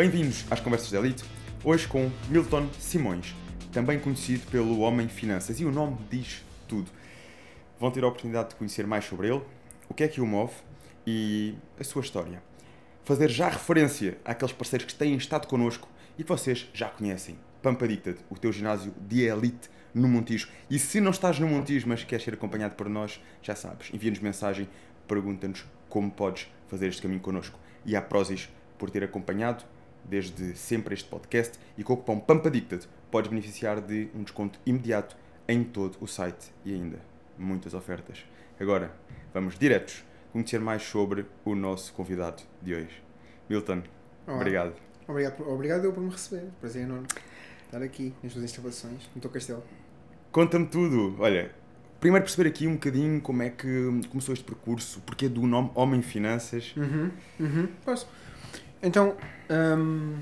Bem-vindos às Conversas da Elite, hoje com Milton Simões, também conhecido pelo Homem Finanças, e o nome diz tudo. Vão ter a oportunidade de conhecer mais sobre ele, o que é que o move e a sua história. Fazer já referência àqueles parceiros que têm estado connosco e que vocês já conhecem. Pampa Dictad, o teu ginásio de elite no Montijo. E se não estás no Montijo, mas queres ser acompanhado por nós, já sabes, envia-nos mensagem, pergunta-nos como podes fazer este caminho connosco. E há Prozis por ter acompanhado desde sempre este podcast e com o cupom PAMPADICTAD podes beneficiar de um desconto imediato em todo o site e ainda muitas ofertas. Agora, vamos diretos conhecer mais sobre o nosso convidado de hoje. Milton, Olá. obrigado. Obrigado, por- obrigado eu por me receber. Prazer enorme estar aqui nas suas instalações, no teu castelo. Conta-me tudo. Olha, primeiro perceber aqui um bocadinho como é que começou este percurso, porquê do nome Homem Finanças. Uhum, uhum. Posso? Então, hum,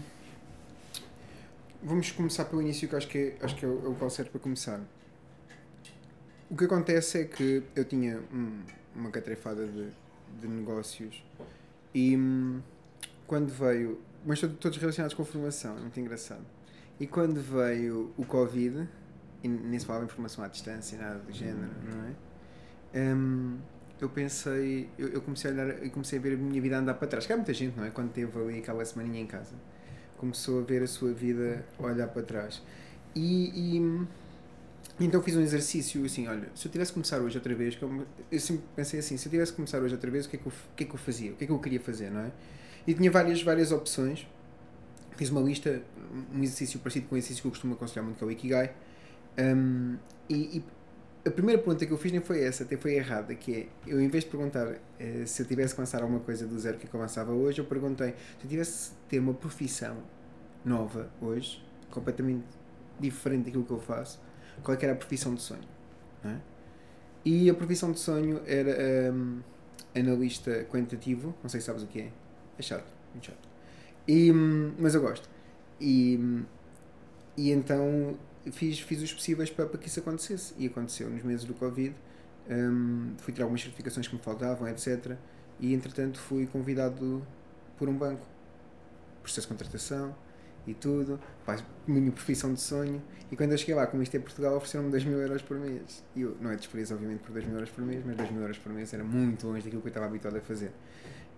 vamos começar pelo início, que acho que, é- acho que é o, é qual para começar. O que acontece é que eu tinha um- uma catrefada de, de negócios e hum, quando veio, mas to- todos relacionados com formação, é muito engraçado. E quando veio o Covid, e nem se falava em formação à distância, nada do género, não é? Hum, eu pensei, eu, eu comecei a olhar comecei a ver a minha vida andar para trás. Que há muita gente, não é? Quando teve ali aquela semaninha em casa, começou a ver a sua vida olhar para trás. E, e então fiz um exercício assim: olha, se eu tivesse que começar hoje outra vez, eu, eu sempre pensei assim: se eu tivesse que começar hoje outra vez, o que, é que eu, o que é que eu fazia? O que é que eu queria fazer, não é? E tinha várias, várias opções. Fiz uma lista, um exercício parecido com o exercício que eu costumo aconselhar muito, que é o Ikigai. Um, e a primeira pergunta que eu fiz nem foi essa, até foi errada, que é, eu em vez de perguntar eh, se eu tivesse que lançar alguma coisa do zero que eu avançava hoje, eu perguntei se eu tivesse de ter uma profissão nova hoje, completamente diferente daquilo que eu faço, qual é que era a profissão de sonho? é? E a profissão de sonho era hum, analista quantitativo, não sei se sabes o que é, é chato, muito chato. E, hum, mas eu gosto. E, hum, e então fiz, fiz os possíveis para, para que isso acontecesse. E aconteceu nos meses do Covid. Hum, fui tirar algumas certificações que me faltavam, etc. E entretanto fui convidado por um banco. Processo de contratação e tudo. Pá, minha profissão de sonho. E quando eu cheguei lá, como isto é Portugal, ofereceram-me 2 mil euros por mês. E eu, não é desprezo, obviamente, por 2 mil euros por mês, mas 2 mil euros por mês era muito longe daquilo que eu estava habituado a fazer.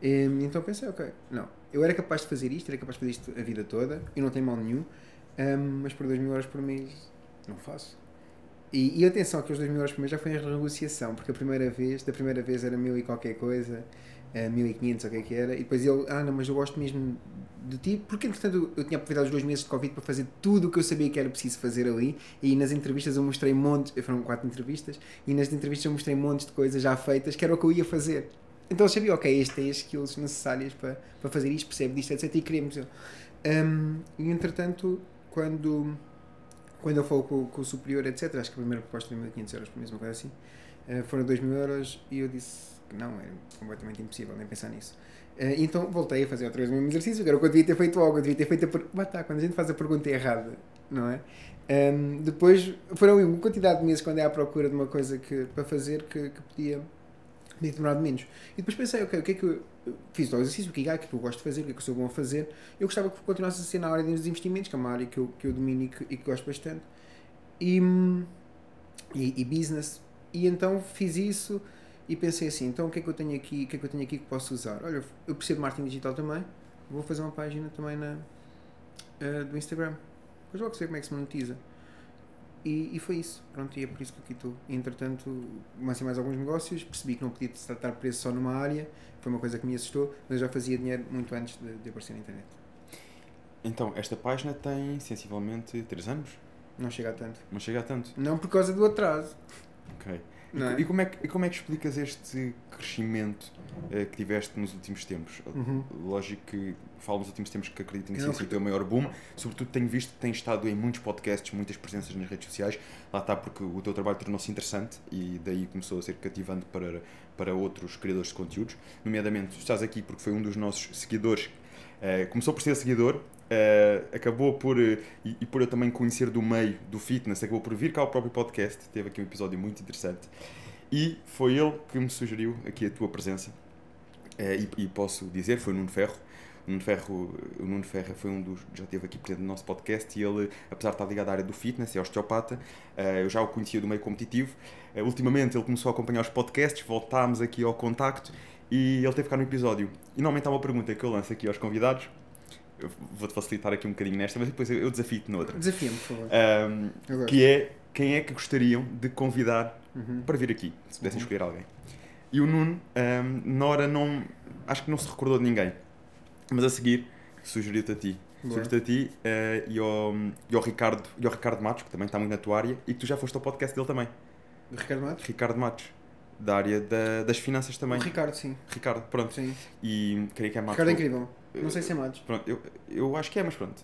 Hum, então pensei, ok, não, eu era capaz de fazer isto, era capaz de fazer isto a vida toda, e não tem mal nenhum, hum, mas por 2 mil euros por mês não faço. E, e atenção, que os 2 mil euros por mês já foi em renegociação, porque a primeira vez, da primeira vez era mil e qualquer coisa, eh, 1500 ou o que é que era, e depois ele, ah não, mas eu gosto mesmo de ti, porque entretanto eu tinha aproveitado os dois meses de Covid para fazer tudo o que eu sabia que era preciso fazer ali, e nas entrevistas eu mostrei montes, foram quatro entrevistas, e nas entrevistas eu mostrei montes de coisas já feitas que era o que eu ia fazer. Então eu sabia, ok, este tem as skills necessárias para, para fazer isto, percebe disto, etc. E queremos. Um, e entretanto, quando, quando eu falo com, com o superior, etc., acho que a primeira proposta de 1500 euros por mês, uma coisa assim, uh, foram 2000 euros e eu disse que não, é completamente impossível nem pensar nisso. Uh, então voltei a fazer outra vez o mesmo exercício, que era o que eu devia ter feito logo, eu devia ter feito a pergunta. tá, quando a gente faz a pergunta errada, não é? Um, depois foram uma quantidade de meses quando é à procura de uma coisa que, para fazer que, que podia podia demorado menos. E depois pensei, ok, o que é que eu fiz o exercício, o que é que eu gosto de fazer, o que é que eu sou bom a fazer. Eu gostava que continuasse a ser na área dos investimentos, que é uma área que eu, que eu domino e que, e que gosto bastante. E, e, e business. E então fiz isso e pensei assim, então o que é que eu tenho aqui, o que é que eu tenho aqui que posso usar? Olha, eu percebo marketing digital também, vou fazer uma página também na, eh, do Instagram. Depois logo sei como é que se monetiza. E, e foi isso. Pronto, e é por isso que aqui estou. E, entretanto, lancei mais alguns negócios, percebi que não podia tratar preço só numa área, foi uma coisa que me assustou, mas eu já fazia dinheiro muito antes de, de aparecer na internet. Então, esta página tem sensivelmente 3 anos? Não chega a tanto. Não chega a tanto. Não por causa do atraso. Ok. É? E, como é que, e como é que explicas este crescimento eh, que tiveste nos últimos tempos? Uhum. Lógico que falo nos últimos tempos que acredito que sido o teu maior boom. Sobretudo tenho visto que tens estado em muitos podcasts, muitas presenças nas redes sociais. Lá está porque o teu trabalho tornou-se interessante e daí começou a ser cativante para, para outros criadores de conteúdos. Nomeadamente, tu estás aqui porque foi um dos nossos seguidores. eh, começou por ser seguidor, eh, acabou por, eh, e, e por eu também conhecer do meio do fitness, acabou por vir cá ao próprio podcast. Teve aqui um episódio muito interessante. E foi ele que me sugeriu aqui a tua presença. Eh, e, e posso dizer, foi o Nuno Ferro. O Nuno Ferro, o Nuno Ferro foi um dos. já esteve aqui presente no nosso podcast e ele, apesar de estar ligado à área do fitness, é osteopata, eu já o conhecia do meio competitivo. Ultimamente ele começou a acompanhar os podcasts, voltámos aqui ao contacto e ele teve cá no episódio. E normalmente há uma pergunta que eu lanço aqui aos convidados. Vou-te facilitar aqui um bocadinho nesta, mas depois eu, desafio-te noutra. Desafia-me, por favor. Gosto. que é quem é que gostariam de convidar Uhum. para vir aqui, se pudessem Uhum. escolher alguém. E o Nuno, na hora, não, acho que não se recordou de ninguém. Mas a seguir, sugeriu-te a ti. Sugeriu-te a ti eh, e, ao, e, ao Ricardo, e ao Ricardo Matos, que também está muito na tua área, e que tu já foste ao podcast dele também. Ricardo Matos? Ricardo Matos, da área da- das finanças também. O Ricardo, sim. Ricardo, pronto. sim. E creio que é Matos. Ricardo é incrível. Não sei se é Matos. Pronto, eu, eu acho que é, mas pronto.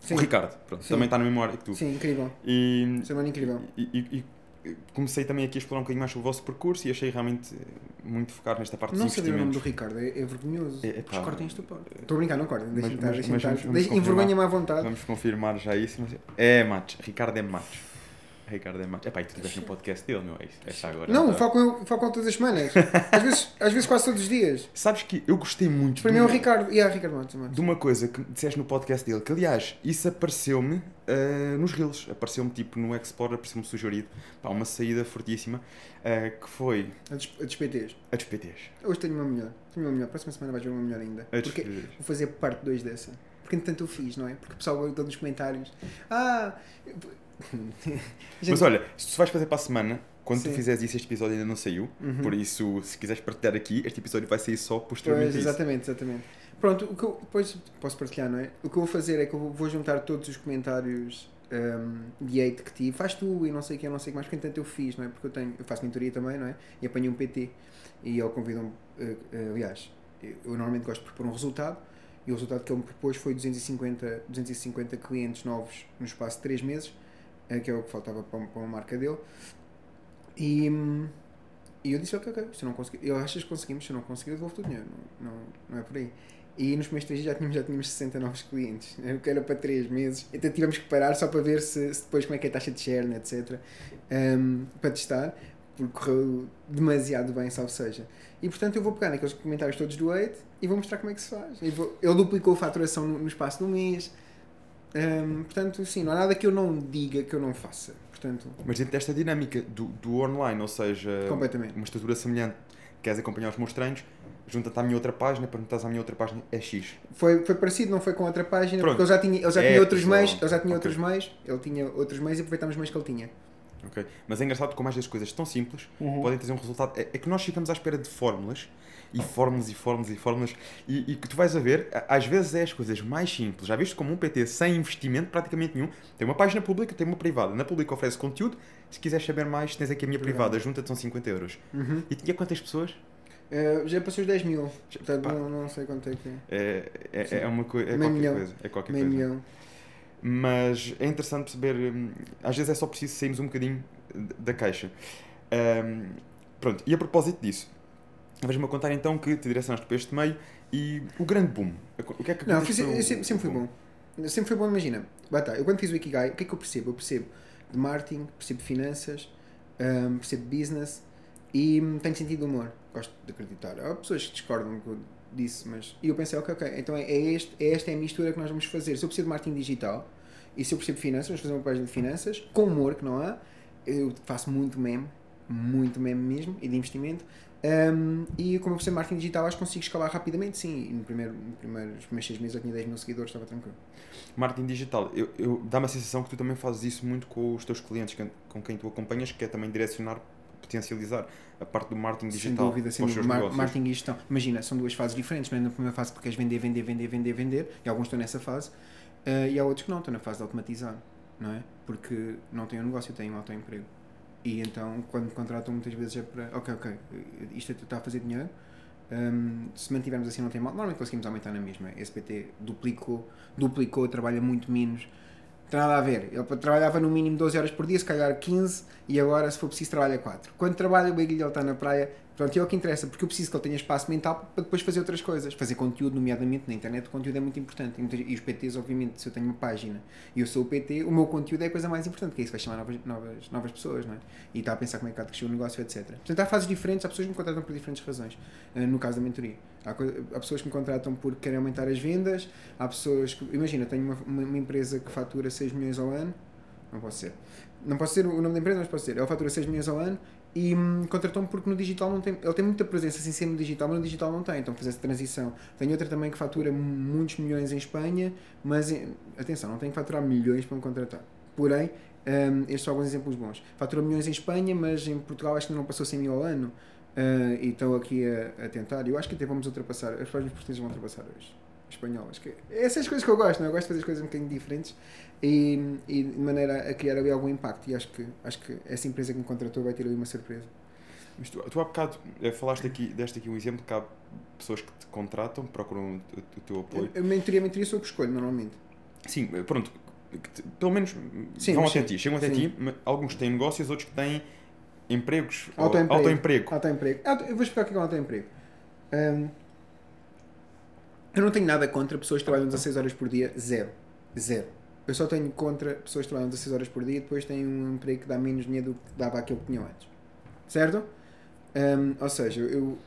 Sim. o Ricardo, pronto, Sim. também está na memória que tu. Sim, incrível. E, Semana incrível. e, e- e comecei também aqui a explorar um bocadinho mais o vosso percurso e achei realmente muito focado nesta parte Não dos saber o nome do investimentos. Ricardo é, é vergonhoso. É- é pá. Cortem isto, pá. Estou a brincar, não cortem. Deixem-me Mas- estar, estar. Deixem- confirmar. Envergonha-me à vontade. Vamos confirmar já isso. mas- É Matos, Ricardo é Matos. Ricardo é Matos. Epá, e tu estiveste no podcast dele, não é isso? É só agora. Não, tá? focam, focam todas as semanas. Às vezes, às vezes quase todos os dias. Sabes que eu gostei muito Para de mim é o uma- Ricardo. E é Ricardo Matos. Matos. de uma coisa que disseste no podcast dele, que aliás, isso apareceu-me ah, nos Reels, apareceu-me tipo no Explorer, apareceu-me sugerido, pá, uma saída fortíssima, ah, que foi A des- a despeites. a dos PTs. Hoje tenho uma melhor. Tenho uma melhor. Próxima semana vais ver uma melhor ainda. A dos Porque PTs. vou fazer parte 2 dessa. Porque entretanto eu fiz, não é? Porque o pessoal perguntou nos comentários. Ah! Mas olha, se tu vais fazer para a semana, quando Sim. tu fizeres isso, este episódio ainda não saiu, Uhum. por isso, se quiseres partilhar aqui, este episódio vai sair só posteriormente Pois, a isso. exatamente, exatamente. Pronto, o que eu depois posso partilhar, não é? O que eu vou fazer é que eu vou juntar todos os comentários um, de hate que tive. Faz tu e não sei o que, não sei o que mais, porque entanto eu fiz, não é? Porque eu, tenho, eu faço mentoria também, não é? E apanhei um PT e ele convidou-me, eh, eh, aliás, eu, eu normalmente gosto de propor um resultado e o resultado que ele me propôs foi 250, 250 clientes novos no espaço de 3 meses, eh, que é o que faltava para, uma- marca dele. E, e eu disse, ok, ok, se não conseguir, eu achas que conseguimos, se não conseguir, eu devolvo o dinheiro, não, não, não é por aí. E nos primeiros três dias já tínhamos, já tínhamos 60 novos clientes, o que era para 3 meses, então tivemos que parar só para ver se, se depois como é que é a taxa de churn, etc, um, para testar, porque correu demasiado bem, salvo seja. E portanto eu vou pegar naqueles comentários todos do hate e vou mostrar como é que se faz. Ele duplicou a faturação no, no espaço de um mês, um, portanto, sim, não há nada que eu não diga que eu não faça. Portanto, Mas dentro desta dinâmica do, do online, ou seja, uma estrutura semelhante, queres acompanhar os meus treinos, junta-te à minha outra página, para estás à minha outra página, é X. Foi, foi parecido, não foi com outra página, Pronto. porque ele já tinha, ele já É, tinha outros pessoal. meios, ele já tinha Ok. outros meios, ele tinha outros meios e aproveitámos os meios que ele tinha. Ok? Mas é engraçado como às vezes coisas tão simples Uhum. podem trazer um resultado. É, é que nós ficamos à espera de fórmulas e fórmulas e fórmulas e fórmulas e, e que tu vais a ver, às vezes é as coisas mais simples. Já viste como um PT sem investimento praticamente nenhum, tem uma página pública, tem uma privada. Na pública oferece conteúdo, se quiseres saber mais, tens aqui a minha Obrigado. privada, junta-te são 50 euros. Uhum. E tinha quantas pessoas? Eh, já passou os 10 mil, portanto não, não sei quanto é que é. É, é, é uma coisa, é qualquer coisa. É qualquer coisa. milhão. Mas é interessante perceber, hum, às vezes é só preciso sairmos um bocadinho da caixa. Hum, pronto, e a propósito disso, vais-me contar então que te direcionaste para este meio e o grande boom. O que é que Não, fiz- eu sempre, sempre fui bom. Sempre foi bom, imagina. Bah, tá, eu quando fiz o Ikigai, o que é que eu percebo? Eu percebo de marketing, percebo de finanças, hum, percebo de business e hum, tenho sentido de humor. Gosto de acreditar. Há pessoas que discordam disse, mas. E eu pensei, ok, ok, então é, é este, é esta é a mistura que nós vamos fazer. Se eu percebo de marketing digital e se eu percebo finanças, vamos fazer uma página de finanças, com humor que não há. Eu faço muito meme, muito meme mesmo, e de investimento. Um, e como eu percebo marketing digital, acho que consigo escalar rapidamente, sim. E no primeiro, no primeiro, nos primeiros seis meses eu tinha 10 mil seguidores, estava tranquilo. Marketing digital, eu, eu- dá-me a sensação que tu também fazes isso muito com os teus clientes com quem tu acompanhas, que é também direcionar, potencializar a parte do marketing digital sem dúvida, sem dúvida. Mar- marketing e gestão. Imagina, são duas fases diferentes, é? Na primeira fase porque queres vender, vender, vender, vender, vender, e alguns estão nessa fase, eh, e há outros que não, estão na fase de automatizar, não é? Porque não têm um negócio, têm um autoemprego. E então, quando me contratam, muitas vezes é para, ok, ok, isto está a fazer dinheiro, hum, se mantivermos assim não tem mal, normalmente conseguimos aumentar na mesma. Esse PT duplicou, duplicou, trabalha muito menos, tem nada a ver. Ele trabalhava no mínimo 12 horas por dia, se calhar 15, e agora, se for preciso, trabalha 4. Quando trabalha, o ele está na praia Pronto, e é o que interessa, porque eu preciso que ele tenha espaço mental para depois fazer outras coisas. Fazer conteúdo, nomeadamente na internet, o conteúdo é muito importante. E, os PTs, obviamente, se eu tenho uma página e eu sou o PT, o meu conteúdo é a coisa mais importante, que é isso vai chamar novas, novas, novas pessoas, não é? E está a pensar como é que há de crescer o negócio, etc. Portanto, há fases diferentes, há pessoas que me contratam por diferentes razões, eh, no caso da mentoria. Há, há pessoas que me contratam porque querem aumentar as vendas, há pessoas que. Imagina, eu tenho uma, uma, uma empresa que fatura 6 milhões ao ano, não posso ser. Não posso dizer o nome da empresa, mas posso dizer. Ela fatura 6 milhões ao ano e contratou-me porque no digital não tem. Ele tem muita presença sem ser no digital, mas no digital não tem, então fazer essa transição. Tenho outra também que fatura muitos milhões em Espanha, mas em- atenção, não tem que faturar milhões para me contratar. Porém, hum, estes são alguns exemplos bons. Fatura milhões em Espanha, mas em Portugal acho que não passou 100 mil ao ano. ah, e estou aqui a, a tentar. Eu acho que até vamos ultrapassar. As próximas portuguesas vão ultrapassar hoje. Espanholas. Que, essas coisas que eu gosto, não é? Eu gosto de fazer as coisas um bocadinho diferentes e, e de maneira a criar ali algum impacto. E acho que, acho que essa empresa que me contratou vai ter ali uma surpresa. Mas tu, tu há bocado eh, falaste aqui, deste aqui um exemplo que há pessoas que te contratam, procuram o, o teu apoio. A mentoria, a mentoria sou que escolho, normalmente. Sim, eh, pronto. Pelo menos Sim, vão até sim. ti, chegam até Sim. ti, alguns têm negócios, outros que têm empregos. Autoemprego. autoemprego. Autoemprego. Auto- Eu vou explicar o que é um autoemprego. Hum, eu não tenho nada contra pessoas que trabalham 16 horas por dia. Zero. Zero. Eu só tenho contra pessoas que trabalham 16 horas por dia e depois têm um emprego que dá menos dinheiro do que dava aquilo que tinham antes. Certo? Hum, ou seja, eu.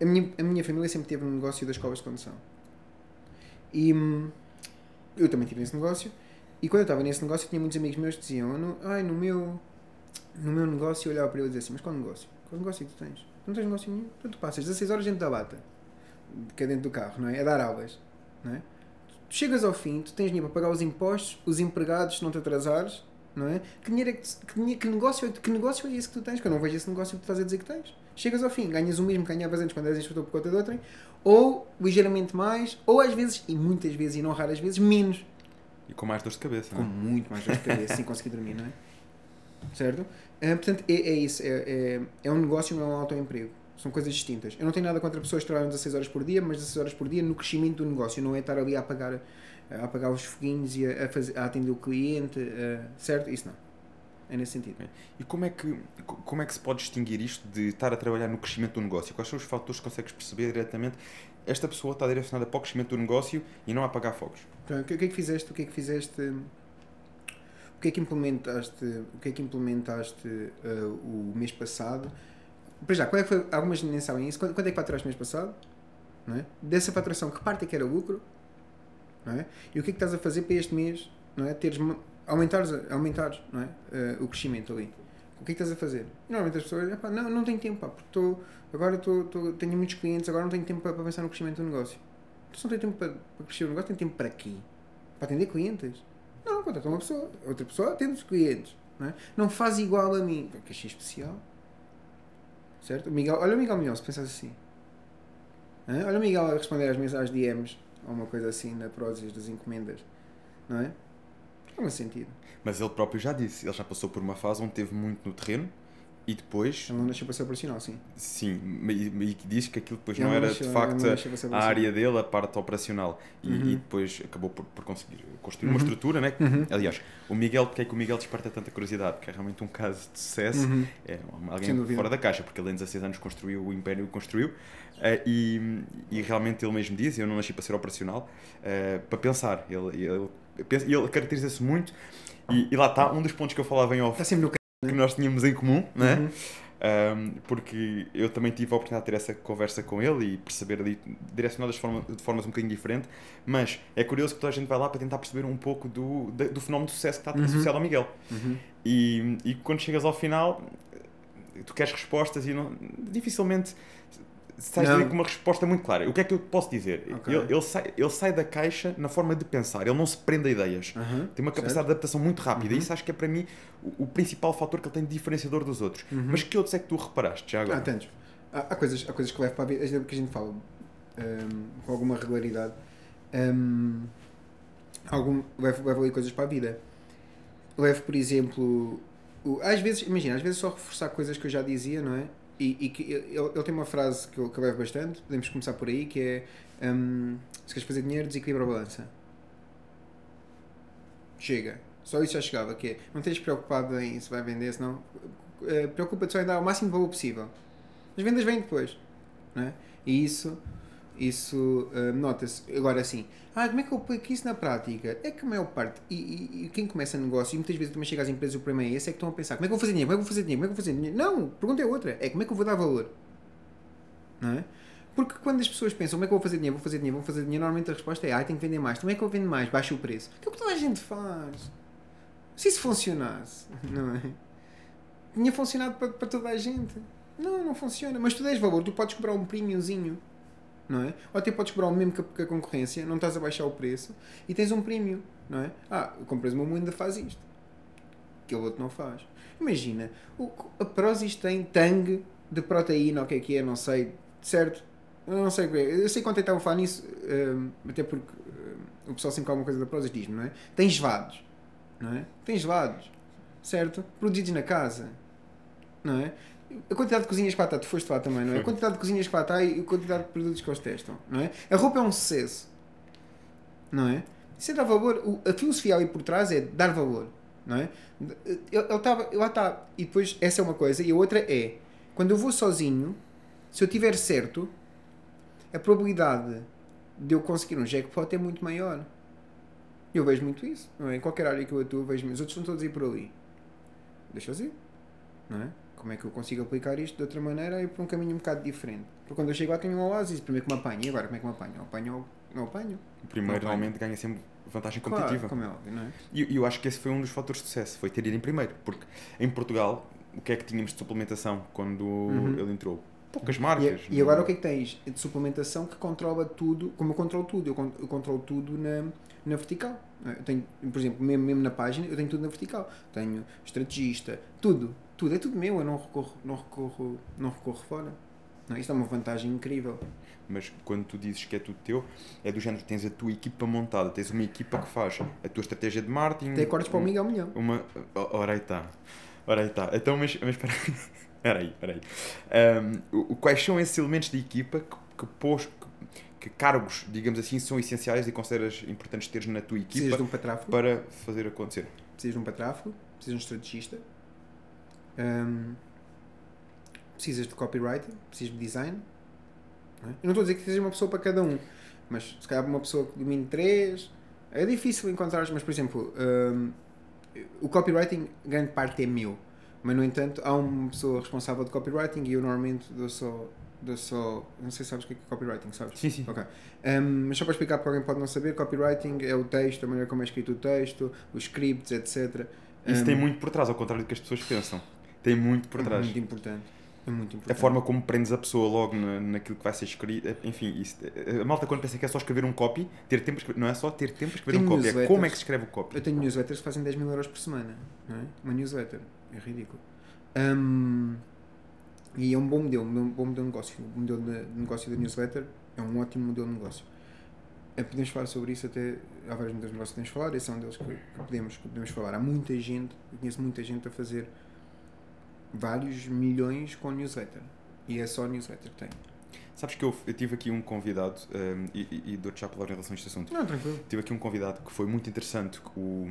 A minha, a minha família sempre teve um negócio das escolas de condução. E hum, eu também tive nesse negócio. E quando eu estava nesse negócio, tinha muitos amigos meus que diziam: "Eu não- Ai, no meu, no meu negócio, eu olhava para ele e dizia assim: Mas qual negócio? Qual negócio é que tu tens? Não tens negócio nenhum? Tu, tu passas 16 horas dentro da bata, que é dentro do carro, não é? É dar aulas, não é? Tu chegas ao fim, tu tens dinheiro para pagar os impostos, os empregados, se não te atrasares, não é? Que, dinheiro é que, que, que negócio, é- que negócio é esse que tu tens? Que eu não vejo esse negócio que tu estás a dizer que tens. Chegas ao fim, ganhas o mesmo que ganhavas antes quando eras instrutor por conta de outrem, ou ligeiramente mais, ou às vezes, e muitas vezes, e não raras vezes, menos. E com mais dor de cabeça. Com não é? muito mais dor de cabeça, sem conseguir dormir, não é? Certo? Ah, portanto, é, é isso. É, é, é um negócio, não é um autoemprego. São coisas distintas. Eu não tenho nada contra pessoas que trabalham 16 horas por dia, mas 16 horas por dia no crescimento do negócio. Não é estar ali a apagar, a apagar os foguinhos e a, fazer, a atender o cliente, ah, certo? Isso não. É nesse sentido. E como é, que, co- como é que se pode distinguir isto de estar a trabalhar no crescimento do negócio? Quais são os fatores que consegues perceber diretamente? Esta pessoa está direcionada para o crescimento do negócio e não a apagar fogos. Então, o que, é que fizeste? O que é que fizeste? O que é que implementaste? O que é que implementaste ah, o mês passado? Para já, qual é que foi, algumas nem sabem isso. Quanto, é que faturaste mês passado? Não é? Dessa faturação, que parte é que era lucro? Não é? E o que é que estás a fazer para este mês? Não é? Teres, aumentares, aumentares não é? Ah, o crescimento ali. O que é que estás a fazer? Normalmente as pessoas, "Epá, não, não tenho tempo, pá, porque estou, agora estou, estou- tenho muitos clientes, agora não tenho tempo para, pensar no crescimento do negócio. Tu não tem tempo para, para crescer o negócio, tem tempo para quê? Para atender clientes? Não, contrata uma pessoa, outra pessoa atende os clientes. Não, é? não faz igual a mim. Que achei especial. Certo? Miguel, olha o Miguel Milhão, se pensas assim. Hã? Olha o Miguel a responder às mensagens DMs ou uma coisa assim na Prozis das encomendas. Não é? Não faz sentido. Mas ele próprio já disse, ele já passou por uma fase onde teve muito no terreno e depois, Ele não deixou para ser operacional, sim. sim, e, e que diz que aquilo depois Ele não era deixou- de facto não a, a área dele, a parte operacional. E, Uhum. e depois acabou por, por conseguir construir uma Uhum. estrutura, né? Uhum. Aliás, o Miguel, porque é que o Miguel desperta tanta curiosidade? Porque é realmente um caso de sucesso. Uhum. É alguém fora da caixa, porque ele em 16 anos construiu o império que construiu eh, e, e realmente ele mesmo diz, eu não nasci para ser operacional, eh, para pensar. Ele, ele, ele caracteriza-se muito e, e lá está um dos pontos que eu falava em off Está sempre no que nós tínhamos em comum, não é? Uhum. Um, porque eu também tive a oportunidade de ter essa conversa com ele e perceber ali, direcionadas de, forma, de formas um bocadinho diferentes, mas é curioso que toda a gente vai lá para tentar perceber um pouco do, do fenómeno de sucesso que está Uhum. associado ao Miguel. Uhum. E, e quando chegas ao final, tu queres respostas e não, dificilmente sais Não. dali com uma resposta muito clara. O que é que eu posso dizer? Ok. Ele, ele sai, ele sai da caixa na forma de pensar, ele não se prende a ideias. Uhum. Tem uma capacidade Certo. de adaptação muito rápida Uhum. e isso acho que é para mim o, o principal fator que ele tem de diferenciador dos outros. Uhum. Mas que outros é que tu reparaste já agora? Há tantos. Há, há coisas, há coisas que levo para a vida, é que a gente fala hum, com alguma regularidade. Hum, algum, levo, levo ali coisas para a vida. Levo, por exemplo, o- às vezes, imagina, às vezes só reforçar coisas que eu já dizia, não é? E, e que ele, ele tem uma frase que eu, que eu levo bastante, podemos começar por aí, que é hum, se queres fazer dinheiro, desequilibra a balança. Chega. Só isso já chegava, que é, não estejas preocupado em se vai vender, senão eh, preocupa-te só em dar o máximo de valor possível. As vendas vêm depois. Não é? E isso, isso eh, nota-se. Agora sim, ah, como é que eu aplico isso na prática? É que a maior parte, e, e- e quem começa negócio, e muitas vezes também chega às empresas, o problema é esse, é que estão a pensar, como é que eu vou fazer dinheiro? Como é que eu vou fazer dinheiro? Como é que eu vou fazer dinheiro? Não, a pergunta é outra. É como é que eu vou dar valor? Não é? Porque quando as pessoas pensam como é que eu vou fazer dinheiro, vou fazer dinheiro, vou fazer dinheiro, normalmente a resposta é, ah, tenho que vender mais. Como é que eu vendo mais? Baixa o preço. Que é o que toda a gente faz. Se isso funcionasse, não é? Tinha funcionado para, para toda a gente. Não, não funciona. Mas tu dás valor, tu podes cobrar um premiumzinho, não é? Ou até podes cobrar o mesmo que a, que concorrência, não estás a baixar o preço e tens um premium, não é? Ah, compras uma ainda faz isto. Que o outro não faz. Imagina, o, a Prozis tem tang de proteína, o que é que é, não sei, certo? Eu não sei o que é. Eu sei quando eu estava a falar nisso, hum, até porque hum, o pessoal sempre que alguma coisa da Prozis diz, não é? Tem gelados, não é? Tem gelados, certo? Produzidos na casa, não é? A quantidade de cozinhas que lá está, tu foste lá também, não é? A quantidade de cozinhas que lá está e a quantidade de produtos que eles testam, não é? A roupa é um sucesso, não é? Isso é dar valor. A filosofia ali por trás é dar valor, não é? Eu estava, lá está, e depois essa é uma coisa, e a outra é, quando eu vou sozinho, se eu tiver certo, a probabilidade de eu conseguir um jackpot é muito maior. Eu vejo muito isso, não é? Em qualquer área que eu atuo, vejo, os outros estão todos a ir por ali. Deixa-os ir, não é? Como é que eu consigo aplicar isto de outra maneira e por um caminho um bocado diferente? Porque quando eu chego lá tenho um oásis, primeiro que me apanho, e agora como é que me apanho? Eu apanho ou não apanho? O primeiro Não, normalmente ganha sempre vantagem Claro, competitiva. como é óbvio, não é? E e eu acho que esse foi um dos fatores de sucesso, foi ter ido em primeiro. Porque em Portugal, o que é que tínhamos de suplementação quando Uhum. ele entrou? Poucas E, marcas. e agora o que é que tens? De suplementação que controla tudo, como eu controlo tudo, eu, con- eu controlo tudo na, na vertical. é? Eu tenho, por exemplo, mesmo, mesmo na página, eu tenho tudo na vertical. Tenho estrategista, tudo, tudo, é tudo meu, eu não recorro, não recorro, não recorro fora. Não, isto é uma vantagem incrível. Mas quando tu dizes que é tudo teu, é do género, tens a tua equipa montada, tens uma equipa que faz a tua estratégia de marketing. Até acordes para o um- Miguel Milhão. Uma. Ora aí está. Ora aí está. Então, mas, mas espera aí. Espera aí, espera aí. O- quais são esses elementos de equipa que, que, pôs, que, cargos, digamos assim, são essenciais e consideras importantes teres na tua Precisas equipa de um para fazer acontecer? precisas de um patráfego, precisas de um estrategista, hum, precisas de copywriting, precisas de design. não é? Eu não estou a dizer que seja uma pessoa para cada um, mas se calhar uma pessoa que domine três, é difícil encontrar, mas por exemplo, hum, o copywriting, grande parte é meu, mas no entanto há uma pessoa responsável de copywriting e eu normalmente dou só, dou só não sei se sabes o que é que é copywriting, sabes? Sim, sim. Ok. Um, mas só para explicar para alguém que pode não saber, copywriting é o texto, a maneira como é escrito o texto, os scripts, etc. Isso Um, tem muito por trás, ao contrário do que as pessoas pensam. Tem muito por é trás. muito importante. É muito A importante. forma como prendes a pessoa logo na, naquilo que vai ser escrito, enfim, isso, a malta quando pensa que é só escrever um copy, ter tempo, escrever- não é só ter tempo para escrever Tem um copy, é como é que se escreve o copy. Eu tenho newsletters que fazem 10 mil euros por semana. Não é? Uma newsletter. É ridículo. Um, e é um bom modelo, um bom modelo de negócio. O modelo de negócio da newsletter é um ótimo modelo de negócio. Eh, Podemos falar sobre isso até. Há vários modelos de negócio que podemos falar, esse é um deles que, que podemos, que podemos falar. Há muita gente, eu conheço muita gente a fazer vários milhões com newsletter. E é só a newsletter que tem. Sabes que eu, eu tive aqui um convidado, um, e, e, dou-te já a palavra em relação a este assunto. Não, tranquilo. Tive aqui um convidado que foi muito interessante, o,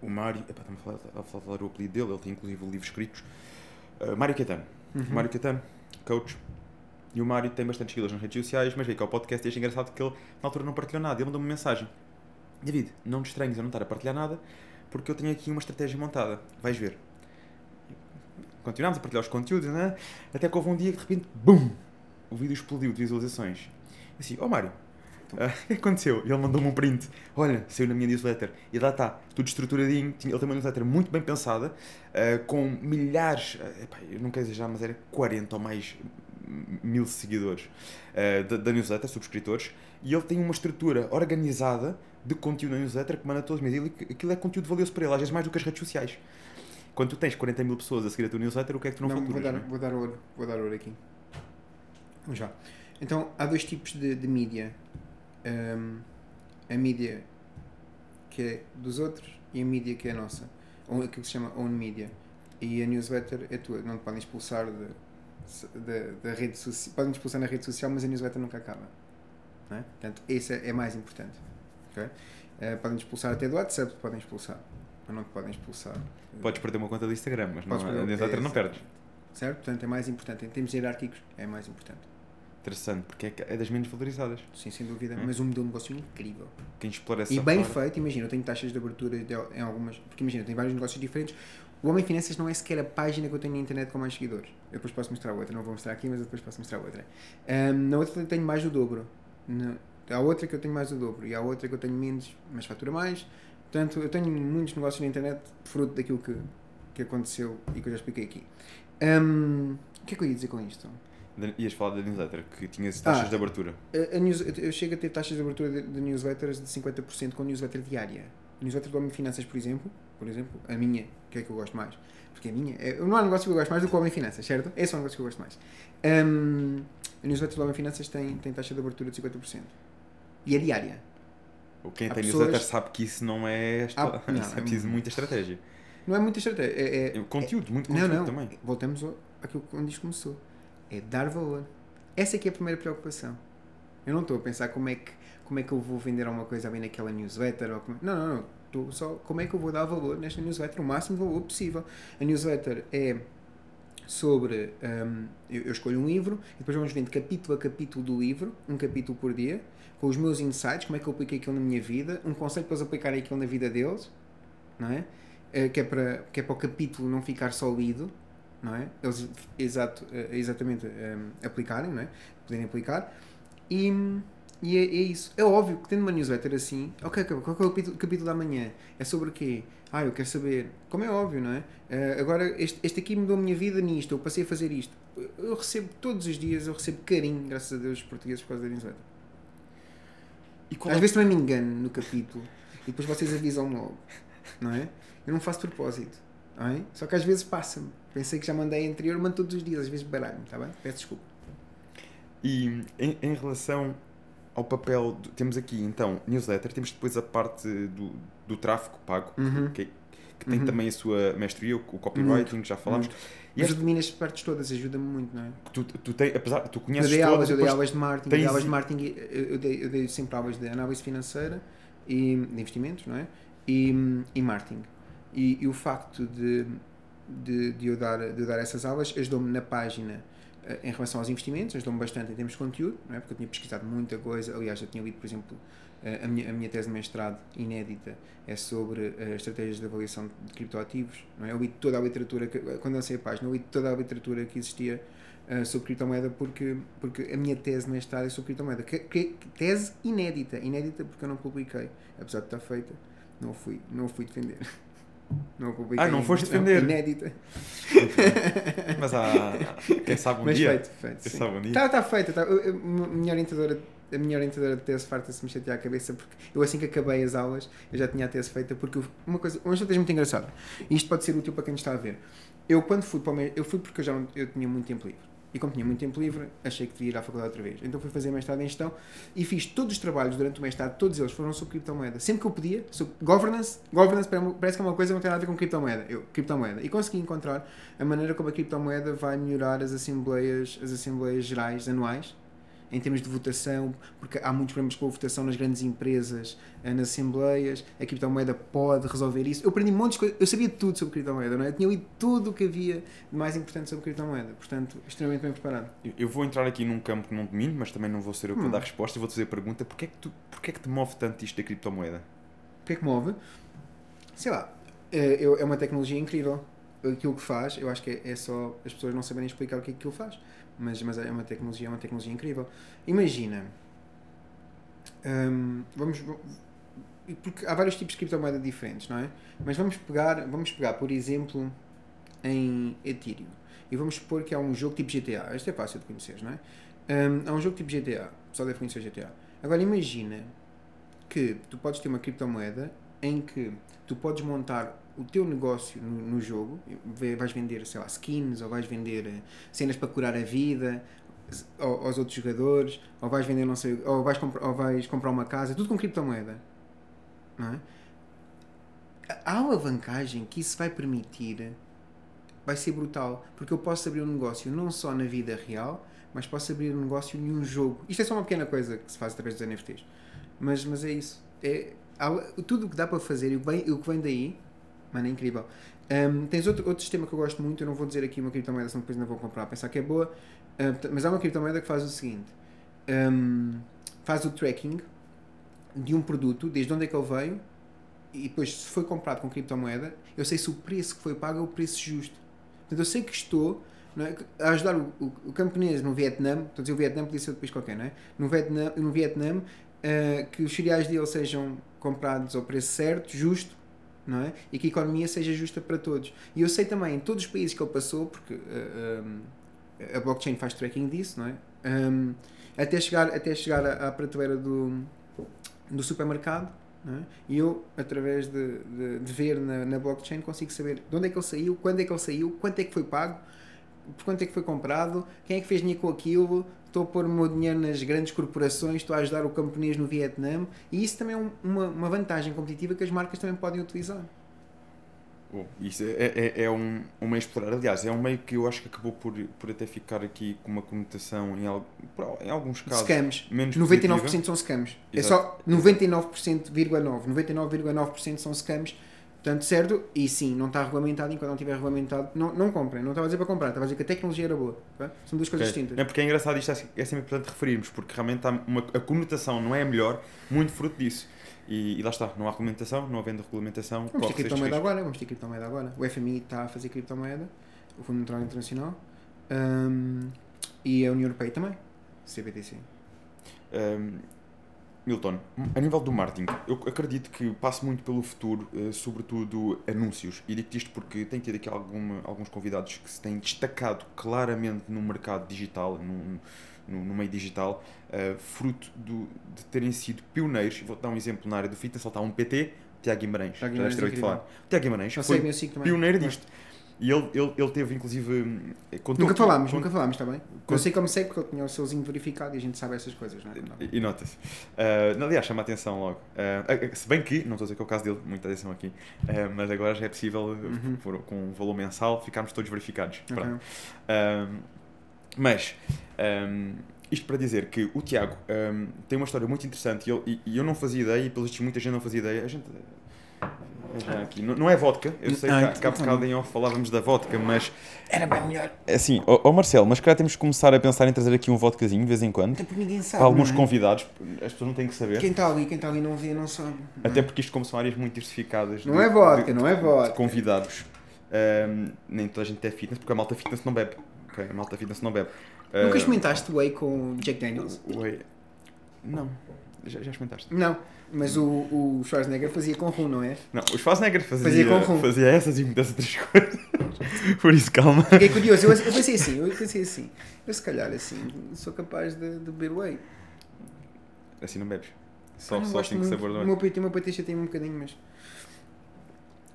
o Mário, está-me a falar, a falar o apelido dele, ele tem inclusive livros escritos, Uh, Mário Caetano. Uhum. Mário Caetano, coach. E o Mário tem bastante seguidores nas redes sociais, mas veio cá ao podcast e achei engraçado que ele na altura não partilhou nada. Ele mandou-me uma mensagem: David, não te estranhes eu não estar a partilhar nada, porque eu tenho aqui uma estratégia montada. Vais ver. Continuámos a partilhar os conteúdos, né? Até que houve um dia que de repente, BUM! O vídeo explodiu de visualizações. Assim, ó Mário, ah, o que aconteceu? E ele mandou-me um print. Olha, saiu na minha newsletter. E lá está, tudo estruturadinho. Ele tem uma newsletter muito bem pensada, ah, com milhares, ah, epá, eu não quero exagerar, mas era 40 ou mais mil seguidores da, da newsletter, subscritores. E ele tem uma estrutura organizada de conteúdo na newsletter que manda todos os meses. Aquilo é conteúdo valioso para ele, às vezes mais do que as redes sociais. Quando tu tens 40 mil pessoas a seguir a tua newsletter, o que é que tu não, Não, vou faturas? dar, não é? vou dar ouro, vou dar ouro aqui. Vamos já. Então, há dois tipos de, de mídia. Ahm, a mídia que é dos outros e a mídia que é nossa. Ou aquilo que se chama own media. E a newsletter é tua. Não te podem expulsar de- da, da rede social. Podem expulsar na rede social, mas a newsletter nunca acaba. Não é? Portanto, esse é, é mais importante. ok? Eh, podem expulsar até do WhatsApp, podem expulsar. Mas não te podem expulsar. Podes perder uma conta do Instagram, mas Podes não, perder- a newsletter é, não perdes. Certo? Portanto, é mais importante. Em termos hierárquicos, é mais importante. Interessante, porque é, é das menos valorizadas. Sim, sem dúvida. Hum. Mas um modelo de negócio incrível. Quem explora essa E bem parte- feito, imagina, eu tenho taxas de abertura de- em algumas. Porque imagina, eu tenho vários negócios diferentes. O Homem Finanças não é sequer a página que eu tenho na internet com mais seguidores. Eu depois posso mostrar outra, não vou mostrar aqui, mas eu depois posso mostrar outra. Ahm, na outra tenho mais do dobro. Na- há outra que eu tenho mais do dobro e há outra que eu tenho menos, mas fatura mais. Portanto, eu tenho muitos negócios na internet fruto daquilo que, que aconteceu e que eu já expliquei aqui. Ahm, o que é que eu ia dizer com isto? Ias falar da newsletter, que tinhas taxas Ah. de abertura. A- a news- eu chego a ter taxas de abertura de, de newsletters de 50% com newsletter diária. A newsletter do Homem Finanças, por exemplo, por exemplo, a minha, que é que eu gosto mais. Porque a minha, é- não há negócio que eu gosto mais do que o Homem Finanças, certo? Esse é o negócio que eu gosto mais. Hum, a newsletter do Homem Finanças tem, tem taxa de abertura de 50%. E é diária. Quem Há tem pessoas- newsletter sabe que isso não é. Ah, não, isso é é preciso muita estratégia. Não é muita estratégia. É, é- Conteúdo, muito não, conteúdo não. também. Voltamos àquilo onde isto começou. É dar valor. Essa é que é a primeira preocupação. Eu não estou a pensar como é que, como é que eu vou vender alguma coisa bem naquela newsletter. Ou como... Não, não, não. Estou só como é que eu vou dar valor nesta newsletter, o máximo de valor possível. A newsletter é sobre. hum, eu, eu escolho um livro e depois vamos vendo capítulo a capítulo do livro, um capítulo por dia, com os meus insights, como é que eu apliquei aquilo na minha vida, um conselho para eles aplicarem aquilo na vida deles, não é? Eh, que, é para, que é para o capítulo não ficar só lido, não é? Eles exato, eh, exatamente hum, aplicarem, não é? Poderem aplicar. E, e é, é isso. É óbvio que tendo uma newsletter assim, ok, qual é o capítulo, capítulo da manhã? É sobre o quê? Ah, eu quero saber. Como é óbvio, não é? Eh, agora, este, este aqui mudou a minha vida nisto, eu passei a fazer isto. Eu recebo todos os dias, eu recebo carinho, graças a Deus, dos portugueses por causa da newsletter. Às é- vezes também me engano no capítulo e depois vocês avisam logo, não é? Eu não faço propósito, não é? Só que às vezes passa-me. Pensei que já mandei anterior, mando todos os dias, às vezes baralho-me, está bem? Peço desculpa. E em, em relação ao papel. do- temos aqui então newsletter, temos depois a parte do, do tráfego pago, Uhum. que, que tem Uhum. também a sua mestria, o, o copywriting, já falámos. E Mas este- eu domino estas partes todas, ajuda-me muito, não é? tu, tu tem, apesar tu Eu conheces dei todas, aulas, eu dei aulas de marketing, eu tens- dei aulas de marketing, eu eu dei, eu dei sempre aulas de análise financeira e de investimentos, não é? E, e marketing. E, e o facto de, de, de, eu dar, de eu dar essas aulas ajudou-me na página eh, em relação aos investimentos, ajudou-me bastante em termos de conteúdo, não é? Porque eu tinha pesquisado muita coisa, aliás, eu tinha lido, por exemplo, a minha, a minha tese de mestrado inédita é sobre eh, estratégias de avaliação de criptoativos, não é? Eu li toda a literatura, que, quando lancei a página, eu li toda a literatura que existia sobre criptomoeda porque, porque a minha tese de mestrado é sobre criptomoeda. Que, que- tese inédita. Inédita porque eu não publiquei. Apesar de estar feita, não fui, não fui defender. Não publiquei. Ah, não foste defender? inédita. Mas há. Quem sabe um Mas dia. feito, feito. Quem sim. sabe um dia. Está tá feita. Tá, a minha orientadora. A minha orientadora de tese farta-se me chatear a cabeça porque eu assim que acabei as aulas eu já tinha a tese feita porque uma coisa, uma estratégia muito engraçada. E isto pode ser útil para quem está a ver. Eu quando fui para o me- eu fui porque eu já não, eu tinha muito tempo livre. E como tinha muito tempo livre achei que devia ir à faculdade outra vez. Então fui fazer mestrado em gestão e fiz todos os trabalhos durante o mestrado todos eles foram sobre criptomoeda. Sempre que eu podia sobre governance governance parece que é uma coisa que não tem nada a ver com criptomoeda. Eu criptomoeda. E consegui encontrar a maneira como a criptomoeda vai melhorar as assembleias as assembleias gerais anuais em termos de votação, porque há muitos problemas com a votação nas grandes empresas, eh, nas assembleias, a criptomoeda pode resolver isso. Eu aprendi montes de coisas, eu sabia tudo sobre criptomoeda, não é? Eu tinha lido tudo o que havia de mais importante sobre criptomoeda, portanto, extremamente bem preparado. Eu- vou entrar aqui num campo que não domino, mas também não vou ser eu que Hum. dar a resposta. Vou-te fazer a pergunta: porquê é, que tu, porquê é que te move tanto isto da criptomoeda? O que é que move? Sei lá, é, eu- é uma tecnologia incrível. Aquilo que faz, eu acho que é, é só as pessoas não saberem explicar o que é que aquilo faz. Mas, mas é uma tecnologia, é uma tecnologia incrível. Imagina, hum, vamos, porque há vários tipos de criptomoeda diferentes, não é? Mas vamos pegar, vamos pegar, por exemplo, em Ethereum. E vamos supor que há um jogo tipo GTA. Este é fácil de conhecer, não é? Hum, há um jogo tipo GTA. Só deve conhecer GTA. Agora imagina que tu podes ter uma criptomoeda em que tu podes montar o teu negócio no, no jogo, vais vender, sei lá, skins, ou vais vender eh, cenas para curar a vida ao- aos outros jogadores, ou vais vender, não sei, ou vais, comprar, ou vais comprar uma casa, tudo com criptomoeda. Não é? A alavancagem que isso vai permitir vai ser brutal, porque eu posso abrir um negócio não só na vida real, mas posso abrir um negócio em um jogo. Isto é só uma pequena coisa que se faz através dos NFTs. Mas, mas é isso. É, tudo o que dá para fazer e o que vem daí Mano, é incrível. Um, tens outro, outro sistema que eu gosto muito, eu não vou dizer aqui uma criptomoeda, senão depois não vou comprar, pensar que é boa, um, mas há uma criptomoeda que faz o seguinte: um, faz o tracking de um produto, desde onde é que ele veio, e depois, se foi comprado com criptomoeda, eu sei se o preço que foi pago é o preço justo. Portanto, eu sei que estou é, a ajudar o, o, o camponês no Vietnã, estou a dizer o Vietnã, podia ser depois qualquer, não é? No Vietnã, no Vietnã uh, que os cereais dele sejam comprados ao preço certo, justo, não é? E que a economia seja justa para todos. E eu sei também, em todos os países que ele passou, porque uh, um, a blockchain faz tracking disso, não é? Um, até chegar, até chegar à, à prateleira do, do supermercado, é? E eu, através de, de, de ver na, na, blockchain, consigo saber de onde é que ele saiu, quando é que ele saiu, quanto é que foi pago, por quanto é que foi comprado, quem é que fez dinheiro com aquilo, estou a pôr o meu dinheiro nas grandes corporações, estou a ajudar o camponês no Vietnã, e isso também é um, uma, uma vantagem competitiva que as marcas também podem utilizar. Bom, isso é, é, é um, um meio explorar. Aliás, é um meio que eu acho que acabou por, por até ficar aqui com uma conotação em, em alguns casos. Scams. Menos 99% positiva. são scams. Exato. É só 99,9%, 99,9% são scams. Portanto, certo? E sim, não está regulamentado. Enquanto não estiver regulamentado, não, não comprem. Não estava a dizer para comprar, estava a dizer que a tecnologia era boa. Tá? São duas coisas okay. distintas. É porque é engraçado isto, é, sempre importante referirmos, porque realmente há uma, a conotação não é a melhor, muito fruto disso. E, e, lá está, não há regulamentação, não havendo regulamentação. Vamos ter criptomoeda agora, vamos ter criptomoeda agora. O FMI está a fazer criptomoeda, o Fundo Monetário Internacional um, e a União Europeia também, CBDC. Um, Milton, a nível do marketing, eu acredito que passe muito pelo futuro, uh, sobretudo anúncios. E digo isto porque tem tido aqui alguma, alguns convidados que se têm destacado claramente no mercado digital, no, no, no meio digital, uh, fruto do, de terem sido pioneiros. Vou dar um exemplo na área do fitness, está um PT, Tiago Guimarães. Tiago Guimarães, já de falar. Tiago Guimarães foi pioneiro disto. E ele, ele, ele teve, inclusive. Nunca falámos, nunca falámos, está bem? Conto... Eu sei como sei, porque ele tinha o seuzinho verificado e a gente sabe essas coisas, não é? E, e nota-se. Uh, aliás, chama a atenção logo. Uh, se bem que, não estou a dizer que é o caso dele, muita atenção aqui, uh, mas agora já é possível, uhum. por, com um valor mensal, ficarmos todos verificados. Uhum. mas. Um, isto para dizer que o Tiago um, tem uma história muito interessante e eu, e, e eu não fazia ideia, e pelo visto muita gente não fazia ideia. A gente. Já aqui. Não, não é vodka, eu sei Ai, que há bocado em off falávamos da vodka, mas. Era bem melhor. É assim, ó oh, Marcelo, mas calhar temos que começar a pensar em trazer aqui um vodkazinho de vez em quando. Até porque ninguém sabe. Para alguns é? convidados, as pessoas não têm que saber. Quem está ali, quem está ali não vê, não sabe. Não. Até porque isto, como são áreas muito diversificadas. Não de, é vodka, de, não é vodka. convidados. Um, nem toda a gente é fitness, porque a malta fitness não bebe. Ok, a malta fitness não bebe. Nunca experimentaste whey com Jack Daniels? Whey. Não. Já, já experimentaste? Não, mas o, o Schwarzenegger fazia com rum, não é? Não, o Schwarzenegger fazia, fazia, com rum. fazia essas e muitas outras coisas. Por isso, calma. Fiquei curioso, eu, eu pensei assim, eu pensei assim, eu se calhar assim, sou capaz de, de beber whey. Assim não bebes? Só, só assim que sabor não é? O meu peito, o meu peito tem um bocadinho, mas...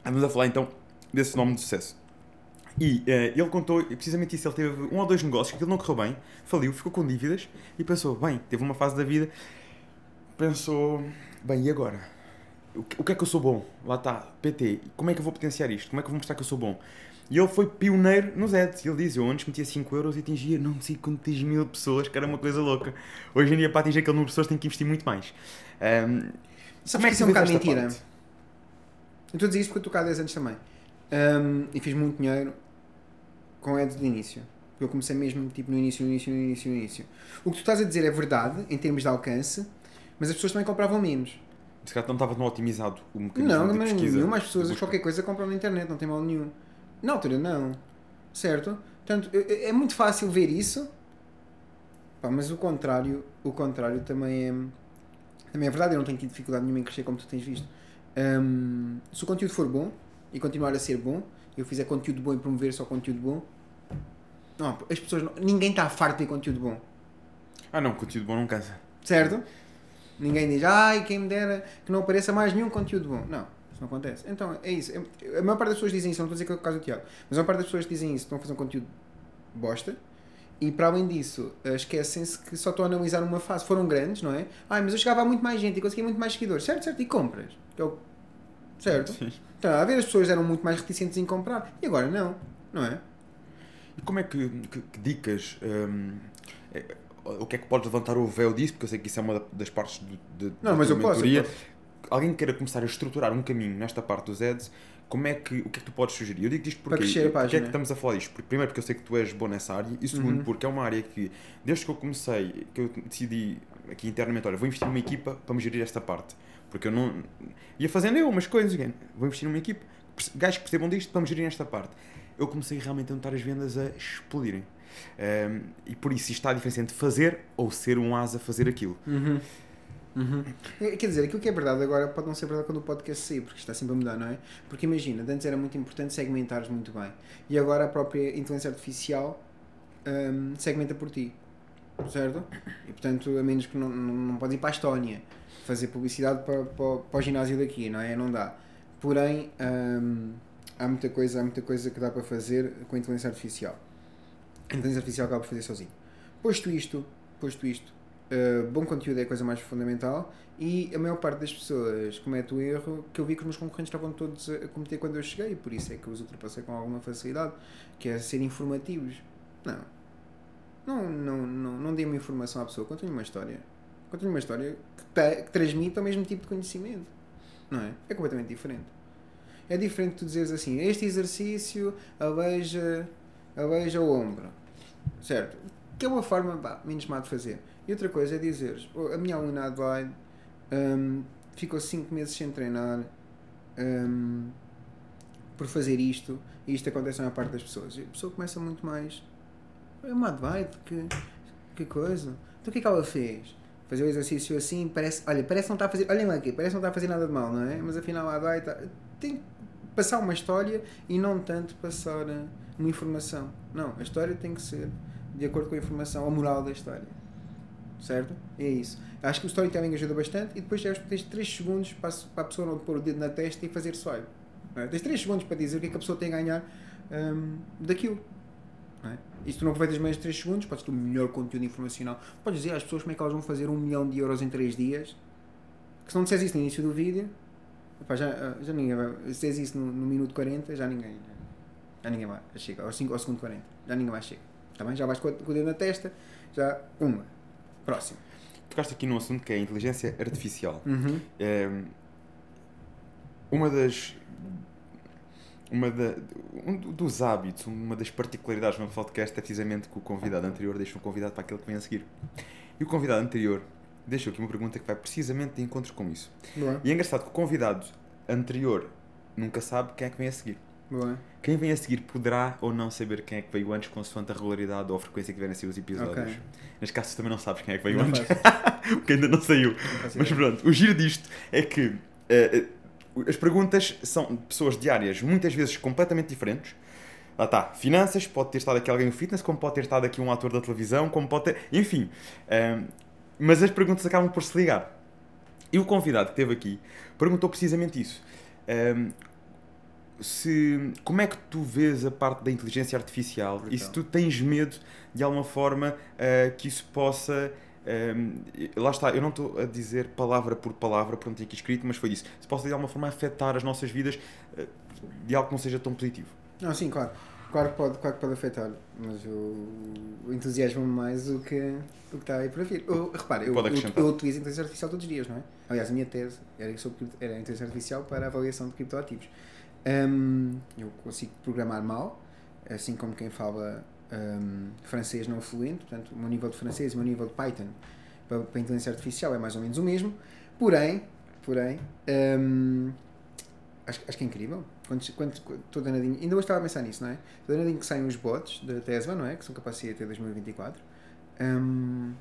Vamos a falar então desse nome de sucesso. E uh, ele contou precisamente isso. Ele teve um ou dois negócios que ele não correu bem, faliu, ficou com dívidas e pensou: bem, teve uma fase da vida, pensou: bem, e agora? O que, é que eu sou bom? Lá está, PT. Como é que eu vou potenciar isto? Como é que eu vou mostrar que eu sou bom? E ele foi pioneiro nos ads. Ele diz: Eu antes metia 5 euros e atingia não sei quantas mil pessoas, que era uma coisa louca. Hoje em dia, para atingir aquele número de pessoas, tem que investir muito mais. Um, Sabes que isso é um bocado mentira? Parte? Eu estou a dizer isto porque eu estou cá há 10 anos também. Um, e fiz muito dinheiro com ads de início. Eu comecei mesmo tipo, no início, no início, no início, no início. O que tu estás a dizer é verdade, em termos de alcance, mas as pessoas também compravam menos. Se calhar não estava tão otimizado o mecanismo não, de não, pesquisa. Não, mais pessoas qualquer coisa compram na internet, não tem mal nenhum. Na altura, não. Certo? Portanto, é, é muito fácil ver isso, Pá, mas o contrário, o contrário também é, também é verdade. Eu não tenho tido dificuldade nenhuma em crescer como tu tens visto. Um, se o conteúdo for bom e continuar a ser bom, eu fizer conteúdo bom e promover só conteúdo bom, não, as pessoas não, ninguém está farto de conteúdo bom. Ah não, conteúdo bom não cansa. Certo? Ninguém diz, ai, quem me dera que não apareça mais nenhum conteúdo bom. Não, isso não acontece. Então, é isso. A maior parte das pessoas dizem isso, não estou a dizer que é o caso do Tiago, mas a maior parte das pessoas dizem isso, estão a fazer um conteúdo bosta. E para além disso, eh, esquecem-se que só estão a analisar uma fase. Foram grandes, não é? Ai, mas eu chegava a muito mais gente e conseguia muito mais seguidores. Certo, certo. E compras. Que é o... Certo? Sim. Então, a ver, as pessoas eram muito mais reticentes em comprar. E agora não. Não é? E como é que, que, que dicas. Hum, é, o que é que podes levantar o véu disso? Porque eu sei que isso é uma das partes de, de não, mas eu posso, eu Alguém que queira começar a estruturar um caminho nesta parte dos ads, como é que, o que é que tu podes sugerir? Eu digo isto porque, porque é página. que estamos a falar disto? Porque, primeiro porque eu sei que tu és bom nessa área e segundo Uhum. porque é uma área que, desde que eu comecei, que eu decidi aqui internamente, olha, vou investir numa equipa para me gerir esta parte. Porque eu não... Ia fazendo eu umas coisas, again, vou investir numa equipa, gajos que percebam disto para me gerir esta parte. Eu comecei realmente a notar as vendas a explodirem. Um, e por isso está a diferença entre fazer ou ser um asa a fazer aquilo. Uhum. Uhum. É, Quer dizer, aquilo que é verdade agora pode não ser verdade quando o podcast sair, porque está sempre a mudar, não é? Porque imagina, antes era muito importante segmentares muito bem. E agora a própria inteligência artificial hum, segmenta por ti. Certo? E portanto, a menos que não, não, não podes ir para a Estónia fazer publicidade para, para, para o ginásio daqui, não é? Não dá. Porém, hum, há muita coisa, há muita coisa que dá para fazer com a inteligência artificial. A inteligência artificial acaba por fazer sozinho. Posto isto, posto isto, Uh, bom conteúdo é a coisa mais fundamental e a maior parte das pessoas comete o erro que eu vi que os meus concorrentes estavam todos a cometer quando eu cheguei, por isso é que eu os ultrapassei com alguma facilidade, que é ser informativos. Não. Não, não, não, não dê uma informação à pessoa, conte-lhe uma história. Conte-lhe uma história que, te, que transmita o mesmo tipo de conhecimento. Não é? É completamente diferente. É diferente tu dizeres assim, este exercício aleija, aleija o ombro. Certo? Que é uma forma pá, menos má de fazer. E outra coisa é dizeres, "Oh, a minha aluna Adelaide hum, ficou 5 meses sem treinar hum, por fazer isto e isto acontece na parte das pessoas. E a pessoa começa muito mais. É uma Adelaide, que, que coisa. Então o que é que ela fez? Fazer o exercício assim, parece. Olha, parece não está a fazer. Olhem lá aqui, parece não está a fazer nada de mal, não é? Mas afinal a está, tem que passar uma história e não tanto passar uma informação. Não, a história tem que ser de acordo com a informação, a moral da história. Certo? É isso. Acho que o storytelling ajuda bastante e depois tens- tens 3 segundos para a pessoa não pôr o dedo na testa e fazer swipe. é? Tens 3 segundos para dizer o que é que a pessoa tem a ganhar hum, daquilo. Não é? E se tu não aproveitas mais de 3 segundos, podes ter o melhor conteúdo informacional. Podes dizer às pessoas como é que elas vão fazer um milhão de euros em 3 dias. Que se não disseres isso no início do vídeo, epá, já, já ninguém vai. Se isso no, no minuto 40, já ninguém. Já ninguém. Já chega. Ao, 5, ao segundo 40. Já ninguém vai chegar. Está bem? Já vais com, o dedo na testa. Já. Uma. Próximo. Tocaste aqui num assunto que é a inteligência artificial. Uhum. É, uma das uma da, um dos hábitos, uma das particularidades do meu podcast é precisamente que o convidado anterior deixa um convidado para aquele que vem a seguir. E o convidado anterior deixou aqui uma pergunta que vai precisamente de encontro com isso. Boa. E é engraçado que o convidado anterior nunca sabe quem é que vem a seguir. Boa. Quem vem a seguir poderá ou não saber quem é que veio antes, consoante a regularidade ou a frequência que vierem a ser os episódios. Ok. Neste caso, tu também não sabes quem é que veio Não antes, porque ainda não saiu. Não Mas pronto, o giro disto é que eh, eh, as perguntas são de pessoas diárias, muitas vezes completamente diferentes. Lá está, finanças, pode ter estado aqui alguém no fitness, como pode ter estado aqui um ator da televisão, como pode ter. Enfim. ehm, mas as perguntas acabam por se ligar. E o convidado que esteve aqui perguntou precisamente isso. Ehm, se, como é que tu vês a parte da inteligência artificial e se Brutal. tu tens medo de alguma forma eh, que isso possa Um, lá está, eu não estou a dizer palavra por palavra, não ter aqui escrito, mas foi isso. Se possa de alguma forma afetar as nossas vidas uh, de algo que não seja tão positivo. Não, sim, claro. Claro que pode, claro que pode afetar, mas o, entusiasmo mais o que, o que está aí para vir. Eu, repara, eu, eu, eu utilizo a inteligência artificial todos os dias, não é? Aliás, a minha tese era sobre era a inteligência artificial para a avaliação de criptoativos. Hum, eu consigo programar mal, assim como quem fala hum, francês não fluente, portanto, o meu nível de francês e o meu nível de Python para, para a inteligência artificial é mais ou menos o mesmo. Porém, porém, hum, acho, acho que é incrível. Quando, quando, ainda hoje estava a pensar nisso, não é? Estou danadinho que saem os bots da Tesla, não é? Que são capazes de ir até 2024. Hum,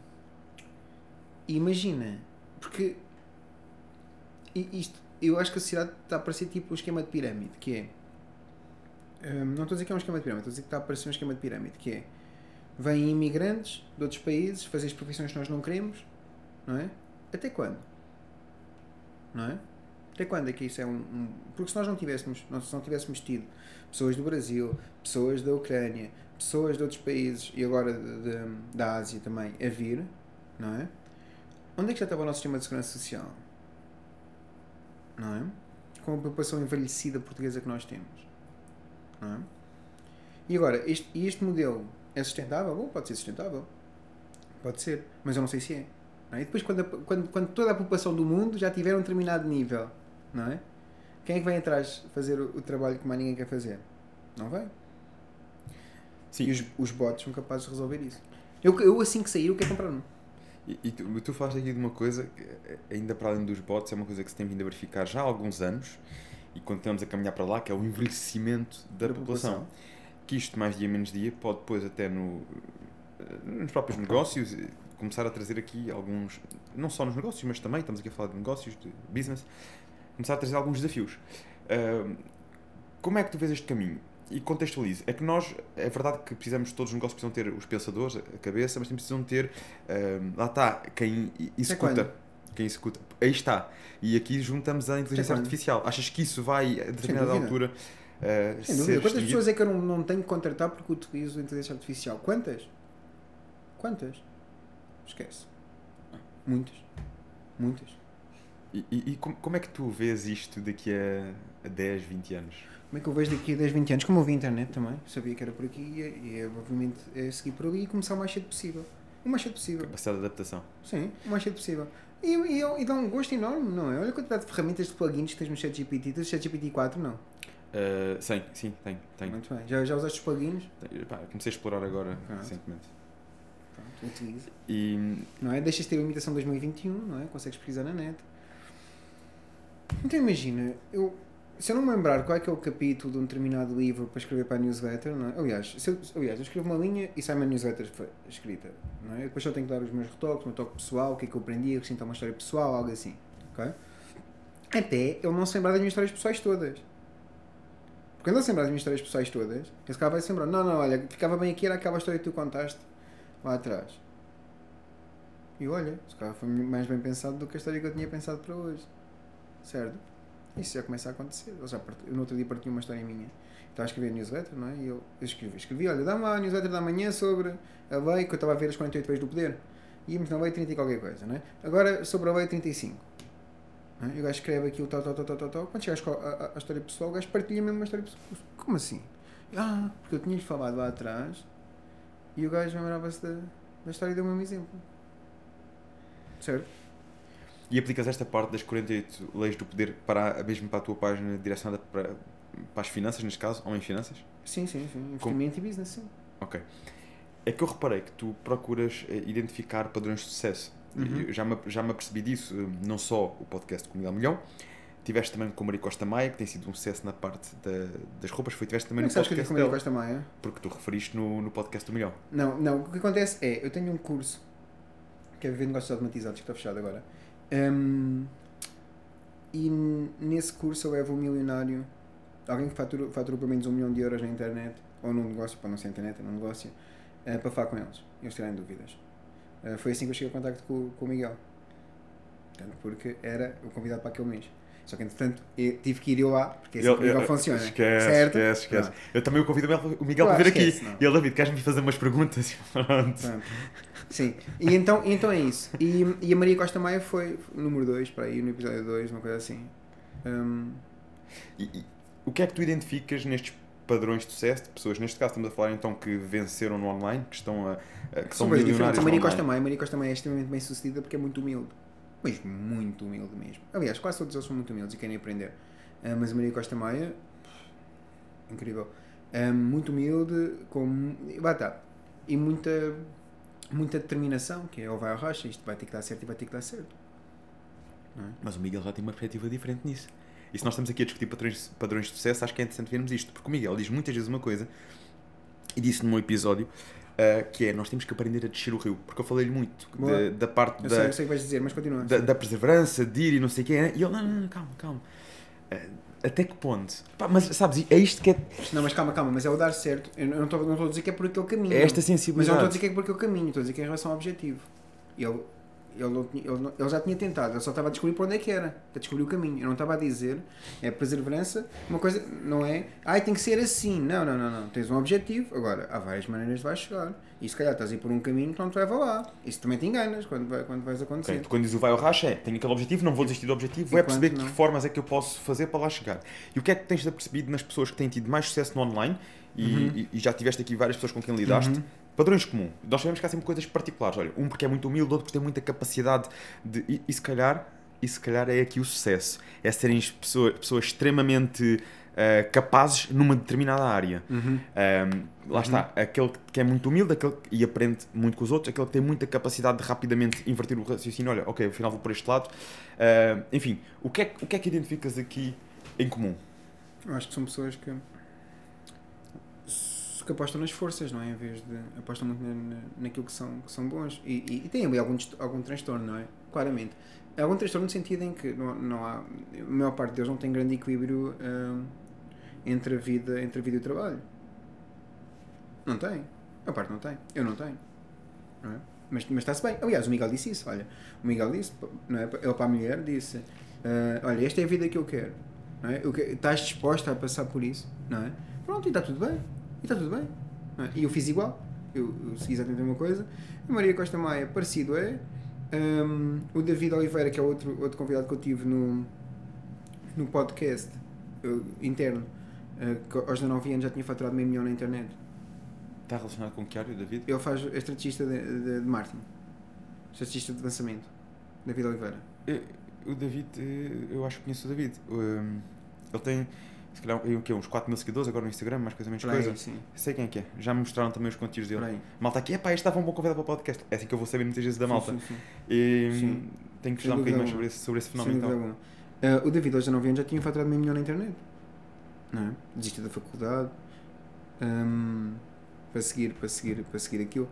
e imagina, porque isto, eu acho que a sociedade está a parecer tipo um esquema de pirâmide, que é. hum, não estou a dizer que é um esquema de pirâmide, estou a dizer que está a parecer um esquema de pirâmide, que é. Vêm imigrantes de outros países fazer as profissões que nós não queremos, não é? Até quando? Não é? Até quando é que isso é um, um- Porque se nós não tivéssemos, se não tivéssemos tido pessoas do Brasil, pessoas da Ucrânia, pessoas de outros países e agora de- de- da Ásia também a vir, não é? Onde é que já estava o nosso sistema de segurança social? Não é? Com a população envelhecida portuguesa que nós temos. Não é? E agora, este, este modelo é sustentável? Bom, pode ser sustentável. Pode ser. Mas eu não sei se é. É? E depois, quando, a- quando, quando toda a população do mundo já tiver um determinado nível, não é? Quem é que vem atrás fazer o, o trabalho que mais ninguém quer fazer? Não vem. Sim. E os, os bots são capazes de resolver isso. Eu, eu assim que sair, eu quero comprar um. E, e tu, tu falaste aqui de uma coisa, que, eh, ainda para além dos bots, é uma coisa que se tem vindo a verificar já há alguns anos e continuamos a caminhar para lá, que é o envelhecimento da, Da população. população. Que isto, mais dia menos dia, pode depois até no, eh, nos próprios negócios eh, começar a trazer aqui alguns, não só nos negócios, mas também, estamos aqui a falar de negócios, de business, começar a trazer alguns desafios. Ahm, como é que tu vês este caminho? E contextualize. É que nós, é verdade que precisamos, todos os negócios precisam ter os pensadores, a cabeça, mas também precisam ter, ahm, lá está, quem executa. quando? Quem executa. Aí está. E aqui juntamos a inteligência quando? artificial. Achas que isso vai, a determinada altura, ah, Sem dúvida. Quantas extinguido? pessoas é que eu não, não tenho que contratar porque utilizo a inteligência artificial? Quantas? Quantas? Esquece. Muitas. Muitas. E, e- e como, como é que tu vês isto daqui a, a 10, 20 anos? Como é que eu vejo daqui a 10, 20 anos? Como eu vi a internet também, sabia que era por aqui e, e é, obviamente é seguir por ali e começar o mais cedo possível. O mais cedo possível. Capacidade de adaptação. Sim, o mais cedo possível. E, e, e dá um gosto enorme, não é? Olha a quantidade de ferramentas de plugins que tens no ChatGPT. Tens ChatGPT 4? Não. Ah, sim, sim, tem. tem, Muito bem. Já, já usaste os plugins? tem. Pá, comecei a explorar agora, Ah. recentemente. Pronto, utiliza. E Não é? Deixas de ter a limitação 2021, não é? Consegues pesquisar na net. Então imagina, eu, se eu não me lembrar qual é que é o capítulo de um determinado livro para escrever para a newsletter, não é? Aliás, eu, aliás, eu escrevo uma linha e sai uma newsletter escrita, não é? Depois só tenho que dar os meus retoques, o meu toque pessoal, o que é que eu aprendi, acrescentar uma história pessoal, algo assim, ok? Até ele não se lembrar das minhas histórias pessoais todas. Porque ele se lembrar das minhas histórias pessoais todas, esse cara vai se lembrar, não, não, olha, ficava bem aqui, era aquela história que tu contaste lá atrás. E olha, se calhar foi mais bem pensado do que a história que eu tinha pensado para hoje. Certo? Isso já começa a acontecer. Eu, já part... eu no outro dia partilhei uma história minha. Estava a escrever a newsletter, não é? E eu, eu escrevi, escrevi, olha, dá-me a newsletter da manhã sobre a lei, que eu estava a ver as 48 leis do poder. Íamos na lei 30 e qualquer coisa, não é? Agora sobre a lei 35. Não é? E o gajo escreve aquilo, tal, tal, tal, tal, tal, tal. Quando chegas à, à história pessoal, o gajo partilha mesmo uma história pessoal. Como assim? Ah, porque eu tinha-lhe falado lá atrás e o gajo lembrava-se da, da história e deu o mesmo exemplo. Certo? E aplicas esta parte das 48 leis do poder para mesmo para a tua página direcionada para, para as finanças, neste caso, Homem Finanças? Sim, sim, sim. Investimento e business, sim. Ok. É que eu reparei que tu procuras eh, identificar padrões de sucesso. Uhum. Já me, já me apercebi disso, eh, não só o podcast com o Miguel Milhão, tiveste também com o Maria Costa Maia, que tem sido um sucesso na parte da- das roupas, foi tiveste também que no sabes que eu podcast tive dela, Costa Maia? porque tu referiste no, no podcast do Milhão. Não, não. O que acontece é, eu tenho um curso que é Viver Negócios Automatizados, que está fechado agora. Hum, e nesse curso eu levo um milionário, alguém que fatura, fatura pelo menos um milhão de euros na internet, ou num negócio, para não ser internet, é num negócio, eh, para falar com eles, eles tirarem dúvidas. Eh, foi assim que eu cheguei a contacto com, com o Miguel. Porque era o convidado para aquele mês. Só que, entretanto, eu tive que ir eu lá, porque que o Miguel funciona. Esquece, certo? esquece, esquece. Pronto. Eu também o convido o Miguel- Claro, para vir aqui. não. E ele, David, queres-me fazer umas perguntas? Pronto. Sim, e então, então é isso. E, e a Maria Costa Maia foi número 2, para aí, no episódio 2, uma coisa assim. Hum, E, e o que é que tu identificas nestes padrões de sucesso de pessoas? Neste caso estamos a falar então que venceram no online, que estão a, a- que são milionários A Maria. Costa Maia, a Maria Costa Maia é extremamente bem sucedida porque é muito humilde. Mas muito humilde mesmo. Aliás, quase todos eles são muito humildes e querem aprender. Ah, mas a Maria Costa Maia, incrível. Ah, muito humilde, com. Lá está. E muita, muita determinação, que é ou vai à rocha, isto vai ter que dar certo e vai ter que dar certo. É? Mas o Miguel já tem uma perspectiva diferente nisso. E se nós estamos aqui a discutir padrões, padrões de sucesso, acho que é interessante vermos isto. Porque o Miguel diz muitas vezes uma coisa, e disse num episódio, ah, que é nós temos que aprender a descer o rio. Porque eu falei-lhe muito Boa. da, parte Eu da, sei, eu sei o que vais dizer, mas continua. da, da perseverança, de ir e não sei o quê. E ele, não, não, não, calma, calma. Ah, até que ponto? Pá, mas sabes, é isto que é, Não, mas calma, calma, mas é o dar certo. Eu não estou a dizer que é por aquele caminho. é esta Mas eu não estou a sensibilidade. dizer que é por aquele caminho, estou a dizer que é em relação ao objetivo. E ele, ele, não ele, não- ele já tinha tentado, ele só estava a descobrir por onde é que era, a descobrir o caminho. Eu não estava a dizer, é perseverança, uma coisa, não é, ai tem que ser assim. Não, não, não, não. Tens um objetivo, agora há várias maneiras de vais chegar. E se calhar estás a ir por um caminho que não te leva lá. Isso também te enganas quando, vai, quando vais acontecer. Ok, tu quando dizes o vai ao racha é, tenho aquele objetivo, não vou desistir do objetivo, vou é perceber não. que formas é que eu posso fazer para lá chegar. E o que é que tens percebido nas pessoas que têm tido mais sucesso no online, e, Uhum. e- e já tiveste aqui várias pessoas com quem lidaste, Uhum. Padrões comuns. Nós sabemos que há sempre coisas particulares. Olha, um porque é muito humilde, outro porque tem muita capacidade de. E, e se calhar, e se calhar é aqui o sucesso. É serem pessoas, pessoas extremamente uh, capazes numa determinada área. Uhum. Um, lá está, aquele que é muito humilde aquele, e aprende muito com os outros, aquele que tem muita capacidade de rapidamente inverter o raciocínio. Olha, ok, afinal vou por este lado. Uh, enfim, o que, é, o que é que identificas aqui em comum? Eu acho que são pessoas que, que apostam nas forças, não é? Em vez de apostam muito na, naquilo que são, que são bons. E, e, e têm ali algum, algum transtorno, não é? Claramente. Algum transtorno no sentido em que não, não há, a maior parte deles não tem grande equilíbrio hum, entre, a vida, entre a vida e o trabalho. Não tem. A parte não tem. Eu não tenho. Não é? Mas, mas está-se bem. Aliás, o Miguel disse isso. Olha, o Miguel disse, não é? ele para a mulher disse: uh, Olha, esta é a vida que eu quero. Não é? Eu que, estás disposta a passar por isso? Não é? Pronto, e está tudo bem. E está tudo bem. É? E eu fiz igual. Eu, eu segui exatamente a mesma coisa. A Maria Costa Maia, parecido é. Um, o David Oliveira, que é outro, outro convidado que eu tive no, no podcast uh, interno, uh, que aos 19 anos já tinha faturado meio milhão na internet. Está relacionado com o que área, David? Ele faz é estrategista de, de, de marketing, estrategista de lançamento. David Oliveira. Eu, o David, eu acho que conheço o David. Ele tem se calhar o quê? uns 4 mil seguidores agora no Instagram, mais coisa, menos coisa. sim. Sei quem é que é. Já me mostraram também os conteúdos dele. Aí. Malta aqui, epá, este estava um bom convidado para o podcast. É assim que eu vou saber muitas vezes da malta. Sim, sim. E Sim. tenho que estudar um bocadinho mais sobre esse, sobre esse fenómeno. Então. Uh, o David, aos 19 anos, já tinha faturado meio milhão na internet. Não é? Desistiu da faculdade um, para, seguir, para, seguir, para seguir aquilo.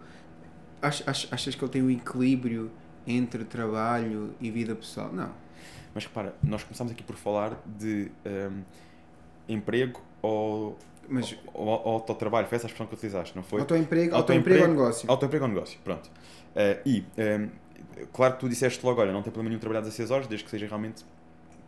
Ach, ach, achas que ele tem um equilíbrio entre trabalho e vida pessoal? Não. Mas repara, nós começámos aqui por falar de um, emprego ou, Mas ou, ou autotrabalho. Foi essa a expressão que utilizaste, não foi? autoemprego, Autoemprego. autoemprego ou negócio? Autoemprego ou negócio, pronto. Eh, e, eh, claro que tu disseste logo, olha, não tem problema nenhum trabalhar 16 horas, desde que seja realmente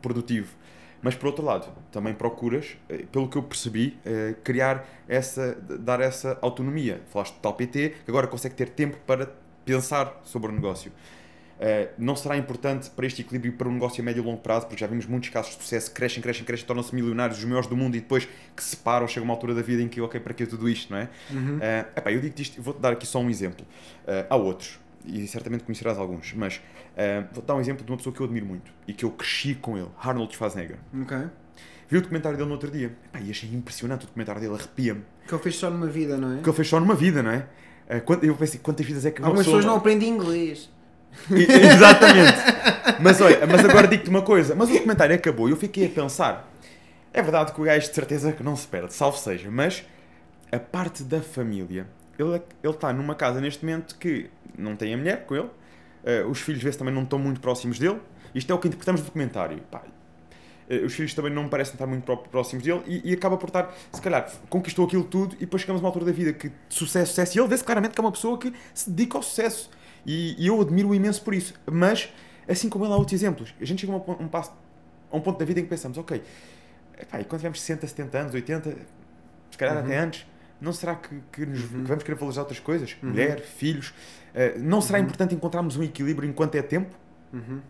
produtivo. Mas por outro lado, também procuras, eh, pelo que eu percebi, criar essa, dar essa autonomia. Falaste de tal PT, que agora consegue ter tempo para pensar sobre o negócio. Eh, não será importante para este equilíbrio para um negócio a médio e longo prazo, porque já vimos muitos casos de sucesso, que crescem, crescem, crescem, tornam-se milionários, os maiores do mundo, e depois que se param, chega uma altura da vida em que, ok, para que tudo isto, não é? Uhum. Eh, epá, eu digo isto, vou-te dar aqui só um exemplo. Eh, há outros, e certamente conhecerás alguns, mas eh, vou-te dar um exemplo de uma pessoa que eu admiro muito e que eu cresci com ele, Arnold Schwarzenegger. Ok. Vi o documentário dele no outro dia epá, e achei impressionante o documentário dele, arrepia-me. Que ele fez só numa vida, não é? Que ele fez só numa vida, não é? Quant- eu pensei, quantas vidas é que uma Algumas pessoa... pessoas não aprendem inglês. Exatamente. mas olha, mas agora digo-te uma coisa. Mas o documentário acabou e eu fiquei a pensar. É verdade que o gajo de certeza que não se perde, salvo seja, mas a parte da família. Ele ele está numa casa neste momento que não tem a mulher com ele, eh, os filhos vê-se também não estão muito próximos dele. Isto é o que interpretamos do documentário. Pá, eh, os filhos também não parecem estar muito pró- próximos dele e, e acaba por estar, se calhar, conquistou aquilo tudo e depois chegamos a uma altura da vida que sucesso, sucesso, e ele vê-se claramente que é uma pessoa que se dedica ao sucesso. E, e eu admiro-o imenso por isso. Mas, assim como ele há outros exemplos, a gente chega a um, um passo, a um ponto da vida em que pensamos, ok, epá, e quando tivermos 60, 70 anos, 80, se calhar Uhum. até antes, não será que, que, nos- Uhum. que vamos querer valorizar outras coisas? Uhum. Mulher, filhos? Eh, não será Uhum. importante encontrarmos um equilíbrio enquanto é tempo? Uhum.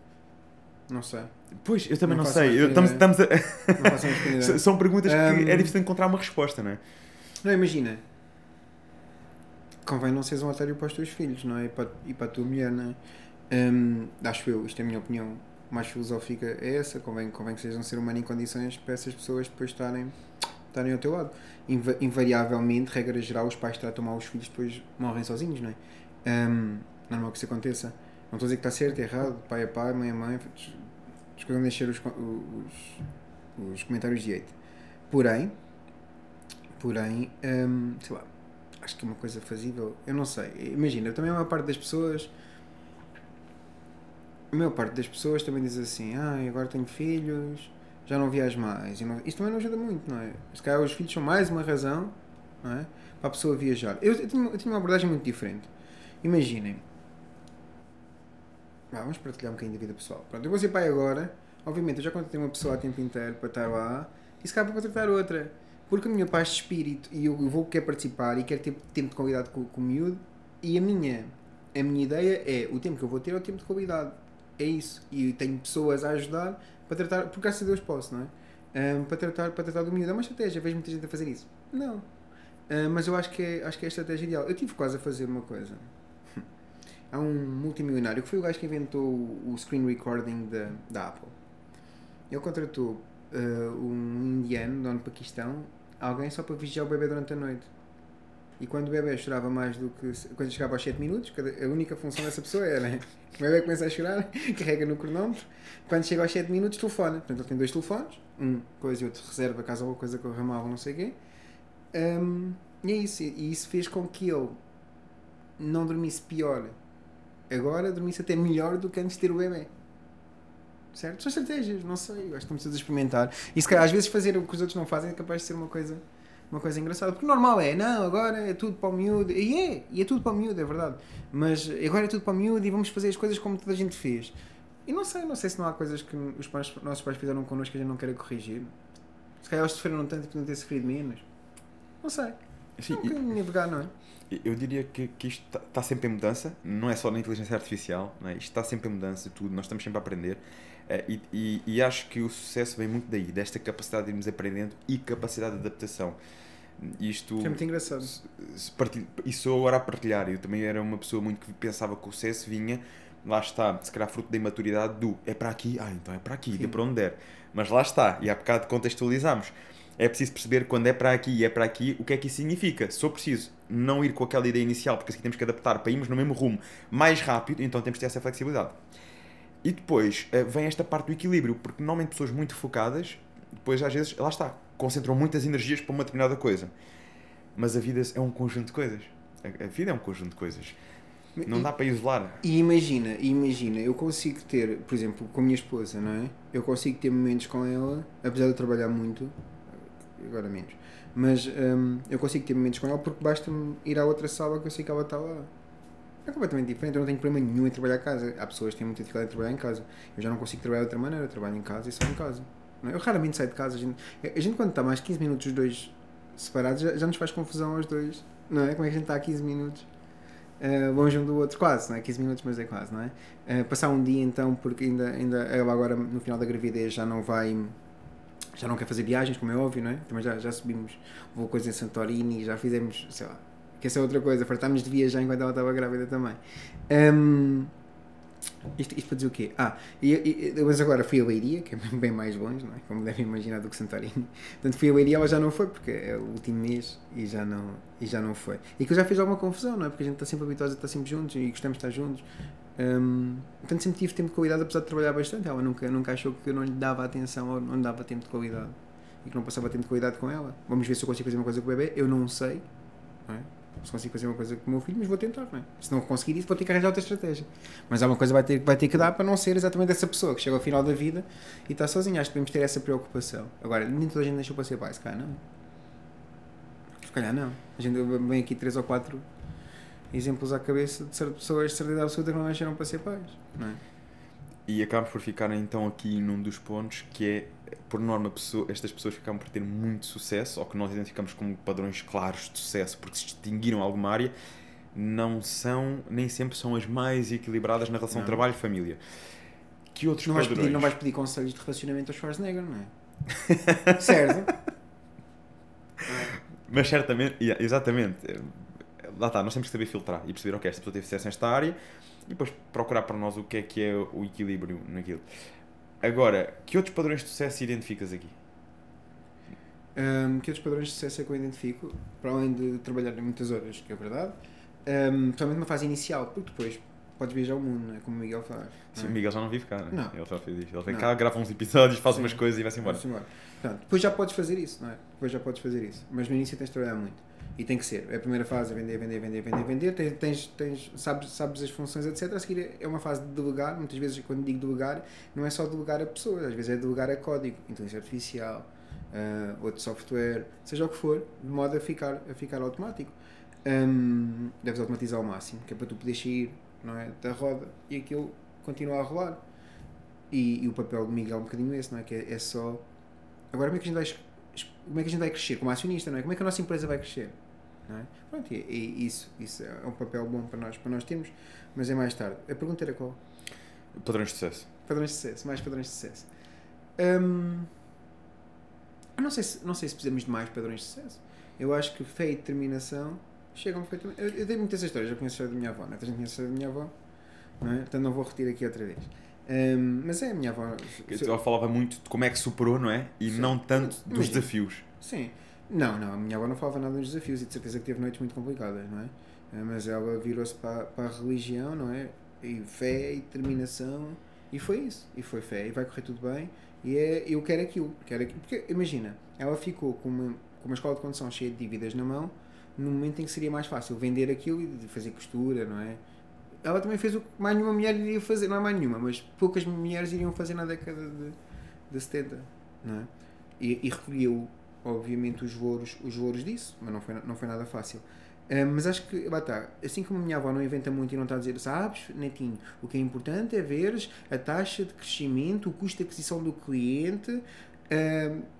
Não sei. Pois, eu também Não não, sei. Eu- estamos, estamos a... São perguntas que Um, é difícil encontrar uma resposta, não é? Não, imagina. Convém não seres um otário para os teus filhos, não é? E para, e para a tua mulher, não é? Hum, acho eu, isto é a minha opinião mais filosófica, é essa. Convém, convém que sejas um ser humano em condições para essas pessoas depois estarem, estarem ao teu lado. Inva- invariavelmente, regra geral, os pais tratam mal os filhos depois morrem sozinhos, não é? Hum, normal que isso aconteça. Não estou a dizer que está certo, errado, pai é pai, mãe é mãe. Escolham deixar os, os, os comentários de hate. Porém, porém, hum, sei lá, acho que é uma coisa fazível. Eu não sei. Imagina, também a maior parte das pessoas. A maior parte das pessoas também diz assim: ah, agora tenho filhos, já não viajo mais. Não- Isso também não ajuda muito, não é? Se calhar os filhos são mais uma razão não é? para a pessoa viajar. Eu, eu, tinha, eu tinha uma abordagem muito diferente. Imaginem. Ah, vamos partilhar um bocadinho da vida pessoal. Pronto, eu vou ser pai agora. Obviamente, eu já contratei uma pessoa a tempo inteiro para estar lá. E se calhar vou contratar outra. Porque a minha paz de espírito e eu, vou querer participar e quero ter tempo de qualidade com, com o miúdo. E a minha, a minha ideia é o tempo que eu vou ter é o tempo de qualidade. É isso. E tenho pessoas a ajudar para tratar, porque graças a Deus posso, não é? Ahm, para, tratar, para tratar do miúdo. É uma estratégia. Vejo muita gente a fazer isso. Não. Ah, mas eu acho que, é, acho que é a estratégia ideal. Eu tive quase a fazer uma coisa. há um multimilionário que foi o gajo que inventou o o screen recording da, da Apple. Ele contratou uh, um indiano, dono do Paquistão, alguém só para vigiar o bebê durante a noite. E quando o bebê chorava mais do que. Quando chegava aos 7 minutos, a única função dessa pessoa era. O bebê começa a chorar, carrega no cronómetro. Quando chega aos 7 minutos, telefona. Portanto, ele tem dois telefones, um coisa e outro reserva caso alguma coisa corra mal não sei o quê. Um, e é isso. E isso fez com que ele não dormisse pior. Agora dormisse até melhor do que antes de ter o bebê. Certo? São estratégias, não sei. Eu acho que estamos todos a experimentar. E se calhar, às vezes fazer o que os outros não fazem é capaz de ser uma coisa, uma coisa engraçada. Porque normal é, não, agora é tudo para o miúdo. E é, e é tudo para o miúdo, é verdade. Mas agora é tudo para o miúdo e vamos fazer as coisas como toda a gente fez. E não sei, não sei se não há coisas que os pais, nossos pais fizeram connosco que a gente não queira corrigir. Se calhar eles sofreram tanto e podiam ter sofrido menos. Não sei. Sim, é um bocadinho navegar, não é? eu diria que, que isto está sempre em mudança, não é só na inteligência artificial, é? isto está sempre em mudança, tudo, nós estamos sempre a aprender. Eh, e, e, e acho que o sucesso vem muito daí, desta capacidade de irmos aprendendo e capacidade de adaptação. Isto. É muito engraçado. se- se partilho- e sou agora a partilhar. Eu também era uma pessoa muito que pensava que o sucesso vinha, lá está, se calhar fruto da imaturidade do é para aqui, ah, então é para aqui, Sim. dê para onde der. Mas lá está, e há bocado contextualizamos. É preciso perceber quando é para aqui e é para aqui o que é que isso significa. Se for preciso não ir com aquela ideia inicial, porque assim temos que adaptar para irmos no mesmo rumo mais rápido, então temos que ter essa flexibilidade. E depois eh, vem esta parte do equilíbrio, porque normalmente pessoas muito focadas, depois às vezes, lá está, concentram muitas energias para uma determinada coisa. Mas a vida é um conjunto de coisas. A, vida é um conjunto de coisas. Não dá para isolar. E imagina, imagina, eu consigo ter, por exemplo, com a minha esposa, não é? Eu consigo ter momentos com ela, apesar de eu trabalhar muito, agora menos, mas hum, eu consigo ter momentos com ela porque basta-me ir à outra sala que eu sei que ela está lá. É completamente diferente, eu não tenho problema nenhum em trabalhar em casa. Há pessoas que têm muita dificuldade em trabalhar em casa. Eu já não consigo trabalhar de outra maneira, eu trabalho em casa e só em casa. é? Eu raramente saio de casa. A gente, a gente quando está mais 15 minutos os dois separados, já, já nos faz confusão aos dois, não é? Como é que a gente está a 15 minutos? Uh, longe um do outro, quase, não é? 15 minutos, mas é quase, não é? Uh, passar um dia então, porque ainda, ainda ela agora no final da gravidez já não vai, já não quer fazer viagens, como é óbvio, não é? Também já, já subimos, vou coisa em Santorini, já fizemos, sei lá, que essa é outra coisa, fartámos de viajar enquanto ela estava grávida também. Um, isto, isto para dizer o quê? Ah, e, e, mas agora fui a Leiria, que é bem mais longe, não é? Como devem imaginar do que Santorini. Portanto, fui a Leiria, ela já não foi, porque é o último mês e já não, e já não foi. E que eu já fiz alguma confusão, não é? Porque a gente está sempre habituado a estar sempre juntos e gostamos de estar juntos. Um, portanto, sempre tive tempo de qualidade, apesar de trabalhar bastante. Ela nunca, nunca achou que eu não lhe dava atenção ou não lhe dava tempo de qualidade e que não passava tempo de qualidade com ela. Vamos ver se eu consigo fazer uma coisa com o bebê. Eu não sei, não é? Se consigo fazer uma coisa com o meu filho, mas vou tentar, não é? Se não conseguir isso, vou ter que arranjar outra estratégia. Mas há uma coisa vai ter, vai ter que dar para não ser exatamente essa pessoa que chega ao final da vida e está sozinha. Acho que devemos ter essa preocupação. Agora, nem toda a gente deixou para ser pai, se calhar não. Se calhar não. A gente vem aqui três ou quatro exemplos à cabeça de certas pessoas de certeza absoluta que não nasceram para ser pais, não é? E acabamos por ficar então aqui num dos pontos que é, por norma, pessoa- estas pessoas que acabam por ter muito sucesso, ou que nós identificamos como padrões claros de sucesso porque se distinguiram em alguma área, não são, nem sempre são as mais equilibradas na relação trabalho-família. Que outros Não vais, pedir, não vais pedir conselhos de relacionamento aos Schwarzenegger, não é? certo? Mas certamente, yeah, exatamente. eh, Lá está, nós temos que saber filtrar e perceber, ok, esta pessoa teve sucesso nesta área e depois procurar para nós o que é que é o equilíbrio naquilo. Agora, que outros padrões de sucesso identificas aqui? Um, que outros padrões de sucesso é que eu identifico, para além de trabalhar muitas horas, que é verdade, um, principalmente numa fase inicial, porque depois podes viajar o mundo, não é? como o Miguel faz. Sim, não o é? Miguel já não vive cá, né? Não. Ele já fez isto. Ele vem Não. cá, grava uns episódios, faz Sim. umas coisas e vai-se embora. Vamos embora. Portanto, depois já podes fazer isso, não é? Depois já podes fazer isso. Mas no início tens de trabalhar muito. E tem que ser. É a primeira fase é vender, vender, vender, vender, vender. Tens, tens, tens, sabes, sabes as funções, etc. A seguir é uma fase de delegar. Muitas vezes, quando digo delegar, não é só delegar a pessoas. Às vezes é delegar a código, inteligência artificial, ah, outro software, seja o que for, de modo a ficar, a ficar automático. Hum, deves automatizar ao máximo, que é para tu poderes sair não é, da roda e aquilo continua a rolar. E, e o papel do Miguel é um bocadinho esse, não é? Que é, é só. Agora, como é que a gente vai, como é que a gente vai crescer como acionista, não é? Como é que a nossa empresa vai crescer? Não é? Pronto, e, e isso, isso é um papel bom para nós, para nós termos, mas é mais tarde. A pergunta era qual? Padrões de sucesso. Padrões de sucesso, mais padrões de sucesso. Hum, eu não sei, se, não sei se precisamos de mais padrões de sucesso. Eu acho que fé e determinação chegam perfeitamente. Eu, eu dei muitas histórias, eu conheço a da minha avó, não é? A gente conhece a da minha avó. Não é? Portanto, não vou repetir aqui outra vez. Um, mas é a minha avó. Ela falava muito de como é que superou, não é? E Sim. não tanto dos Imagina. desafios. Sim. Não, não, a minha avó não falava nada dos desafios e de certeza que teve noites muito complicadas, não é? Eh, Mas ela virou-se para, para a religião, não é? E fé e determinação. E foi isso. E foi fé. E vai correr tudo bem. E é, eu quero aquilo. Quero aquilo. Porque imagina, ela ficou com uma, com uma escola de condução cheia de dívidas na mão no momento em que seria mais fácil vender aquilo e fazer costura, não é? Ela também fez o que mais nenhuma mulher iria fazer, não é mais nenhuma, mas poucas mulheres iriam fazer na década de, de 70, não é? E, e recolheu, obviamente, os louros, os louros disso, mas não foi, não foi nada fácil. Ah, mas acho que, lá assim como a minha avó não inventa muito e não está a dizer, sabes, netinho, o que é importante é veres a taxa de crescimento, o custo de aquisição do cliente,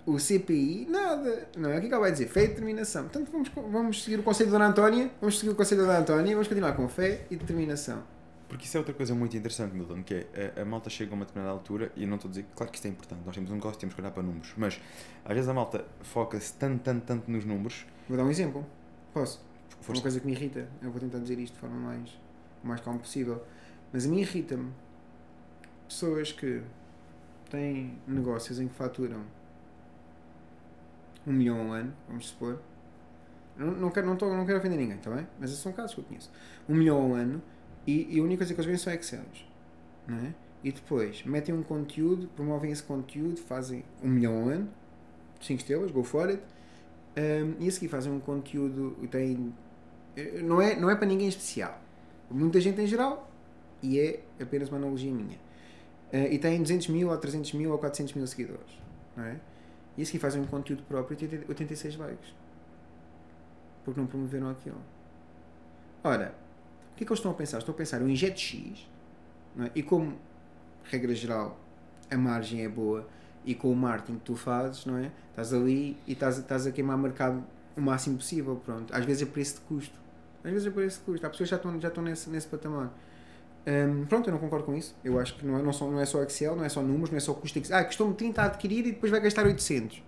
o CPI, nada, não é? O que é ela vai dizer? Fé e determinação. Portanto, vamos, vamos seguir o conselho da Dona Antónia, vamos seguir o conselho da Dona Antónia, vamos continuar com fé e determinação. Porque isso é outra coisa muito interessante, Milton, que é a, a malta chega a uma determinada altura, e eu não estou a dizer, claro que isto é importante, nós temos um negócio, temos que olhar para números, mas às vezes a malta foca-se tanto, tanto, tanto nos números, Vou dar um exemplo. Posso? Uma Força. coisa que me irrita, eu vou tentar dizer isto de forma mais, mais calma possível, mas a mim irrita-me pessoas que têm negócios em que faturam um milhão ao ano, vamos supor. Não, não, quero, não, tô, não quero ofender ninguém, está bem? Mas esses são casos que eu conheço. Um milhão ao ano e, e a única coisa que eles veem são Excels, não é? E depois metem um conteúdo, promovem esse conteúdo, fazem um milhão ao ano, 5 estrelas, go for it, um, e a seguir fazem um conteúdo tem. eh, Não é, não é para ninguém especial. Muita gente em geral, e é apenas uma analogia minha. Eh, e tem 200 mil, ou 300 mil, ou 400 mil seguidores. Não é? E a seguir fazem um conteúdo próprio e tem 86 likes. Porque não promoveram aquilo. Ora, o que é que eles estão a pensar? Estão a pensar, eu injeto X, é? e como, regra geral, a margem é boa, e com o marketing que tu fazes, não é? Estás ali e estás, estás a queimar mercado o máximo possível, pronto. Às vezes é preço de custo. Às vezes é preço de custo. Há pessoas que já estão, já estão nesse, nesse patamar. Hum, pronto, eu não concordo com isso. Eu acho que não é, não, só, não é só Excel, não é só números, não é só custo. Ah, custou-me 30 a adquirir e depois vai gastar 800.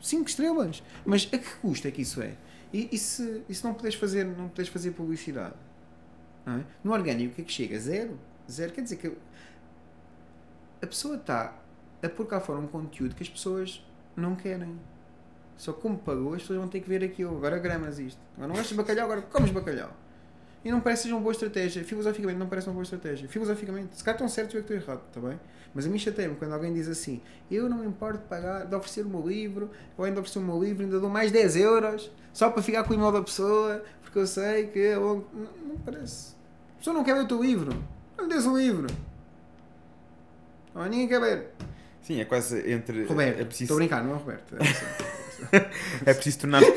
5 estrelas. Mas a que custo é que isso é? E, e se, e se não puderes fazer, não puderes fazer publicidade? É? No orgânico, o que é que chega? Zero. Zero. Quer dizer que a pessoa está a pôr cá fora um conteúdo que as pessoas não querem. Só como pagou, as pessoas vão ter que ver aquilo. Agora gramas isto. Agora não gostas de bacalhau, agora comes bacalhau. E não parece que seja uma boa estratégia. Filosoficamente não parece uma boa estratégia. Filosoficamente, se calhar estão certos eu é que estou errado, está bem? Mas a mim chateia-me quando alguém diz assim: Eu não me importo de pagar, de oferecer o meu livro, ou ainda oferecer o meu livro, ainda dou mais 10 euros, só para ficar com o e-mail da pessoa, porque eu sei que. é longo." Não, não parece. A pessoa não quer ver o teu livro. Não lhe des um livro. Não, ninguém quer ver. sim, é quase entre. Roberto, é estou preciso, a brincar, não é Roberto? É assim. é preciso tornar-te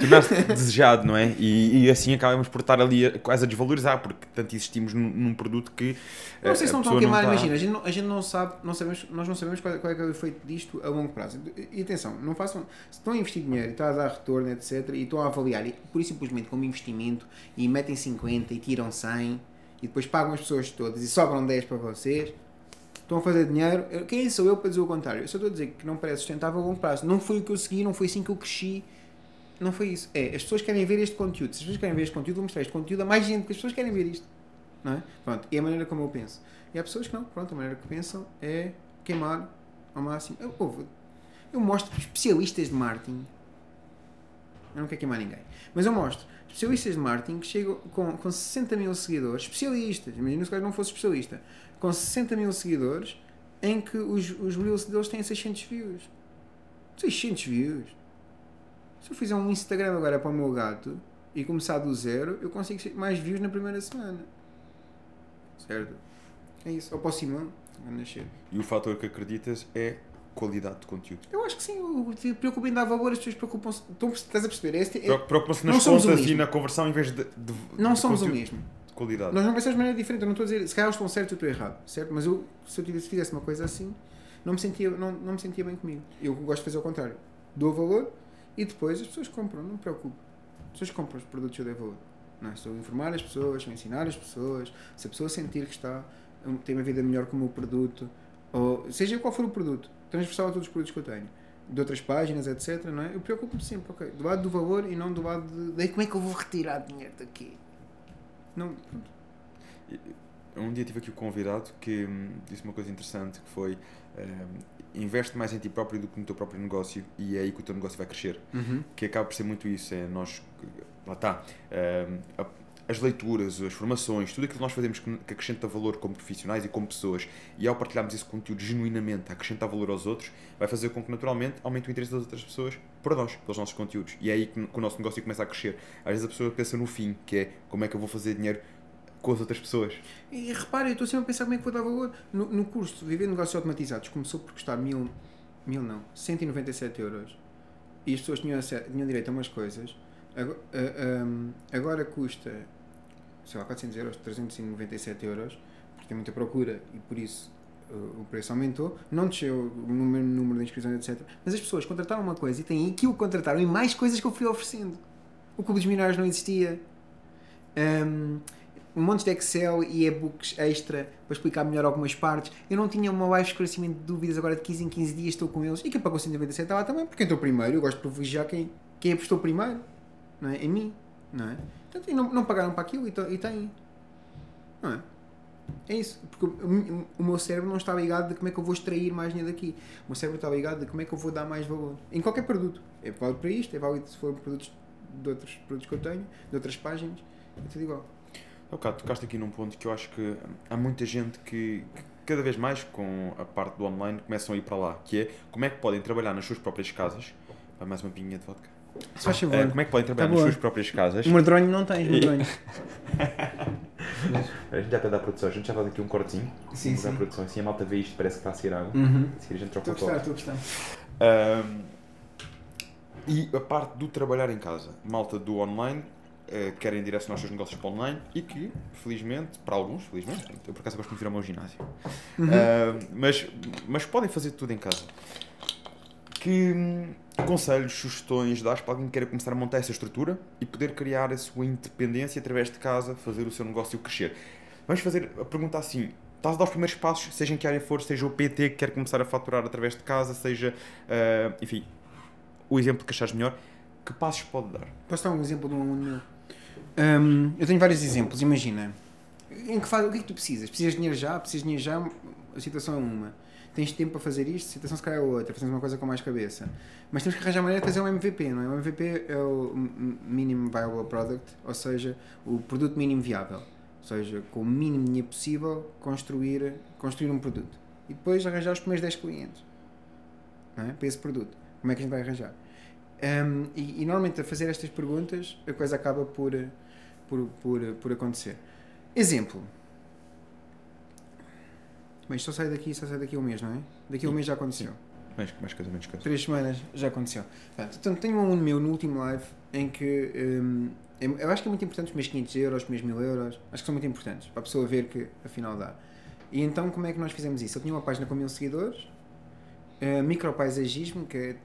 tornar desejado, não é? E, e assim acabamos por estar ali a- quase a desvalorizar, porque tanto insistimos num, num produto que. Não eh, sei se não a estão a queimar, está- imagina, a gente não, a gente não sabe, não sabemos, nós não sabemos qual, qual é, é o efeito disto a longo prazo. E atenção, não façam, se estão a investir dinheiro e está a dar retorno, etc., e estão a avaliar, e, por isso simplesmente como investimento, e metem 50 e tiram 100, e depois pagam as pessoas todas e sobram 10 para vocês, estão a fazer dinheiro. Eu- Quem sou eu para dizer o contrário? Eu só estou a dizer que não parece sustentável a longo prazo. Não foi o que eu segui, não foi assim que eu cresci. Não foi isso. É, as pessoas querem ver este conteúdo. Se as pessoas querem ver este conteúdo, vou mostrar este conteúdo a mais gente, porque as pessoas querem ver isto. Não é? Pronto, é a maneira como eu penso. E há pessoas que não, pronto, a maneira que pensam é queimar ao máximo. Eu, ouve, eu mostro especialistas de marketing. Eu não quero queimar ninguém. Mas eu mostro especialistas de marketing que chegam com, com 60 mil seguidores, especialistas, imagina se o gajo não fosse especialista, com 60 mil seguidores, em que os, os reels deles têm 600 views. 600 views. Se eu fizer um Instagram agora para o meu gato e começar do zero, eu consigo mais views na primeira semana. Certo? É isso. Ou para o Simão, vai nascer. E o fator que acreditas é qualidade de conteúdo. Eu acho que sim, o te preocupa em dar valor, as pessoas preocupam-se. Estás a perceber? Este, é, Preocupa- Preocupa-se não nas o contas e na conversão em vez de. de- não de somos o conteúdo mesmo. De qualidade. Nós não pensamos de maneira diferente. Eu não estou a dizer, se calhar estão certos eu estou errado, certo? Mas eu, se eu tivesse, fizesse uma coisa assim, não me, sentia, não, não me sentia bem comigo. Eu gosto de fazer o contrário. Dou valor e depois as pessoas compram, não me preocupo. As pessoas compram os produtos que eu dei valor. Não, é? estou a informar as pessoas, a ensinar as pessoas. Se a pessoa sentir que está, tem uma vida melhor com o meu produto, ou seja qual for o produto, transversal a todos os produtos que eu tenho, de outras páginas, etc. Não é? Eu preocupo-me sempre, ok, do lado do valor e não do lado de, de como é que eu vou retirar dinheiro daqui. Não, pronto. Um dia tive aqui o um convidado que hum, disse uma coisa interessante que foi hum, investe mais em ti próprio do que no teu próprio negócio e é aí que o teu negócio vai crescer. Uhum. Que acaba por ser muito isso, é nós, lá está, a- as leituras, as formações, tudo aquilo que nós fazemos que acrescenta valor como profissionais e como pessoas e ao partilharmos esse conteúdo genuinamente acrescentar valor aos outros, vai fazer com que naturalmente aumente o interesse das outras pessoas por nós, pelos nossos conteúdos. E é aí que, o nosso negócio começa a crescer. Às vezes a pessoa pensa no fim, que é como é que eu vou fazer dinheiro com as outras pessoas. E repare, eu estou sempre a pensar como é que vou dar valor. No, no curso Viver Negócios Automatizados começou por custar mil, mil não, 197 euros. E as pessoas tinham, tinham direito a umas coisas. Agora, ah, ahm, agora custa, sei lá, 400 euros, 397 euros, porque tem muita procura e por isso ah, o preço aumentou. Não desceu o número, número de inscrições, etc. Mas as pessoas contrataram uma coisa e têm aquilo que contrataram e mais coisas que eu fui oferecendo. O Clube dos Milionários não existia. Ahm, um monte de Excel e e-books extra para explicar melhor algumas partes. Eu não tinha uma live de esclarecimento de dúvidas, agora de 15 em 15 dias estou com eles. E quem pagou 197 está lá também, porque entrou primeiro. Eu gosto de privilegiar quem, quem apostou primeiro, não é? Em mim, não é? Portanto, e não, não pagaram para aquilo e, to- e têm. Não é? É isso, porque o, o- o meu cérebro não está ligado de como é que eu vou extrair mais dinheiro daqui. O meu cérebro está ligado de como é que eu vou dar mais valor. Em qualquer produto. É válido para isto, é válido se for produtos de outros produtos que eu tenho, de outras páginas, é tudo igual. Ok, tocaste aqui num ponto que eu acho que há muita gente que, que cada vez mais com a parte do online começam a ir para lá, que é como é que podem trabalhar nas suas próprias casas. Vai mais uma pinguinha de vodka. Se faz favor. Eh, como é que podem trabalhar Tá nas boa. suas próprias casas? O merdronho não tens, merdronho. A gente já pede à produção, a gente já faz aqui um cortezinho. Sim, Vamos sim. produção, assim a malta vê isto, parece que está a ser água. Uhum. A a gente troca Estou o a toque. gostar, estou a gostar. Ahm, e a parte do trabalhar em casa, malta do online, eh, querem direcionar os seus negócios para online e que, felizmente, para alguns, felizmente, eu por acaso gosto de ir ao meu ginásio, Uhum. Ahm, mas, mas podem fazer tudo em casa. Que hum, conselhos, sugestões dás para alguém que queira começar a montar essa estrutura e poder criar a sua independência através de casa, fazer o seu negócio crescer? Vamos fazer a pergunta assim: estás a dar os primeiros passos, seja em que área for, seja o PT que quer começar a faturar através de casa, seja, ah, enfim, o exemplo que achares melhor, que passos pode dar? Posso dar um exemplo de um aluno meu? Hum, eu tenho vários exemplos, imagina. Em que faz, o que é que tu precisas? Precisas de dinheiro já? Precisas de dinheiro já? A situação é uma. Tens tempo para fazer isto? Situação se calhar é outra. Fazemos uma coisa com mais cabeça. Mas temos que arranjar maneira de fazer um MVP, não é? O MVP é o Minimum Viable Product, ou seja, o produto mínimo viável. Ou seja, com o mínimo dinheiro possível, construir, construir um produto. E depois arranjar os primeiros 10 clientes é? para esse produto. Como é que a gente vai arranjar? Um, e, e normalmente a fazer estas perguntas a coisa acaba por, por, por, por acontecer. Exemplo. Mas só sai daqui, só sai daqui um mês, não é? Daqui a um mês já aconteceu. Mais, mais coisa, menos coisa. Três semanas já aconteceu. Portanto, então, tenho um aluno meu no último live em que hum, eu acho que é muito importante os meus 500 euros, os meus 1000 euros, acho que são muito importantes para a pessoa ver que afinal dá. E então, como é que nós fizemos isso? Eu tinha uma página com mil seguidores, uh, micropaisagismo, que é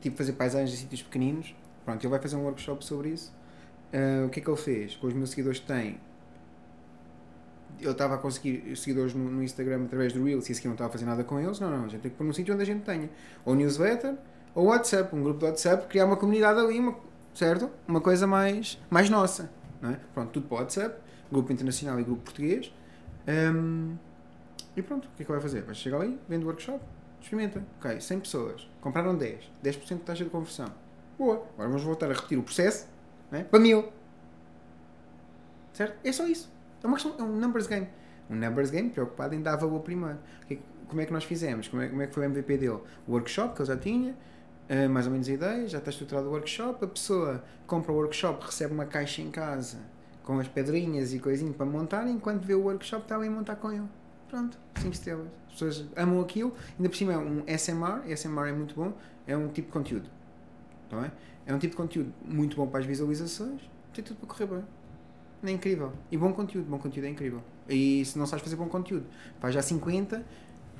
tipo fazer paisagens em sítios pequeninos. Pronto, ele vai fazer um workshop sobre isso. Uh, o que é que ele fez? Com os meus seguidores que tem, ele estava a conseguir seguidores no, no Instagram através do Reels e a seguir não estava a fazer nada com eles. Não, não, a gente tem que pôr num sítio onde a gente tenha. Ou newsletter, ou WhatsApp, um grupo de WhatsApp, criar uma comunidade ali, uma, certo? Uma coisa mais, mais nossa. Não é? Pronto, tudo para o WhatsApp, grupo internacional e grupo português. Hum, e pronto, o que é que vai fazer? Vai chegar ali, vende o workshop, experimenta. Ok, 100 pessoas, compraram 10, 10% de taxa de conversão. Boa, agora vamos voltar a repetir o processo não é? para mil. Certo? É só isso. É uma questão, é um numbers game. Um numbers game preocupado em dar valor primeiro. É Como é que nós fizemos? Como é, como é que foi o MVP dele? O workshop que ele já tinha, eh, mais ou menos a ideia, já está estruturado o workshop, a pessoa compra o workshop, recebe uma caixa em casa com as pedrinhas e coisinho para montar, enquanto vê o workshop está ali a montar com ele. Pronto, 5 estrelas. As pessoas amam aquilo, ainda por cima é um SMR, SMR é muito bom, é um tipo de conteúdo. Está bem? É um tipo de conteúdo muito bom para as visualizações, tem tudo para correr bem. É incrível. E bom conteúdo, bom conteúdo é incrível. E se não sabes fazer bom conteúdo, faz já 50,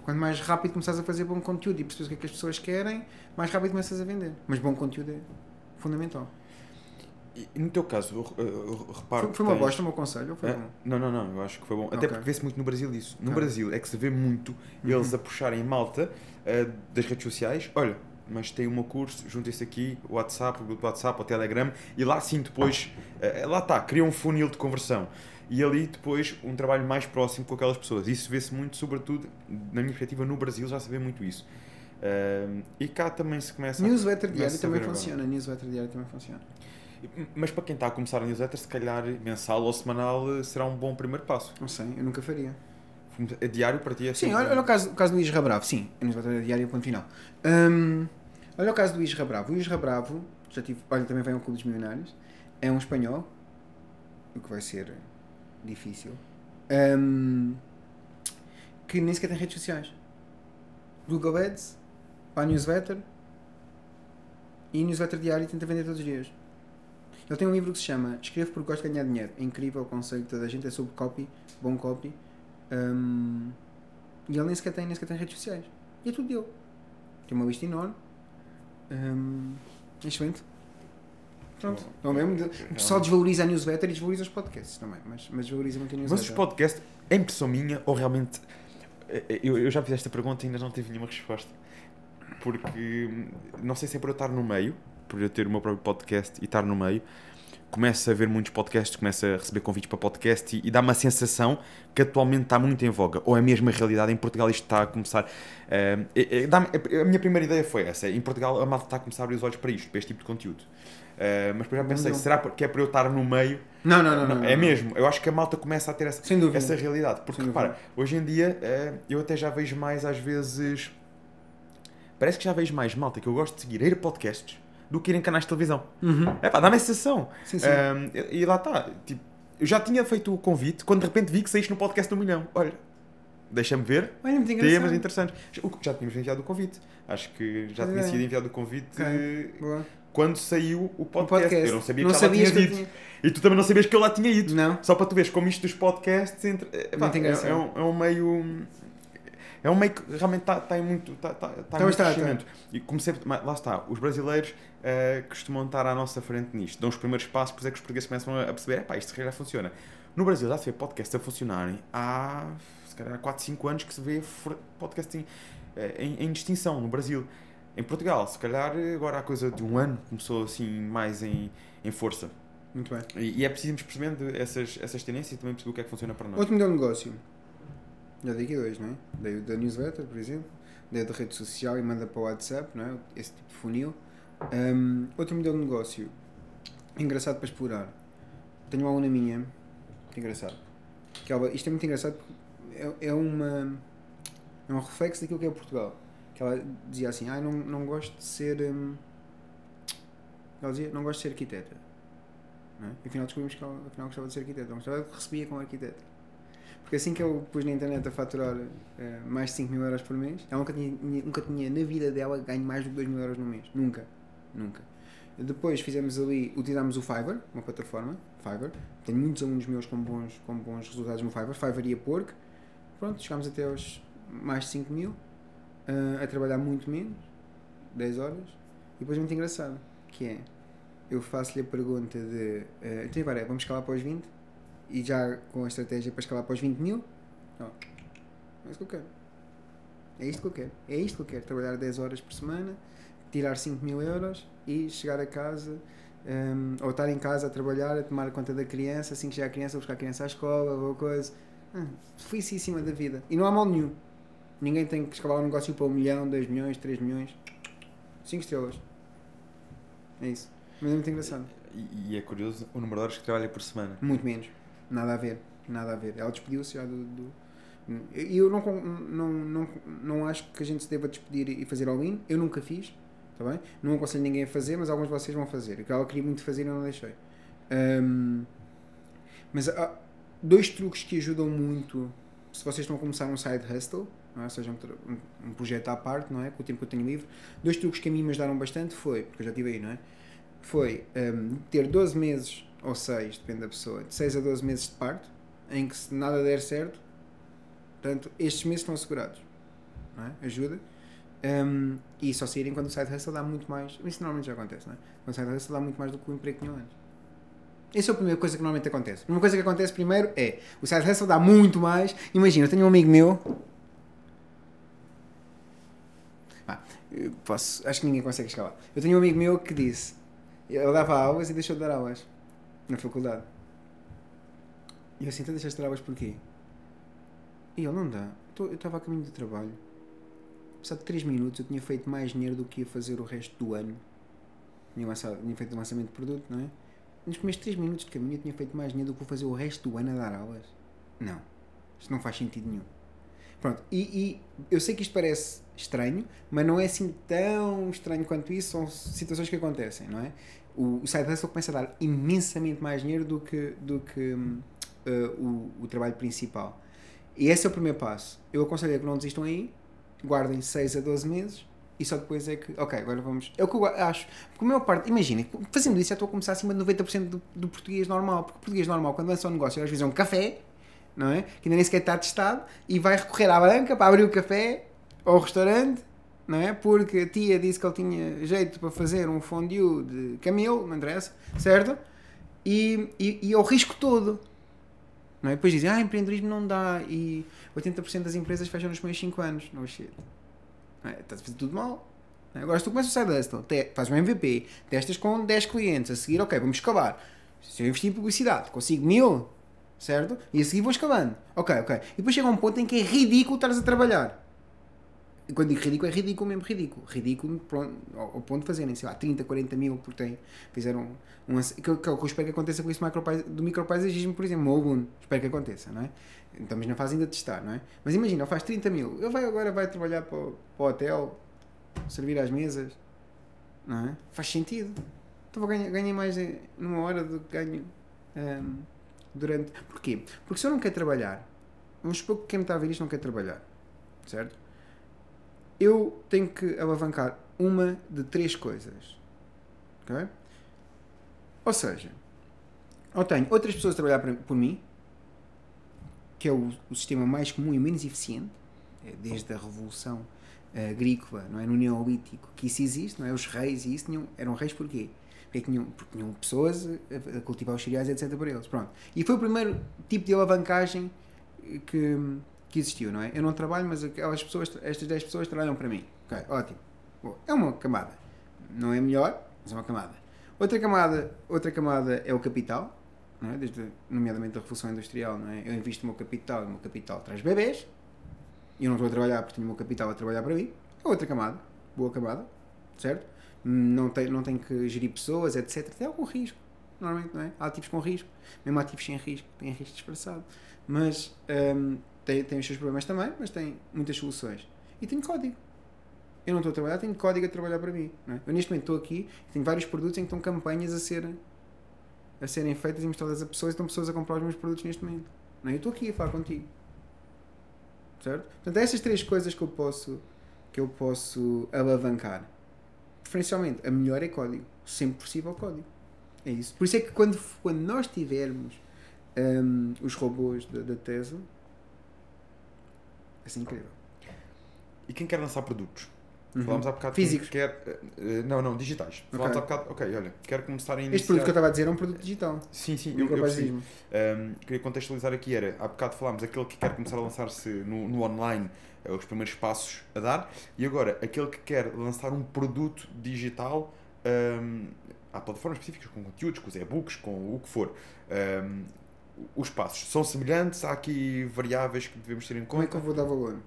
quanto mais rápido começares a fazer bom conteúdo e percebes o que é que as pessoas querem, mais rápido começas a vender. Mas bom conteúdo é fundamental. E no teu caso, eu, eu- eu reparo Foi, que foi uma tens- bosta o meu conselho foi É? bom? Não, não, não, eu acho que foi bom. Até Ok. porque vê-se muito no Brasil isso. No. Brasil é que se vê muito eles Uhum. a puxarem malta eh, das redes sociais. Olha, mas tem o meu curso, juntem-se aqui, o WhatsApp, o grupo do WhatsApp, o Telegram, e lá sim depois, eh, lá está, cria um funil de conversão. e ali depois um trabalho mais próximo com aquelas pessoas. Isso vê-se muito, sobretudo, na minha perspectiva, no Brasil já se vê muito isso. Uh, e cá também se começa Newsletter diário também agora. funciona. Newsletter diário também funciona. Mas para quem está a começar a newsletter, se calhar mensal ou semanal será um bom primeiro passo. Não sei, eu nunca faria. É diário para ti? É sim, olha, olha o, caso, o caso do Isra Bravo. Sim, a newsletter é diário, ponto final. Um, olha o caso do Isra Bravo. O Isra Bravo, já tive, olha, também vem ao Clube dos Milionários. É um espanhol, o que vai ser difícil. Um, que nem sequer tem redes sociais. Google Ads, para a newsletter e newsletter diário tenta vender todos os dias. Ele tem um livro que se chama Escrevo porque gosto de ganhar dinheiro. É incrível o conceito de toda a gente, é sobre copy, bom copy. Um, e ele nem sequer, tem, nem sequer tem redes sociais. E é tudo dele. Tem uma lista enorme. Um, excelente. Pronto. Não é mesmo? O pessoal desvaloriza a newsletter e desvaloriza os podcasts também. Mas, mas desvaloriza muito a newsletter. Mas os podcasts, é impressão minha ou realmente. eh, Eu, eu já fiz esta pergunta e ainda não tive nenhuma resposta. Porque não sei se é por eu estar no meio, por eu ter o meu próprio podcast e estar no meio, começo a ver muitos podcasts, começo a receber convites para podcast e, e dá uma sensação que atualmente está muito em voga. Ou é mesmo a realidade, em Portugal isto está a começar. eh, é- é- a minha primeira ideia foi essa: em Portugal a malta está a começar a abrir os olhos para isto, para este tipo de conteúdo. Eh, mas depois já pensei, Não. será que é por eu estar no meio? Não, não, não, Não, não, é mesmo. Eu acho que a malta começa a ter essa, essa realidade. Porque, repara, hoje em dia eh, eu até já vejo mais, às vezes. Parece que já vejo mais malta que eu gosto de seguir a ir a podcasts do que ir em canais de televisão. Uhum. É pá, dá-me a sensação. Sim, sim. Ahm, e, e lá está. Tipo, eu já tinha feito o convite quando de repente vi que saíste no podcast do milhão. Olha, deixa-me ver. Olha, muito Temas engraçado. interessantes. Já tínhamos enviado o convite. Acho que já tinha É. sido enviado o convite Ok. Boa. quando saiu o O podcast. podcast. Eu não sabia não que já lá tinha ido. tinha- E tu também não sabias que eu lá tinha ido. Não. Só para tu veres como isto dos podcasts entre, é, pá, Muito é, engraçado. é um, é um meio. É um meio que realmente está tá em muito, tá, tá, tá em Então muito está, crescimento. E como sempre, mas lá está, os brasileiros eh, costumam estar à nossa frente nisto, dão os primeiros passos, depois é que os portugueses começam a perceber, pá, isto já funciona. No Brasil já se vê podcasts a funcionarem há, se calhar, há 4, 5 anos que se vê podcast em, eh, em, em distinção no Brasil. Em Portugal, se calhar, agora há coisa de um ano, começou assim mais em, em força. Muito bem. E, e é preciso irmos percebendo essas, essas tendências e também perceber o que é que funciona para nós. Outro modelo de negócio. Já dei aqui dois, não é? Dei o da newsletter, por exemplo. Dei da rede social e manda para o WhatsApp, não é? Esse tipo de funil. Um, outro modelo de negócio. Engraçado para explorar. Tenho uma aluna minha. Que engraçado. Que ela, isto é muito engraçado porque é, é uma. É um reflexo daquilo que é Portugal. Que ela dizia assim: Ah, não, não gosto de ser. hum", ela dizia: Não gosto de ser arquiteta. Não é? Afinal descobrimos que ela afinal gostava de ser arquiteta. Ela gostava de recebia como arquiteta. Porque assim que eu pus na internet a faturar eh, mais de 5 mil euros por mês, ela nunca tinha, nunca tinha na vida dela ganho mais do que 2 mil euros no mês. Nunca. Nunca. Depois fizemos ali, utilizámos o Fiverr, uma plataforma, Fiverr. Tenho muitos alunos meus com bons, com bons resultados no Fiverr, Fiverr e a Pork. Pronto, chegámos até aos mais de 5 mil, eh, a trabalhar muito menos, 10 horas. E depois muito engraçado, que é, eu faço-lhe a pergunta de, eh, então agora, vamos escalar para os 20? E já com a estratégia para escalar para os 20 mil? Não. É isso que eu quero. É isto que eu quero. É isto que eu quero. Trabalhar 10 horas por semana, tirar 5 mil euros e chegar a casa, hum, ou estar em casa a trabalhar, a tomar conta da criança, assim que chegar a criança, buscar a criança à escola, ou coisa. Ah, felicíssima da vida. E não há mal nenhum. Ninguém tem que escalar um negócio para 1 milhão, 2 milhões, 3 milhões. 5 estrelas. É isso. Mas é muito engraçado. E, e é curioso o número de horas que trabalha por semana. Muito menos. Nada a ver. Nada a ver. Ela despediu-se já do. do... E eu não, não, não, não acho que a gente se deva despedir e fazer all-in. Eu nunca fiz. Está bem? Não aconselho ninguém a fazer, mas alguns de vocês vão fazer. O que ela queria muito fazer e eu não deixei. Ahm, mas há dois truques que ajudam muito se vocês estão a começar um side hustle, é? ou seja, um, um- um projeto à parte, não é? Com o tempo que eu tenho livre. Dois truques que a mim me ajudaram bastante foi, porque eu já estive aí, não é? Foi ter 12 meses ou 6, depende da pessoa, de 6 a 12 meses de parto, em que se nada der certo, portanto, estes meses estão assegurados. É? Ajuda. Um, e só saírem quando o side hustle dá muito mais. Isso normalmente já acontece, não é? Quando o side hustle dá muito mais do que o emprego que tinham antes. Essa é a primeira coisa que normalmente acontece. A primeira coisa que acontece primeiro é o side hustle dá muito mais. Imagina, eu tenho um amigo meu. Ah, posso, acho que ninguém consegue escalar. Eu tenho um amigo meu que disse: ele dava aulas e deixou de dar aulas na faculdade. E eu assim, tantas estas travas porquê? E ele, não dá. Eu estava a caminho do trabalho. Passado 3 minutos eu tinha feito mais dinheiro do que ia fazer o resto do ano. Tinha, lançado, tinha feito o lançamento de produto, não é? Nos primeiros 3 minutos de caminho eu tinha feito mais dinheiro do que vou fazer o resto do ano a dar aulas. Não. Isto não faz sentido nenhum. Pronto. E, e eu sei que isto parece estranho, mas não é assim tão estranho quanto isso. São situações que acontecem, não é? O, o side hustle começa a dar imensamente mais dinheiro do que, do que eh, o, o trabalho principal. E esse é o primeiro passo. Eu aconselho que não desistam aí, guardem 6 a 12 meses e só depois é que, ok, agora vamos. É o que eu acho. Porque a maior parte, imagina, fazendo isso já estou a começar acima de 90% do, do português normal. Porque o português normal, quando lança um negócio, às vezes é um café, não é? Que ainda nem sequer está testado e vai recorrer à banca para abrir o café ou o restaurante, não é? Porque a tia disse que ele tinha jeito para fazer um fondue de camelo, não interessa, certo? E, e, e risco todo. Não é? Depois dizem, ah, empreendedorismo não dá e 80% das empresas fecham nos primeiros 5 anos. Não shit. Não é? Estás a fazer tudo mal. É? Agora, se tu começas o side hustle, fazes um MVP, testas com 10 clientes, a seguir, ok, vamos escalar. Se eu investir em publicidade, consigo mil, certo? E a seguir vou escalando. Ok, ok. E depois chega um ponto em que é ridículo estares a trabalhar. Quando digo ridículo, é ridículo mesmo, ridículo. Ridículo pronto, ao, ponto de fazerem, sei lá, 30, 40 mil, porque tem, fizeram um, ace- que, que, eu espero que aconteça com isso do micropaisagismo, por exemplo, o aluno. Espero que aconteça, não é? Estamos na fase ainda de testar, não é? Mas imagina, faz 30 mil, ele vai agora vai trabalhar para, para o hotel, servir às mesas, não é? Faz sentido. Então vou ganhar, mais numa hora do que ganho ahm, durante. Porquê? Porque se eu não quero trabalhar, vamos supor que quem me está a ver isto não quer trabalhar, certo? Eu tenho que alavancar uma de três coisas, ok? Ou seja, ou tenho outras pessoas a trabalhar por mim, que é o, o sistema mais comum e menos eficiente, é desde a revolução agrícola, não é? no Neolítico, que isso existe, não é? Os reis e isso tinham, eram reis porquê? Porque tinham, porque tinham pessoas a, a cultivar os cereais, etc. para eles. Pronto. E foi o primeiro tipo de alavancagem que, que existiu, não é? Eu não trabalho, mas aquelas pessoas, estas 10 pessoas trabalham para mim. Ok, ótimo. É uma camada. Não é melhor, mas é uma camada. Outra camada, outra camada é o capital, não é? Desde, nomeadamente a Revolução Industrial, não é? Eu invisto o meu capital e o meu capital traz bebês e eu não estou a trabalhar porque tenho o meu capital a trabalhar para mim. É outra camada, boa camada, certo? Não tem, não tem que gerir pessoas, etc. Tem algum risco, normalmente, não é? Há ativos com risco, mesmo ativos sem risco, têm risco disfarçado. Mas hum, tem, tem os seus problemas também, mas tem muitas soluções. E tem código. Eu não estou a trabalhar, tenho código a trabalhar para mim. É? Eu neste momento estou aqui, tenho vários produtos em que estão campanhas a serem, a serem feitas e mostradas a pessoas e estão pessoas a comprar os meus produtos neste momento. Não é? Eu estou aqui a falar contigo. Certo? Portanto, é essas três coisas que eu posso, que eu posso alavancar. Preferencialmente, a melhor é código. Sempre possível código. É isso. Por isso é que quando, quando nós tivermos hum, os robôs da, da Tesla, vai ser incrível. E quem quer lançar produtos? Uhum. Falámos há bocado Físicos. quer. eh, não, não, digitais. Falámos há bocado. Ok, olha, quero começar a iniciar. Este produto que eu estava a dizer é um produto digital. Sim, sim, eu, eu percebi. Um, queria contextualizar aqui era, há bocado falámos, aquele que quer começar a lançar-se no, no online, eh, os primeiros passos a dar, e agora aquele que quer lançar um produto digital, um, há plataformas específicas com conteúdos, com os e-books, com o que for. Um, os passos são semelhantes, há aqui variáveis que devemos ter em Como é que conta. eu vou dar valor?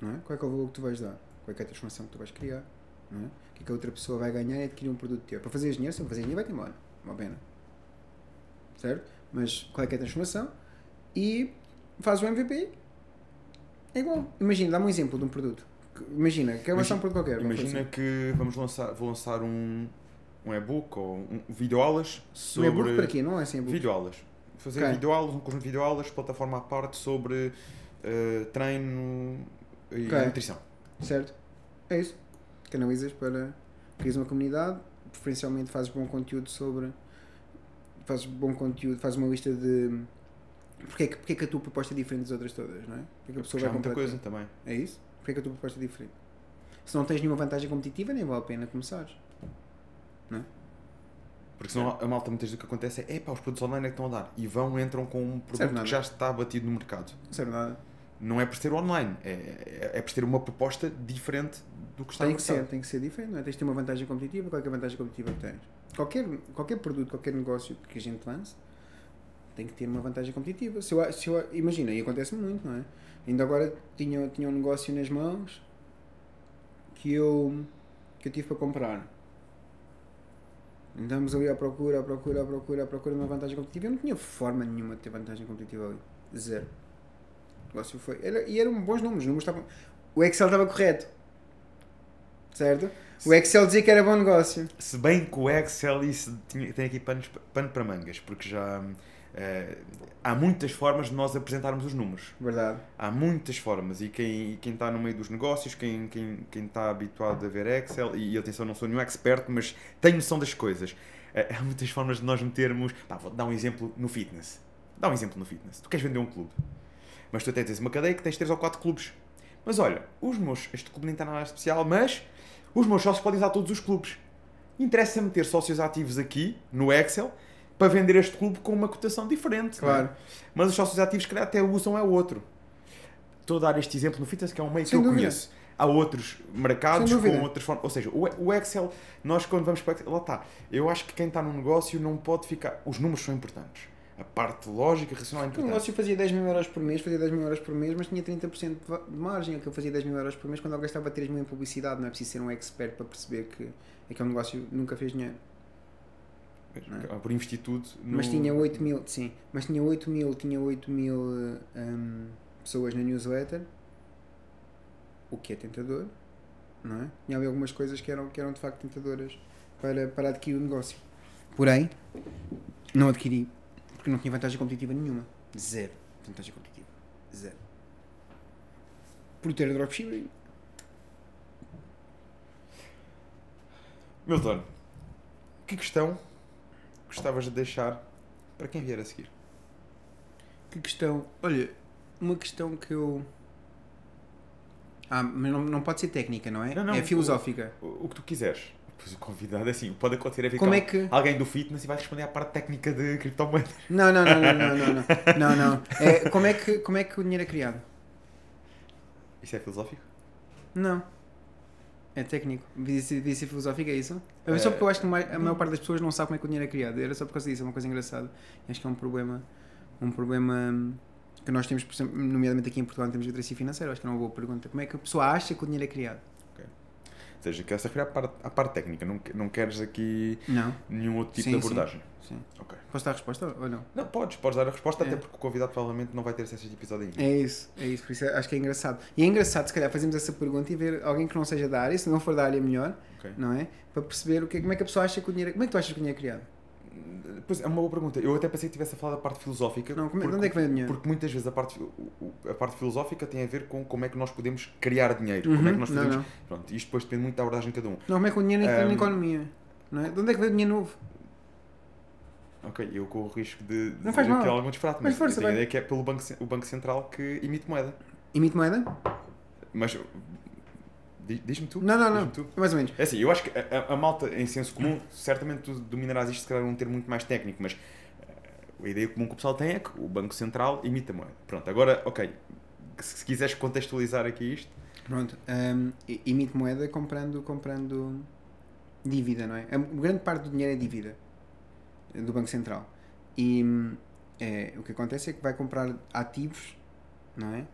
Não é? Qual é que é o valor que tu vais dar? Qual é que é a transformação que tu vais criar? Não é? O que é que a outra pessoa vai ganhar e adquirir um produto teu? Para fazer dinheiro, se não fazer dinheiro, vai-te embora. Uma pena. Certo? Mas qual é que é a transformação? E faz o MVP. É igual. Imagina, dá-me um exemplo de um produto. Imagina, quer lançar um produto qualquer. Imagina fazer que vamos lançar, vou lançar um, um e-book ou um videoaulas assim. Um sobre. e-book para quê? Não é sem e-book. Videoaulas. Fazer Ok. videoaulas, um conjunto de videoaulas, plataforma à parte sobre eh, treino e Ok. nutrição. Certo? É isso. Canalizas para. Crias uma comunidade, preferencialmente fazes bom conteúdo sobre. Fazes bom conteúdo, fazes uma lista de. Porquê que, porquê que a tua proposta é diferente das outras todas, não é? Porquê que a pessoa Já há vai muita comprar. coisa também. É isso? Porquê que a tua proposta é diferente? Se não tens nenhuma vantagem competitiva, nem vale a pena começares. Porque senão a malta muitas vezes o que acontece é, epá, os produtos online é que estão a dar. E vão, entram com um produto Certo, nada. que já está batido no mercado. Não serve nada. Não é por ser online, é, é, é por ter uma proposta diferente do que está Tem no que mercado. ser, tem que ser diferente, não é? Tens de ter uma vantagem competitiva. Qual é, é a vantagem competitiva que tens? Qualquer, qualquer produto, qualquer negócio que a gente lance tem que ter uma vantagem competitiva. Se eu, se eu, imagina, e acontece muito, não é? Ainda agora tinha, tinha um negócio nas mãos que eu, que eu tive para comprar. Andamos ali à procura, à procura, à procura, à procura de uma vantagem competitiva. Eu não tinha forma nenhuma de ter vantagem competitiva ali. Zero. O negócio foi. Era, e eram bons números. Os números estavam, o Excel estava correto. Certo? O Excel dizia que era bom negócio. Se bem que o Excel isso tinha, tem aqui pano, pano para mangas, porque já uh, há muitas formas de nós apresentarmos os números. Verdade. Há muitas formas e quem, quem está no meio dos negócios, quem, quem, quem está habituado a ver Excel, e, e atenção, não sou nenhum expert, mas tenho noção das coisas. Uh, há muitas formas de nós metermos. Pá, vou dar um exemplo no fitness. Dá um exemplo no fitness. Tu queres vender um clube, mas tu até tens uma cadeia que tens 3 ou 4 clubes. Mas olha, os meus, este clube nem está nada especial, mas os meus sócios podem usar todos os clubes. Interessa-me ter sócios ativos aqui, no Excel, para vender este clube com uma cotação diferente. Claro. É? Mas os sócios ativos, que até usam é outro. Estou a dar este exemplo no Fitness, que é um meio Sem que eu dúvida. conheço. Há outros mercados com outras formas. Ou seja, o o Excel, nós quando vamos para o Excel, lá está. Eu acho que quem está num negócio não pode ficar. Os números são importantes. A parte lógica, racional é O importante. negócio fazia 10 mil euros por mês, fazia 10 mil euros por mês, mas tinha 30% de va- de margem. Aquilo fazia 10 mil euros por mês quando eu gastava 3 mil em publicidade. Não é preciso ser um expert para perceber que aquele negócio nunca fez dinheiro. Acaba Por investir tudo. no- Mas tinha 8 mil, sim, mas tinha 8 mil, tinha 8 mil hum, pessoas na newsletter, o que é tentador, não é? Tinha ali algumas coisas que eram, que eram de facto tentadoras para, para adquirir o negócio. Porém, não adquiri, porque não tinha vantagem competitiva nenhuma. Zero vantagem competitiva. Zero. Por ter dropshipping. Milton, que questão gostavas de deixar para quem vier a seguir? Que questão. Olha, uma questão que eu. Ah, mas não, não pode ser técnica, não é? Não, não, é filosófica. O, o que tu quiseres. Pois o convidado é assim, pode acontecer é vir Como é que- alguém do fitness e vai responder à parte técnica de criptomoedas. Não, não, não, não, não, não, não. não, não. É, como, é que, como é que o dinheiro é criado? Isso é filosófico? Não. É técnico. Ser filosófico, é isso? É É, só porque eu acho que a maior parte das pessoas não sabe como é que o dinheiro é criado. Era só por causa disso, é uma coisa engraçada. Acho que é um problema, um problema que nós temos, por exemplo, nomeadamente aqui em Portugal, em termos de literacia financeira. Acho que é uma boa pergunta. Como é que a pessoa acha que o dinheiro é criado? Ou seja, queres referir à parte, à parte técnica, não, que- não queres aqui Não. nenhum outro tipo Sim, de sim. abordagem. Sim. Ok. Posso dar a resposta ou não? Não, podes, podes dar a resposta, É. até porque o convidado provavelmente não vai ter acesso a este episódio ainda. É isso, é isso, por isso acho que é engraçado. E é engraçado, se calhar, fazermos essa pergunta e ver alguém que não seja da área, se não for da área, melhor, Ok. não é? Para perceber o que, é- como é que a pessoa acha que o dinheiro. Como é que tu achas que o dinheiro é criado? Pois é uma boa pergunta. Eu até pensei que estivesse a falar da parte filosófica. Não, como é- de porque- onde é que vem o dinheiro? Porque muitas vezes a parte, a parte filosófica tem a ver com como é que nós podemos criar dinheiro. Como é que Uhum, nós não, podemos. não. Pronto, isto depois depende muito da abordagem de cada um. Não, como é que o dinheiro entra na Ahm. economia? Não é? De onde é que vem o dinheiro novo? Ok, eu corro o risco de Não dizer faz mal. é algum disparate, Mas mas, força, a ideia que é pelo banco, o Banco Central que emite moeda. Emite moeda? Mas diz-me tu. Não, não, não. tu. Mais ou menos. É assim, eu acho que a, a- malta em senso comum, certamente tu dominarás isto se calhar num termo muito mais técnico, mas eh, a ideia comum que o pessoal tem é que o Banco Central imita moeda. Pronto, agora, ok, se, se quiseres contextualizar aqui isto, Pronto. ahm, e- emite moeda comprando, comprando dívida, não é? A grande parte do dinheiro é dívida eh, do Banco Central. E é, o que acontece é que vai comprar ativos, não é?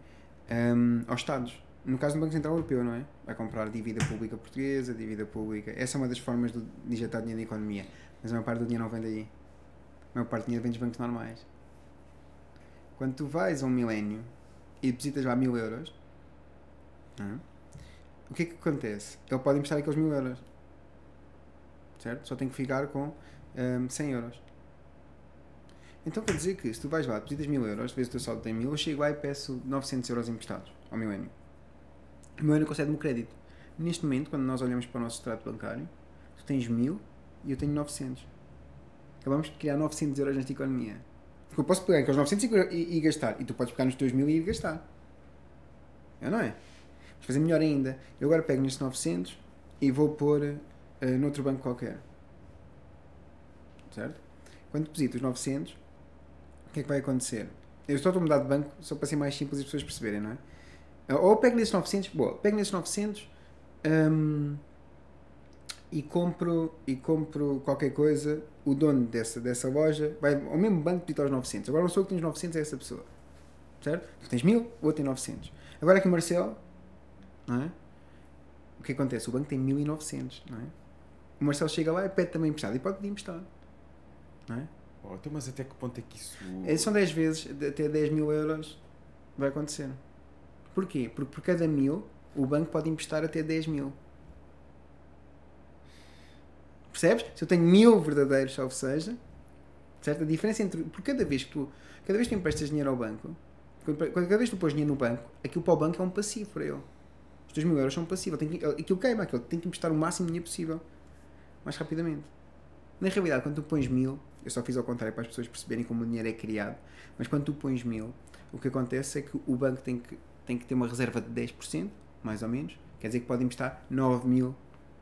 Ahm, aos Estados. No caso do Banco Central Europeu, não é? Vai comprar dívida pública portuguesa, dívida pública. Essa é uma das formas de injetar dinheiro na economia. Mas a maior parte do dinheiro não vem daí. A maior parte do dinheiro vem dos bancos normais. Quando tu vais a um milénio e depositas lá mil euros, é? o que é que acontece? Ele pode emprestar aqueles mil euros. Certo? Só tem que ficar com ahm, 100 euros. Então quer dizer que se tu vais lá, depositas mil euros, vezes o teu saldo tem mil, eu chego lá e peço 900 euros emprestados ao milénio. O milénio concede-me crédito. Neste momento, quando nós olhamos para o nosso extrato bancário, tu tens mil e eu tenho 900. Acabamos de criar 900 euros nesta economia. Porque eu posso pegar aqueles 900 e, e, gastar. E tu podes pegar nos teus e ir gastar. É, não é? Vamos fazer melhor ainda. Eu agora pego nestes 900 e vou pôr eh, noutro banco qualquer. Certo? Quando deposito os 900, o que é que vai acontecer? Eu estou a mudar de banco só para ser mais simples e as pessoas perceberem, não é? Ou pego nesses 900, boa, pego nesses 900 hum, e compro, e compro qualquer coisa, o dono dessa, dessa loja vai ao mesmo banco pedir aos 900. Agora não sou eu que tenho os 900, é essa pessoa. Certo? Tu tens 1000, o outro tem 900. Agora aqui o Marcelo, não é? O que acontece? O banco tem 1900, não é? O Marcelo chega lá e pede também emprestado. E pode pedir emprestado. Não é? Oh, então, mas até que ponto é que isso. É, São 10 vezes, até 10 mil euros vai acontecer. Porquê? Porque por cada mil, o banco pode emprestar até 10 mil. Percebes? Se eu tenho mil verdadeiros, ou seja, certo? A diferença entre. Por cada vez que tu. Cada vez que tu emprestas dinheiro ao banco, cada vez que tu pões dinheiro no banco, aquilo para o banco é um passivo para ele. Os teus mil euros são passivo. Ele tem que- Aquilo queima, aquilo tem que emprestar o máximo de dinheiro possível. Mais rapidamente. Na realidade, quando tu pões mil, eu só fiz ao contrário para as pessoas perceberem como o dinheiro é criado, mas quando tu pões mil, o que acontece é que o banco tem que, tem que ter uma reserva de 10%, mais ou menos, quer dizer que pode emprestar 9 mil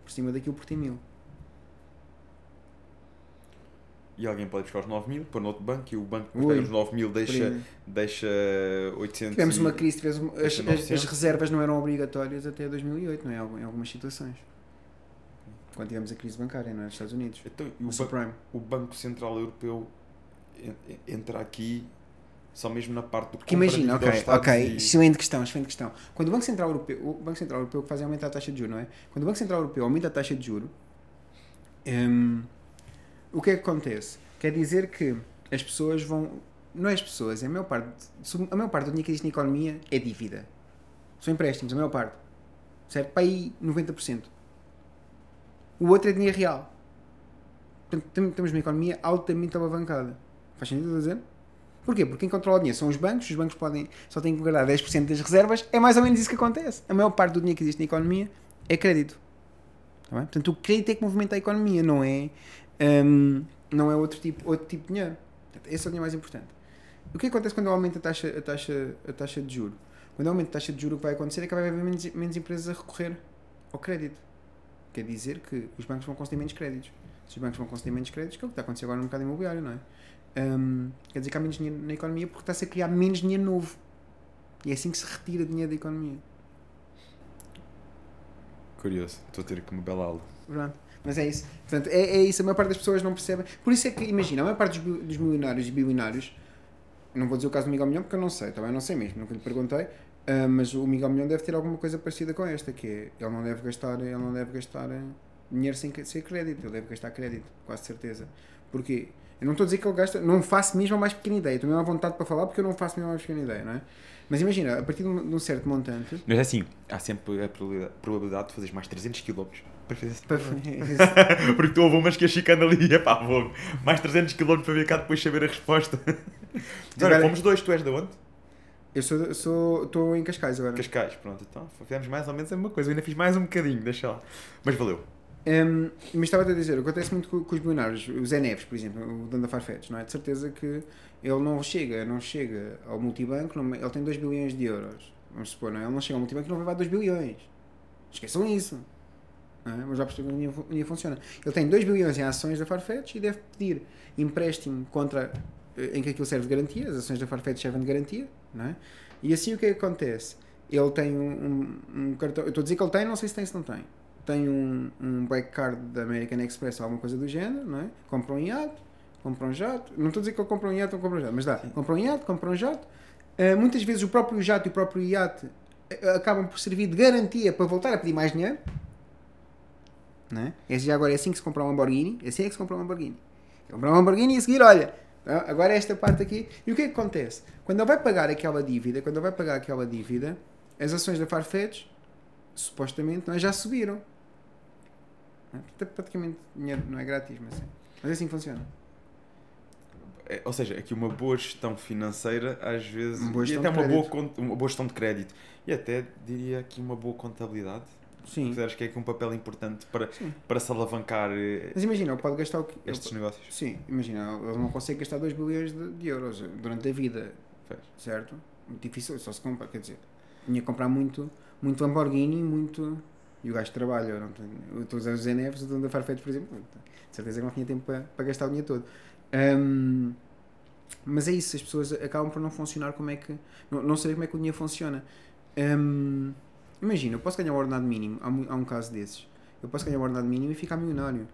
por cima daquilo por ter mil. E alguém pode buscar os 9 mil, pôr no outro banco e o banco que pega os 9 mil deixa, deixa 800. Tivemos uma crise, tivemos uma- as, as- 900. as reservas não eram obrigatórias até 2008, não é? Em algumas situações. Quando tivemos a crise bancária, não é? Nos Estados Unidos. Então, O o, ba- subprime. o Banco Central Europeu en- en- entra aqui só mesmo na parte do Porque imagina, ok, ok, e- excelente questão, excelente questão. Quando o Banco Central Europeu, o Banco Central Europeu o que faz é aumentar a taxa de juros, não é? Quando o Banco Central Europeu aumenta a taxa de juros, hum, o que é que acontece? Quer dizer que as pessoas vão, não é as pessoas, é a maior parte, a maior parte do dinheiro que existe na economia é dívida. São empréstimos, a maior parte. Certo? Para aí 90%. O outro é dinheiro real. Portanto, tem- temos uma economia altamente alavancada. Faz sentido dizer? Porquê? Porque quem controla o dinheiro são os bancos, os bancos podem, só têm que guardar 10% das reservas, é mais ou menos isso que acontece. A maior parte do dinheiro que existe na economia é crédito. Tá bem? Portanto, o crédito é que movimenta a economia, não é, hum, não é outro, tipo, outro tipo de dinheiro. Portanto, esse é o dinheiro mais importante. O que acontece quando aumenta a taxa, a taxa, a taxa de juro? Quando aumenta a taxa de juro, o que vai acontecer é que vai haver menos, menos empresas a recorrer ao crédito. Quer dizer que os bancos vão conceder menos créditos. Se os bancos vão conceder menos créditos, que é o que está a acontecer agora no mercado imobiliário, não é? Hum, quer dizer que há menos dinheiro na economia porque está-se a criar menos dinheiro novo. E é assim que se retira dinheiro da economia. Curioso, estou a ter aqui uma bela aula. Pronto. Mas é isso. Portanto, é, é isso. A maior parte das pessoas não percebem. Por isso é que, imagina, a maior parte dos, dos milionários e bilionários, não vou dizer o caso do Miguel Milhão porque eu não sei, também não sei mesmo, nunca lhe perguntei, ah, mas o Miguel Milhão deve ter alguma coisa parecida com esta, que é, ele não deve gastar, ele não deve gastar dinheiro sem, sem crédito, ele deve gastar crédito, quase certeza. Porquê? Eu não estou a dizer que ele gasta, não faço mesmo a mais pequena ideia, estou mesmo à vontade para falar porque eu não faço mesmo a mais pequena ideia, não é? Mas imagina, a partir de um, certo montante, Mas é assim, há sempre a probabilidade, de fazeres mais 300 km para fazer esse para, Porque tu houve umas que ias ficando ali, epá, vou mais 300 km para vir cá depois saber a resposta. Olha, Agora- fomos dois, tu és de onde? eu sou, sou, estou em Cascais agora. Cascais, pronto, então fizemos mais ou menos a mesma coisa. Eu ainda fiz mais um bocadinho, deixa lá. Mas valeu. Um, mas estava a dizer, acontece muito com, com os bilionários, o Zé Neves, por exemplo, o dono da Farfetch, não é? De certeza que ele não chega, não chega ao multibanco, não- ele tem 2 bilhões de euros, vamos supor, não é? Ele não chega ao multibanco e não vai levar 2 bilhões. Esqueçam isso. É? Mas já percebeu como a linha funciona. Ele tem 2 bilhões em ações da Farfetch e deve pedir empréstimo contra, eh, em que aquilo serve de garantia, as ações da Farfetch servem de garantia, não é? E assim o é que acontece? Ele tem um, um, um cartão, eu estou a dizer que ele tem, não sei se tem, se não tem tem um, um black card da American Express ou alguma coisa do género, não é? Compra um iate, compra um jato. Não estou a dizer que ele compra um iate ou compra um jato, mas dá. Compra um iate, compra um jato. Uh, muitas vezes o próprio jato e o próprio iate uh, acabam por servir de garantia para voltar a pedir mais dinheiro. Não é? É já agora é assim que se compra um Lamborghini. É assim é que se compra um Lamborghini. Comprar um Lamborghini e a seguir, olha, tá? agora esta parte aqui. E o que é que acontece? Quando ele vai pagar aquela dívida, quando ele vai pagar aquela dívida, as ações da Farfetch, supostamente, não é? já subiram. É? Portanto, praticamente dinheiro não é grátis, mas, é. mas é assim que funciona. É, ou seja, aqui uma boa gestão financeira, às vezes, Uma boa e até uma boa, crédito. uma boa gestão de crédito. E até diria aqui uma boa contabilidade. Sim. Consideras que é aqui um papel importante para, Sim. para se alavancar eh, Mas imagina, ele pode gastar o que. estes negócios? Sim, imagina, ele não consegue gastar 2 bilhões de, de euros durante a vida, Pois. certo? Muito difícil, só se compra, quer dizer, tinha que comprar muito, muito Lamborghini, muito. E o gajo trabalha, não tenho, eu estou a usar o Zé Neves, o dono da Farfetch, por exemplo, de certeza que não tinha tempo para, para gastar o dinheiro todo. Ahm, mas é isso, as pessoas acabam por não funcionar como é que. Não, não saber como é que o dinheiro funciona. Ahm, imagina, eu posso ganhar o ordenado mínimo, há, mu- há um caso desses. Eu posso ganhar o ordenado mínimo e ficar milionário.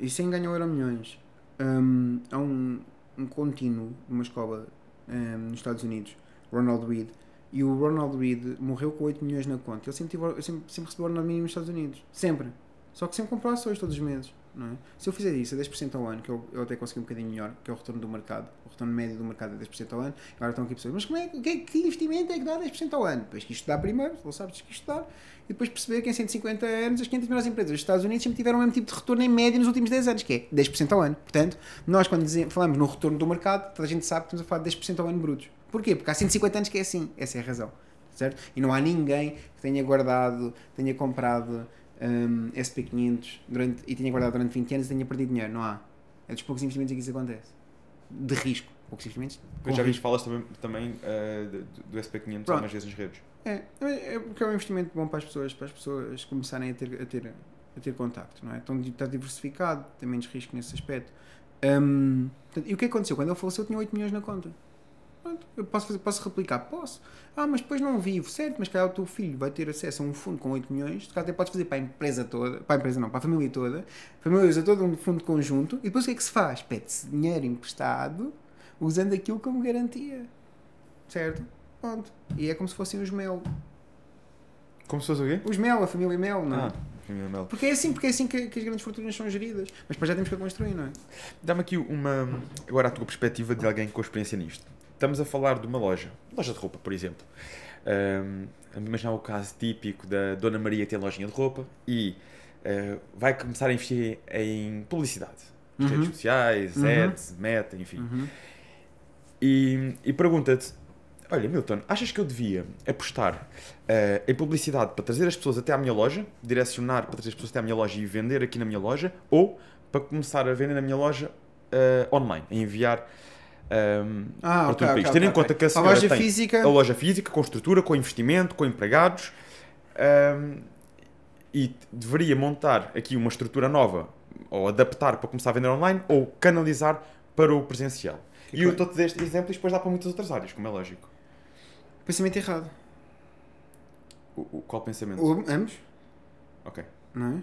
E sem ganhar euro milhões. Um, há um, um contínuo numa escola um, nos Estados Unidos, Ronald Reed, e o Ronald Reed morreu com 8 milhões na conta. Ele sempre, tive, sempre, sempre recebeu o ordenado mínimo nos Estados Unidos. Sempre. Só que sempre comprou ações todos os meses. É? Se eu fizer isso a 10% ao ano, que eu, eu até consegui um bocadinho melhor, que é o retorno do mercado, o retorno médio do mercado é 10% ao ano, agora estão aqui pessoas, mas como é, que, que investimento é que dá 10% ao ano? Depois que dá primeiro, não sabes que dá, e depois perceber que em 150 anos as 500 melhores empresas dos Estados Unidos sempre tiveram o mesmo tipo de retorno em média nos últimos 10 anos, que é 10% ao ano. Portanto, nós quando dizemos, falamos no retorno do mercado, toda a gente sabe que estamos a falar de 10% ao ano brutos. Porquê? Porque há 150 anos que é assim. Essa é a razão. Certo? E não há ninguém que tenha guardado, tenha comprado um, SP500 durante, e tinha guardado durante 20 anos e tenha perdido dinheiro. Não há. É dos poucos investimentos em que isso acontece. De risco. Poucos investimentos. Eu já vi falas também, também uh, do, do SP500 algumas vezes nas redes. É, é porque é um investimento bom para as pessoas, para as pessoas começarem a ter, a ter, a ter contacto, não é? Então está diversificado, tem menos risco nesse aspecto. Um, e o que aconteceu? Quando ele faleceu, eu tinha 8 milhões na conta. Pronto, eu posso, fazer, posso replicar? Posso. Ah, mas depois não vivo, certo? Mas calhar o teu filho vai ter acesso a um fundo com 8 milhões, tu até podes fazer para a empresa toda, para a empresa não, para a família toda, a família usa todo um fundo conjunto, e depois o que é que se faz? Pede-se dinheiro emprestado, usando aquilo como garantia. Certo? Pronto. E é como se fossem os mel. Como se fosse o quê? Os mel, a família mel, não é? Ah. Porque é assim, porque é assim que, que as grandes fortunas são geridas. Mas depois já temos que a construir, não é? Dá-me aqui uma. Agora a tua perspectiva de alguém com experiência nisto. Estamos a falar de uma loja, loja de roupa, por exemplo. Um, imaginar o caso típico da Dona Maria tem lojinha de roupa e uh, vai começar a investir em publicidade. Uhum. Redes sociais, uhum. ads, meta, enfim. Uhum. E, e pergunta-te: Olha, Milton, achas que eu devia apostar uh, em publicidade para trazer as pessoas até à minha loja, direcionar para trazer as pessoas até à minha loja e vender aqui na minha loja, ou para começar a vender na minha loja uh, online, a enviar um, ah, para okay, todo o país. Okay, Tendo okay, em conta que a, a loja tem física... a loja física, com estrutura, com investimento, com empregados, um, e deveria montar aqui uma estrutura nova, ou adaptar para começar a vender online, ou canalizar para o presencial. Que e eu estou-te a dar este exemplo e depois dá para muitas outras áreas, como é lógico. Pensamento errado. O, o qual pensamento? O, ambos. Ok. Não é?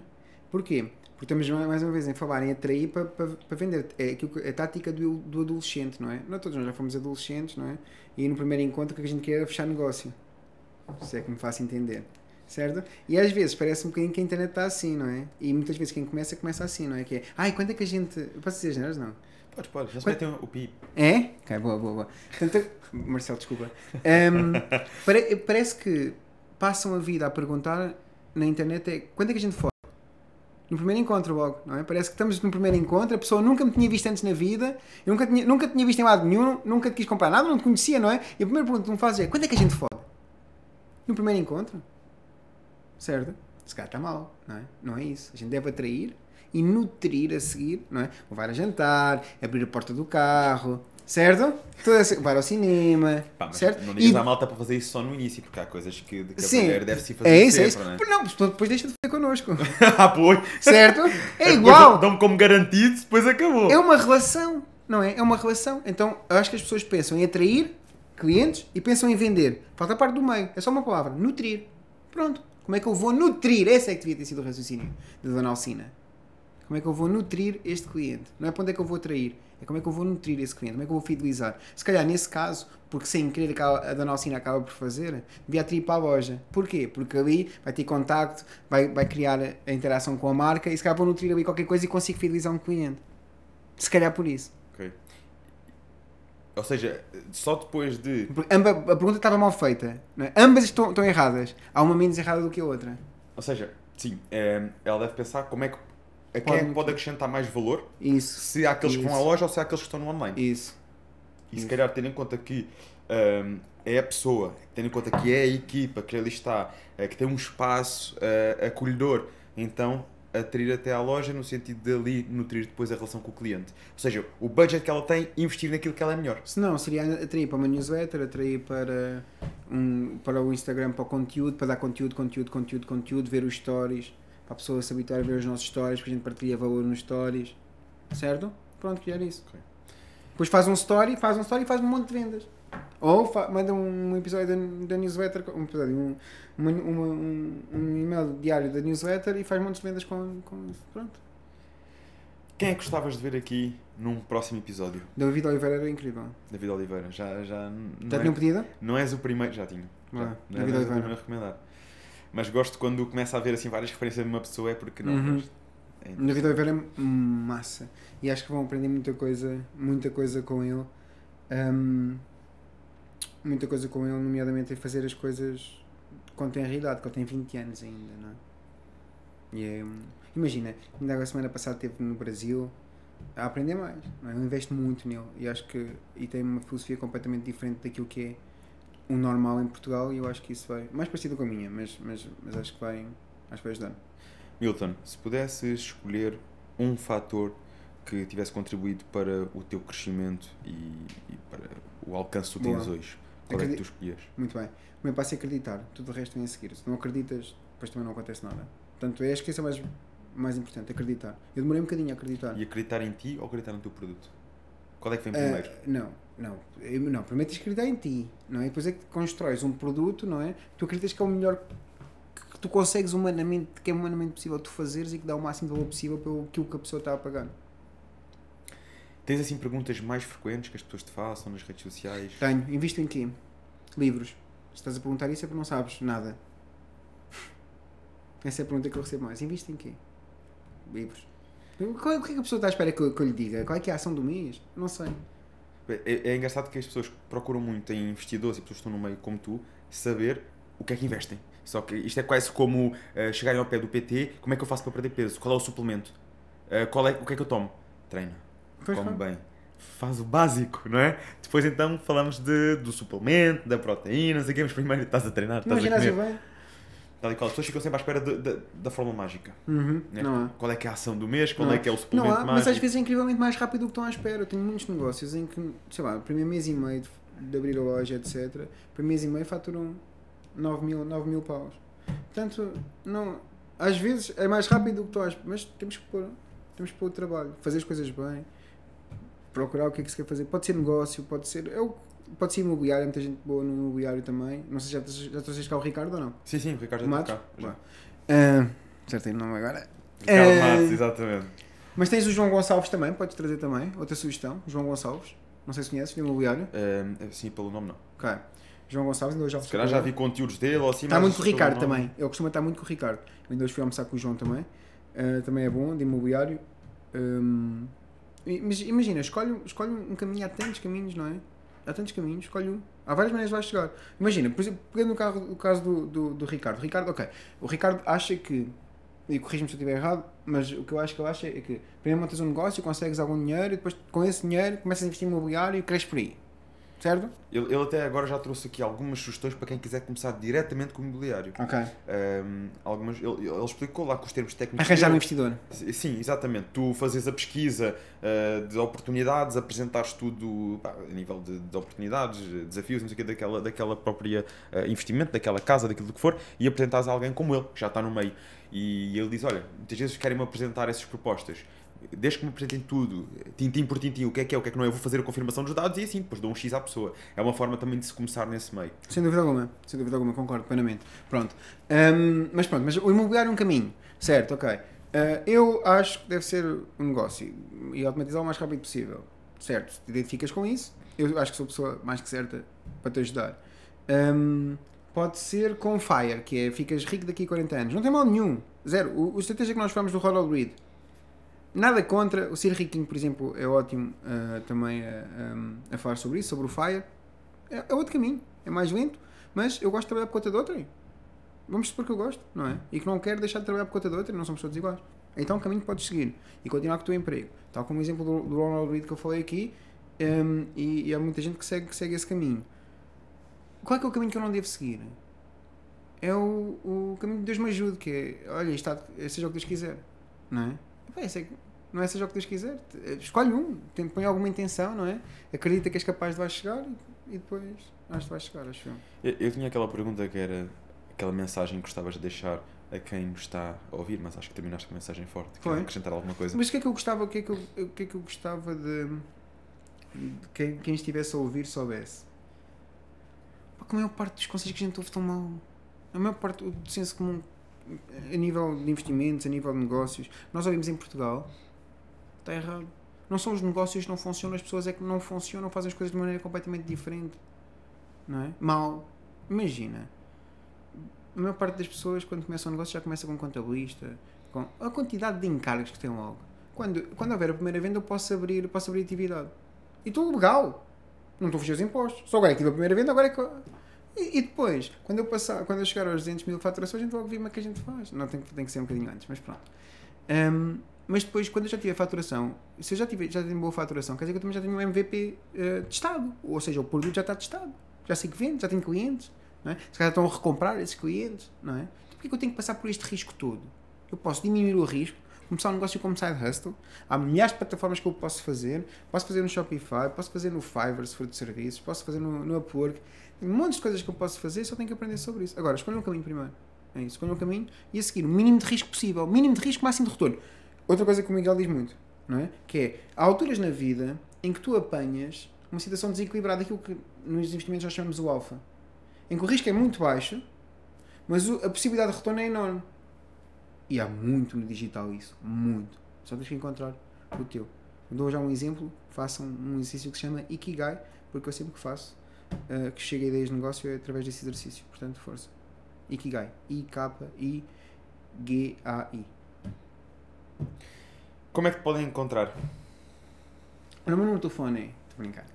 Porquê? Porque estamos mais uma vez em falar em atrair para, para, para vender. É a tática do, do adolescente, não é? Não todos nós já fomos adolescentes, não é? E no primeiro encontro o que a gente quer era fechar negócio. Se é que me faço entender. Certo? E às vezes parece um bocadinho que a internet está assim, não é? E muitas vezes quem começa, começa assim, não é? Que é, ai, quando é que a gente. Posso dizer genérios? Não. Podes, podes. Já se metem o pi. É? Ok, boa, boa, boa. Portanto, Marcelo, desculpa. Um, pare, parece que passam a vida a perguntar na internet é quando é que a gente for? No primeiro encontro logo, não é? Parece que estamos no primeiro encontro, a pessoa nunca me tinha visto antes na vida, eu nunca tinha, nunca tinha visto em lado nenhum, nunca te quis comprar nada, não te conhecia, não é? E a primeira pergunta que me faz é quando é que a gente fode? No primeiro encontro? Certo? Se calhar está mal, não é? Não é isso. A gente deve atrair e nutrir a seguir, não é? Levar a jantar, abrir a porta do carro, certo? Toda essa, vai ao cinema, Pá, certo? Não digas e... à malta para fazer isso só no início, porque há coisas que, que Sim, a mulher deve se fazer é isso, sempre, é isso. não é? Não, depois deixa de fazer connosco. ah, pois. Certo? É igual. Dão-me como garantido, depois acabou. É uma relação, não é? É uma relação. Então, eu acho que as pessoas pensam em atrair clientes e pensam em vender. Falta a parte do meio. É só uma palavra. Nutrir. Pronto. Como é que eu vou nutrir? Esse é que devia ter sido o raciocínio da Dona Alcina. Como é que eu vou nutrir este cliente? Não é para onde é que eu vou atrair, é como é que eu vou nutrir esse cliente, como é que eu vou fidelizar. Se calhar nesse caso, porque sem querer a Dona Alcina acaba por fazer, devia atrair para a loja. Porquê? Porque ali vai ter contacto, vai, vai criar a interação com a marca e se calhar vou nutrir ali qualquer coisa e consigo fidelizar um cliente. Se calhar por isso. Ok. Ou seja, só depois de. Porque amba, a pergunta estava mal feita. É? Ambas estão, estão erradas. Há uma menos errada do que a outra. Ou seja, sim, é, ela deve pensar como é que a quem é que pode acrescentar mais valor? Isso. Se há aqueles Isso. que vão à loja ou se há aqueles que estão no online. Isso. E Isso. se calhar ter em conta que um, é a pessoa, ter em conta que é a equipa que ali está, é, que tem um espaço uh, acolhedor, então atrair até à loja no sentido de ali nutrir depois a relação com o cliente. Ou seja, o budget que ela tem, investir naquilo que ela é melhor. Se não, seria atrair para uma newsletter, atrair para, um, para o Instagram, para o conteúdo, para dar conteúdo, conteúdo, conteúdo, conteúdo, ver os stories para a pessoa se habituar a ver os nossos stories, porque a gente partilha valor nos stories, certo? Pronto, criar isso. Okay. Depois faz um story, faz um story e faz um monte de vendas. Ou manda um episódio da, newsletter, um episódio, um, uma, uma, um, um e-mail diário da newsletter e faz montes de vendas com, com isso. Pronto. Quem é que gostavas de ver aqui num próximo episódio? David Oliveira era incrível. David Oliveira. Já, já, Já é, tinham pedido? não és o primeiro. Já tinha. Já. Ah, não é- David não és o Oliveira. primeiro a recomendar. Mas gosto quando começa a haver assim várias referências de uma pessoa, é porque não. Uhum. gosto. É David Oliveira é massa. E acho que vão aprender muita coisa, muita coisa com ele. Ahm, muita coisa com ele, nomeadamente em fazer as coisas quando tem a realidade, quando tem 20 anos ainda, não é? E é, imagina, ainda a semana passada esteve no Brasil a aprender mais. Não é? Eu investo muito nele e acho que e tem uma filosofia completamente diferente daquilo que é o normal em Portugal e eu acho que isso vai mais parecido com a minha, mas, mas, mas acho que vai acho que vai ajudar. Milton, se pudesses escolher um fator que tivesse contribuído para o teu crescimento e, e para o alcance que tu tens Boa. hoje, qual é que tu Acredi- escolhias? Muito bem. O meu passo é acreditar, tudo o resto vem a seguir. Se não acreditas, depois também não acontece nada. Portanto, eu acho que isso é mais, mais importante, acreditar. Eu demorei um bocadinho a acreditar. E acreditar em ti ou acreditar no teu produto? Qual é que vem Ah, primeiro? não, não. Não, primeiro tens que acreditar em ti, não é? Depois é que constróis um produto, não é? Tu acreditas que é o melhor que tu consegues humanamente, que é humanamente possível tu fazeres e que dá o máximo de valor possível pelo aquilo que a pessoa está a pagar. Tens assim perguntas mais frequentes que as pessoas te façam nas redes sociais? Tenho, invisto em quê? Livros. Se estás a perguntar isso é porque não sabes nada. Essa é a pergunta que eu recebo mais. Invisto em quê? Livros. Qual é, o que é que a pessoa está à espera que eu, que eu lhe diga? Qual é é a ação do mês? Não sei. É, é engraçado que as pessoas procuram muito em investidores e pessoas que estão no meio como tu saber o que é que investem. Só que isto é quase como eh, chegarem ao pé do PT, como é que eu faço para perder peso? Qual é o suplemento? Eh, qual é, o que é que eu tomo? Treina. Pois come bem. Faz o básico, não é? Depois então falamos de, do suplemento, da proteína, não sei o quê, mas primeiro estás a treinar, estás a Imagina se comer. vai. Tal e qual. As pessoas ficam sempre à espera de- de- da fórmula mágica. Uhum. né? Não há. Qual é que é a ação do mês? Qual Não é há. que é o Não suplemento há, mas mágico? às vezes é incrivelmente mais rápido do que estão à espera. Eu tenho muitos negócios em que, sei lá, no primeiro mês e meio de, de abrir a loja, etc., primeiro mês e meio faturam 9 mil, 9 mil paus. Portanto, não, às vezes é mais rápido do que estão à espera, mas temos que pôr, temos que pôr o trabalho, fazer as coisas bem, procurar o que é que se quer fazer. Pode ser negócio, pode ser. É o, pode ser imobiliário, muita gente boa no imobiliário também. Não sei se já, já trouxeste cá o Ricardo ou não. Sim, sim, o Ricardo já está cá. já. Boa. Ah, acertei o nome agora. Ricardo Eh, Matos, exatamente. Mas tens o João Gonçalves também, podes trazer também. Outra sugestão, João Gonçalves. Não sei se conheces, de imobiliário. Eh, sim, pelo nome não. Ok. João Gonçalves, ainda hoje já Se calhar já vi conteúdos dele ou assim, Está muito com o Ricardo também. Ele costuma estar muito com o Ricardo. Eu ainda hoje fui almoçar com o João também. Ah, também é bom, de imobiliário. E- mas imagina, escolhe, escolhe um caminho, há tantos caminhos, não é? Há tantos caminhos, escolhe um. Há várias maneiras de vais chegar. Imagina, por exemplo, pegando no carro, o caso do, do, do Ricardo. Ricardo, ok. O Ricardo acha que, e corrige-me se eu estiver errado, mas o que eu acho que ele acha é que primeiro montas um negócio, consegues algum dinheiro e depois com esse dinheiro começas a investir em imobiliário e cresces por aí. Certo? Ele, ele até agora já trouxe aqui algumas sugestões para quem quiser começar diretamente com o imobiliário. Ok. Ehm, algumas, ele, ele explicou lá com os termos técnicos. Arranjar um investidor. Sim, exatamente. Tu fazes a pesquisa eh, de oportunidades, apresentares tudo pá, a nível de, de oportunidades, desafios, não sei o quê, daquela, daquela própria eh, investimento, daquela casa, daquilo que for, e apresentares a alguém como ele, que já está no meio. E ele diz: Olha, muitas vezes querem-me apresentar essas propostas. Desde que me apresentem tudo, tintim por tintim, o que é que é, o que é que não é, eu vou fazer a confirmação dos dados e assim, depois dou um X à pessoa. É uma forma também de se começar nesse meio. Sem dúvida alguma, sem dúvida alguma, concordo plenamente. Pronto. Ahm, mas pronto, mas o imobiliário é um caminho, certo, ok. Ah, eu acho que deve ser um negócio e automatizar o mais rápido possível, certo. Se te identificas com isso, eu acho que sou a pessoa mais que certa para te ajudar. Ahm, pode ser com FIRE, que é ficas rico daqui a 40 anos. Não tem mal nenhum, zero. O, o estratégia que nós falamos do Ronald Reed, nada contra. O Ser Riquinho, por exemplo, é ótimo ah, também a, a- a falar sobre isso, sobre o FIRE. É, é outro caminho, é mais lento, mas eu gosto de trabalhar por conta de outrem. Vamos supor que eu gosto, não é? E que não quero deixar de trabalhar por conta de outrem, não somos todos iguais. Então o caminho que podes seguir e continuar com o teu emprego. Tal como o exemplo do, do Ronald Reed que eu falei aqui, hum, e, e há muita gente que segue, que segue esse caminho. Qual é que é o caminho que eu não devo seguir? É o, o caminho que Deus me ajude, que é, olha, está, seja o que Deus quiser, não é? É que- não é seja o que Deus quiser. Escolhe um, tem, põe alguma intenção, não é? Acredita que és capaz de vais chegar e, e depois acho que vais chegar, acho eu. Eu, eu tinha aquela pergunta que era aquela mensagem que gostavas de deixar a quem nos está a ouvir, mas acho que terminaste com uma mensagem forte. Quer acrescentar alguma coisa? Mas o que é que eu gostava, o que é que eu, o que é que eu gostava de, de quem, quem estivesse a ouvir soubesse? Pá, que a maior parte dos conselhos que a gente ouve tão mal. A maior parte do senso comum a nível de investimentos, a nível de negócios, nós ouvimos em Portugal, está errado. Não são os negócios que não funcionam, as pessoas é que não funcionam, fazem as coisas de maneira completamente diferente. Não é? Mal. Imagina. A maior parte das pessoas, quando começam um negócio, já começa com um contabilista, com a quantidade de encargos que tem logo. Quando, quando houver a primeira venda, eu posso abrir, posso abrir atividade. E estou legal. Não estou a fugir os impostos. Só agora é que tive a primeira venda, agora é que. E, e, depois, quando eu, passar, quando eu chegar aos 200 mil faturações, a gente logo ver como é que a gente faz. Não tem, tem que ser um bocadinho antes, mas pronto. Um, mas depois, quando eu já tiver faturação, se eu já, tiver, já tenho boa faturação, quer dizer que eu também já tenho um MVP uh, eh, testado. Ou seja, o produto já está testado. Já sei que vende, já tenho clientes. Não é? Se calhar estão a recomprar esses clientes. Não é? Então, porquê que eu tenho que passar por este risco todo? Eu posso diminuir o risco, começar um negócio como side hustle. Há milhares de plataformas que eu posso fazer. Posso fazer no Shopify, posso fazer no Fiverr, se for de serviços, posso fazer no, no Upwork. Um monte de coisas que eu posso fazer, só tenho que aprender sobre isso. Agora, escolha um caminho primeiro. É isso, escolha um caminho e a seguir o mínimo de risco possível. Mínimo de risco, máximo de retorno. Outra coisa que o Miguel diz muito, não é? Que é, há alturas na vida em que tu apanhas uma situação desequilibrada, aquilo que nos investimentos nós chamamos o alfa. Em que o risco é muito baixo, mas a possibilidade de retorno é enorme. E há muito no digital isso. Muito. Só tens que encontrar o teu. Eu dou já um exemplo. Façam um exercício que se chama Ikigai, porque eu sempre que faço, uh, que chega a ideias de negócio é através desse exercício. Portanto, força. Ikigai. I-K-I-G-A-I. Como é que podem encontrar? O número no telefone é. Estou a brincar.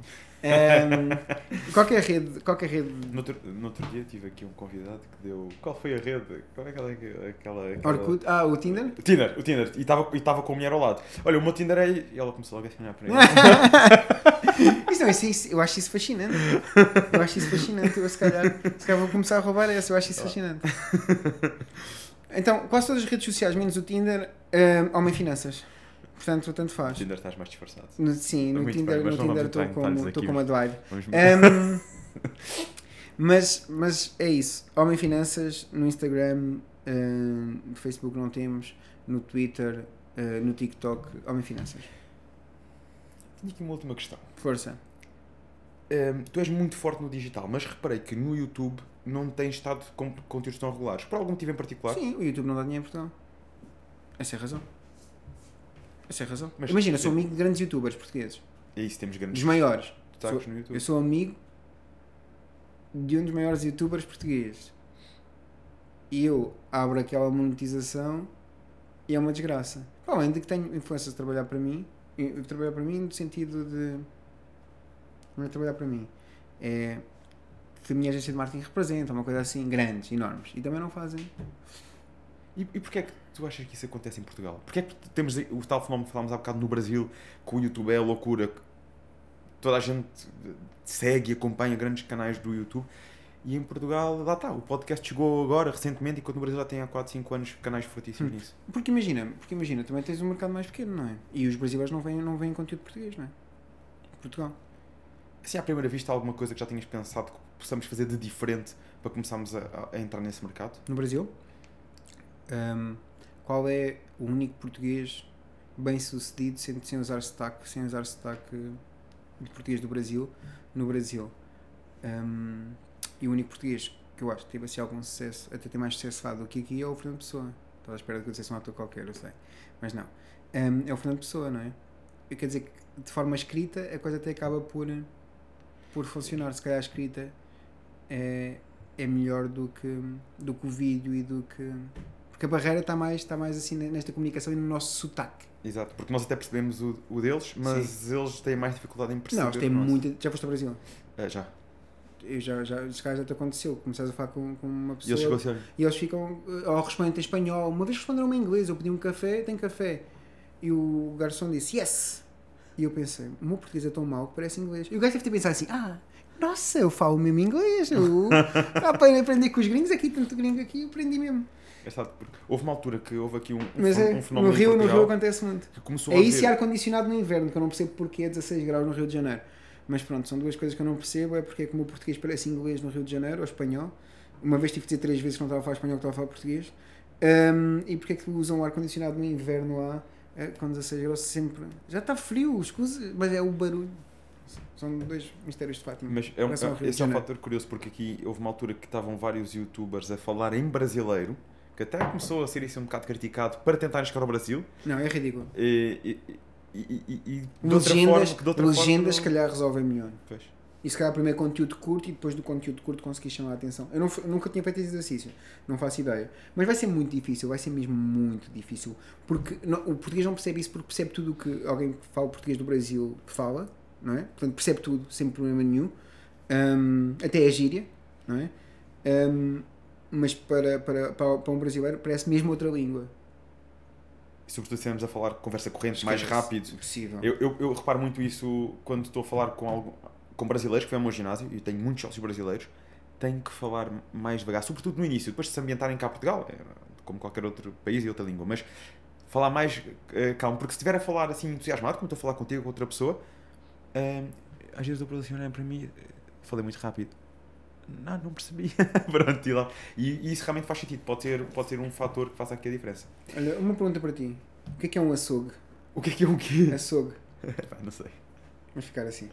Um, qualquer rede. Qualquer rede... No, outro, no outro dia tive aqui um convidado que deu. Qual foi a rede? Qual é aquela. aquela, aquela... Orkut? Ah, o Tinder? O Tinder, o Tinder. E estava com a mulher ao lado. Olha, o meu Tinder é. E ela começou logo a olhar para ele. isso não, isso, isso, eu acho isso fascinante. Eu acho isso fascinante. Eu se calhar, se calhar vou começar a roubar essa. Eu acho isso fascinante. Então, quase todas as redes sociais, menos o Tinder, um, homem finanças. Portanto, tanto faz. No Tinder estás mais disfarçado. No, sim, no Tinder, bem, no Tinder estou como, estou como a Dwight. Um, mas, mas é isso. Homem Finanças no Instagram, uh, no Facebook não temos, no Twitter, uh, no TikTok, Homem Finanças. Tenho aqui uma última questão. Força. Um, tu és muito forte no digital, mas reparei que no YouTube não tens estado com conteúdos tão regulares. Por algum motivo em particular? Sim, o YouTube não dá dinheiro em Portugal. Essa é a razão. Essa é a razão. Mas, Imagina, sou amigo de grandes youtubers portugueses. É isso, temos grandes. Dos maiores. Sou, no YouTube. Eu sou amigo de um dos maiores youtubers portugueses. E eu abro aquela monetização e é uma desgraça. Além de que tenho influências a trabalhar para mim, trabalhar para mim no sentido de. Não é trabalhar para mim. É que a minha agência de marketing representa, uma coisa assim, grandes, enormes. E também não fazem. E, e porquê é que tu achas que isso acontece em Portugal? Porquê é que temos o tal fenómeno que falámos há bocado no Brasil, que o YouTube é a loucura, que toda a gente segue e acompanha grandes canais do YouTube, e em Portugal, lá está, o podcast chegou agora, recentemente, enquanto no Brasil já tem há 4, 5 anos canais fortíssimos hum. nisso. Porque imagina, porque imagina, também tens um mercado mais pequeno, não é? E os brasileiros não veem, não veem conteúdo português, não é? Portugal. Assim, à primeira vista, alguma coisa que já tinhas pensado que possamos fazer de diferente para começarmos a, a entrar nesse mercado? No Brasil? Um, qual é o único português bem sucedido sem, sem usar sotaque, sem usar sotaque de português do Brasil no Brasil? Um, e o único português que eu acho que teve assim algum sucesso, até tem mais sucesso lá do que aqui, é o Fernando Pessoa. Estava à espera de que eu dissesse um ator qualquer, eu sei. Mas não. Um, é o Fernando Pessoa, não é? Eu quero dizer que de forma escrita a coisa até acaba por, por funcionar. Se calhar a escrita é, é melhor do que, do que o vídeo e do que porque a barreira está mais, está mais assim nesta comunicação e no nosso sotaque. Exato, porque nós até percebemos o, o deles, mas Sim. eles têm mais dificuldade em perceber. Não, eles têm muita. Já foste ao Brasil? É, já. Eu já, já, já, já te aconteceu. Começaste a falar com, com uma pessoa. E eles, ficam e eles ficam. Eh, ou respondem em espanhol. Uma vez responderam em inglês. Eu pedi um café, tem café. E o garçom disse yes. E eu pensei, o meu português é tão mau que parece inglês. E o gajo deve ter pensado assim: ah, nossa, eu falo mesmo inglês. Eu aprendi com os gringos aqui, tanto gringo aqui, eu aprendi mesmo. É porque houve uma altura que houve aqui um, Mas é, um fenómeno. No Rio, no Rio acontece muito. é isso e ar-condicionado no inverno, que eu não percebo porque é 16 graus no Rio de Janeiro. Mas pronto, são duas coisas que eu não percebo. É porque é que o meu português parece inglês no Rio de Janeiro, ou espanhol. Uma vez tive que dizer três vezes que não estava a falar espanhol, que estava a falar português. Um, e porque é que usam ar-condicionado no inverno lá, é, com 16 graus, sempre. Já está frio, escusa, mas é o barulho. São dois mistérios de Fátima. Mas é um, esse é um fator curioso, porque aqui houve uma altura que estavam vários youtubers a falar em brasileiro que até começou a ser isso um bocado criticado para tentar chegar ao Brasil. Não, é ridículo. E, e, e, e, de outra Legendas, forma, que de outra legendas forma, se calhar resolvem melhor. Pois. E se calhar primeiro conteúdo curto e depois do conteúdo curto conseguir chamar a atenção. Eu não nunca tinha feito esse exercício, não faço ideia. Mas vai ser muito difícil, vai ser mesmo muito difícil. Porque não- o português não percebe isso porque percebe tudo o que alguém que fala português do Brasil fala, não é? Portanto, percebe tudo, sem problema nenhum. Hum, até a gíria, não é? Hum, mas para, para, para, para um brasileiro parece mesmo outra língua. E sobretudo se a falar conversa corrente mais rápido. Impossível. Eu, eu, eu reparo muito isso quando estou a falar com, algo, com brasileiros que vêm ao meu ginásio, e tenho muitos sócios brasileiros, tenho que falar mais devagar, sobretudo no início, depois de se ambientarem cá a Portugal, é como qualquer outro país e outra língua, mas falar mais eh, calmo, porque se estiver a falar assim entusiasmado, como estou a falar contigo com outra pessoa, eh, às vezes o produção olha para mim, eh, falei muito rápido. Não, não percebi. Pronto, e, lá. E, e isso realmente faz sentido, pode ser, pode ser um fator que faça aqui a diferença. Olha, uma pergunta para ti. O que é que é um açougue? O que é que é o quê? Açougue. Não sei. Vamos ficar assim.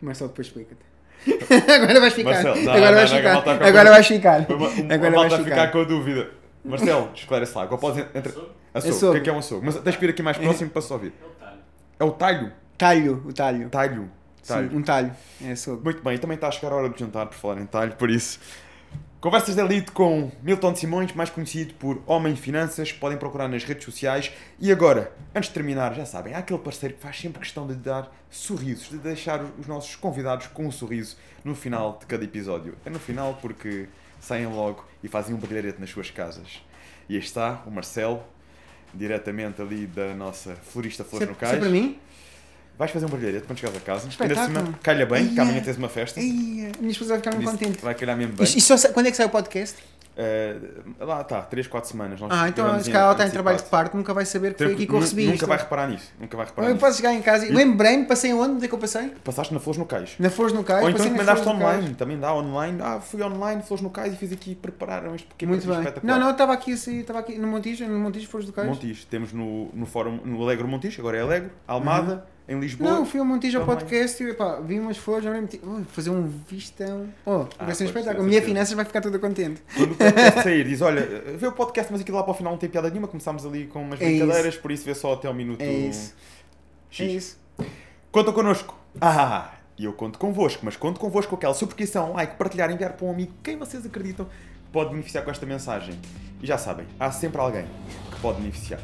Mas só depois explica-te. agora vais ficar. Marcelo, não, agora não, vais não, ficar. Agora acabou- vais ficar. Uma, Agora vais a ficar com a dúvida. Marcelo, esclarece lá. Qual pode entre... Açougue. O Açougue. que é que é um açougue? Mas tens que vir aqui mais próximo para se ouvir. É o talho. É o talho. Talho, o talho. Talho. Talho. Sim, um talho. É açougue. Muito bem, também está a chegar a hora de jantar, por falar em talho, por isso. Conversas de Elite com Milton Simões, mais conhecido por Homem Finanças, podem procurar nas redes sociais. E agora, antes de terminar, já sabem, há aquele parceiro que faz sempre questão de dar sorrisos, de deixar os nossos convidados com um sorriso no final de cada episódio. É no final porque saem logo e fazem um brilharete nas suas casas. E aí está o Marcelo, diretamente ali da nossa florista Flores no é Cais. para mim? Vais fazer um brilharete quando chegares a casa. Ainda Espetáculo. cima, calha bem, que Ia. amanhã tens uma festa. Ai, a minha esposa vai ficar muito contente. Vai calhar mesmo bem. E, e só quando é que sai o podcast? Eh, lá está, 3, 4 semanas. Ah, então se calhar ela está em trabalho de parto, nunca vai saber que foi aqui que eu recebi Nunca isto. vai reparar nisso. Nunca vai reparar Eu nisso. posso chegar em casa e E- lembrei-me, passei onde? Onde é que eu passei? Passaste na Flores no Cais. Na Flores no Cais. Ou então Cais. online. Também dá online. Ah, fui online, Flores no Cais e fiz aqui, prepararam isto porque Muito bem. Não, não, estava aqui, assim, estava aqui no Montijo, no Montijo Flores do Cais. Montijo. Temos no, no fórum, no Alegro Montijo, agora é Alegro. Almada, em Lisboa. Não, fui ao Montijo ao podcast e epá, vi umas flores, meti. Ui, fazer um vistão. Oh, Ah, vai ser um espetáculo. é Minha finanças vai ficar toda contente. Quando o podcast sair, diz: Olha, vê o podcast, mas aquilo lá para o final não tem piada nenhuma. Começámos ali com umas É brincadeiras, por isso vê só até ao minuto É isso. X. É isso. Conta connosco. Ah, e eu conto convosco, mas conto convosco com aquela subscrição, like, partilhar, enviar para um amigo, quem vocês acreditam que pode beneficiar com esta mensagem. E já sabem, há sempre alguém que pode beneficiar.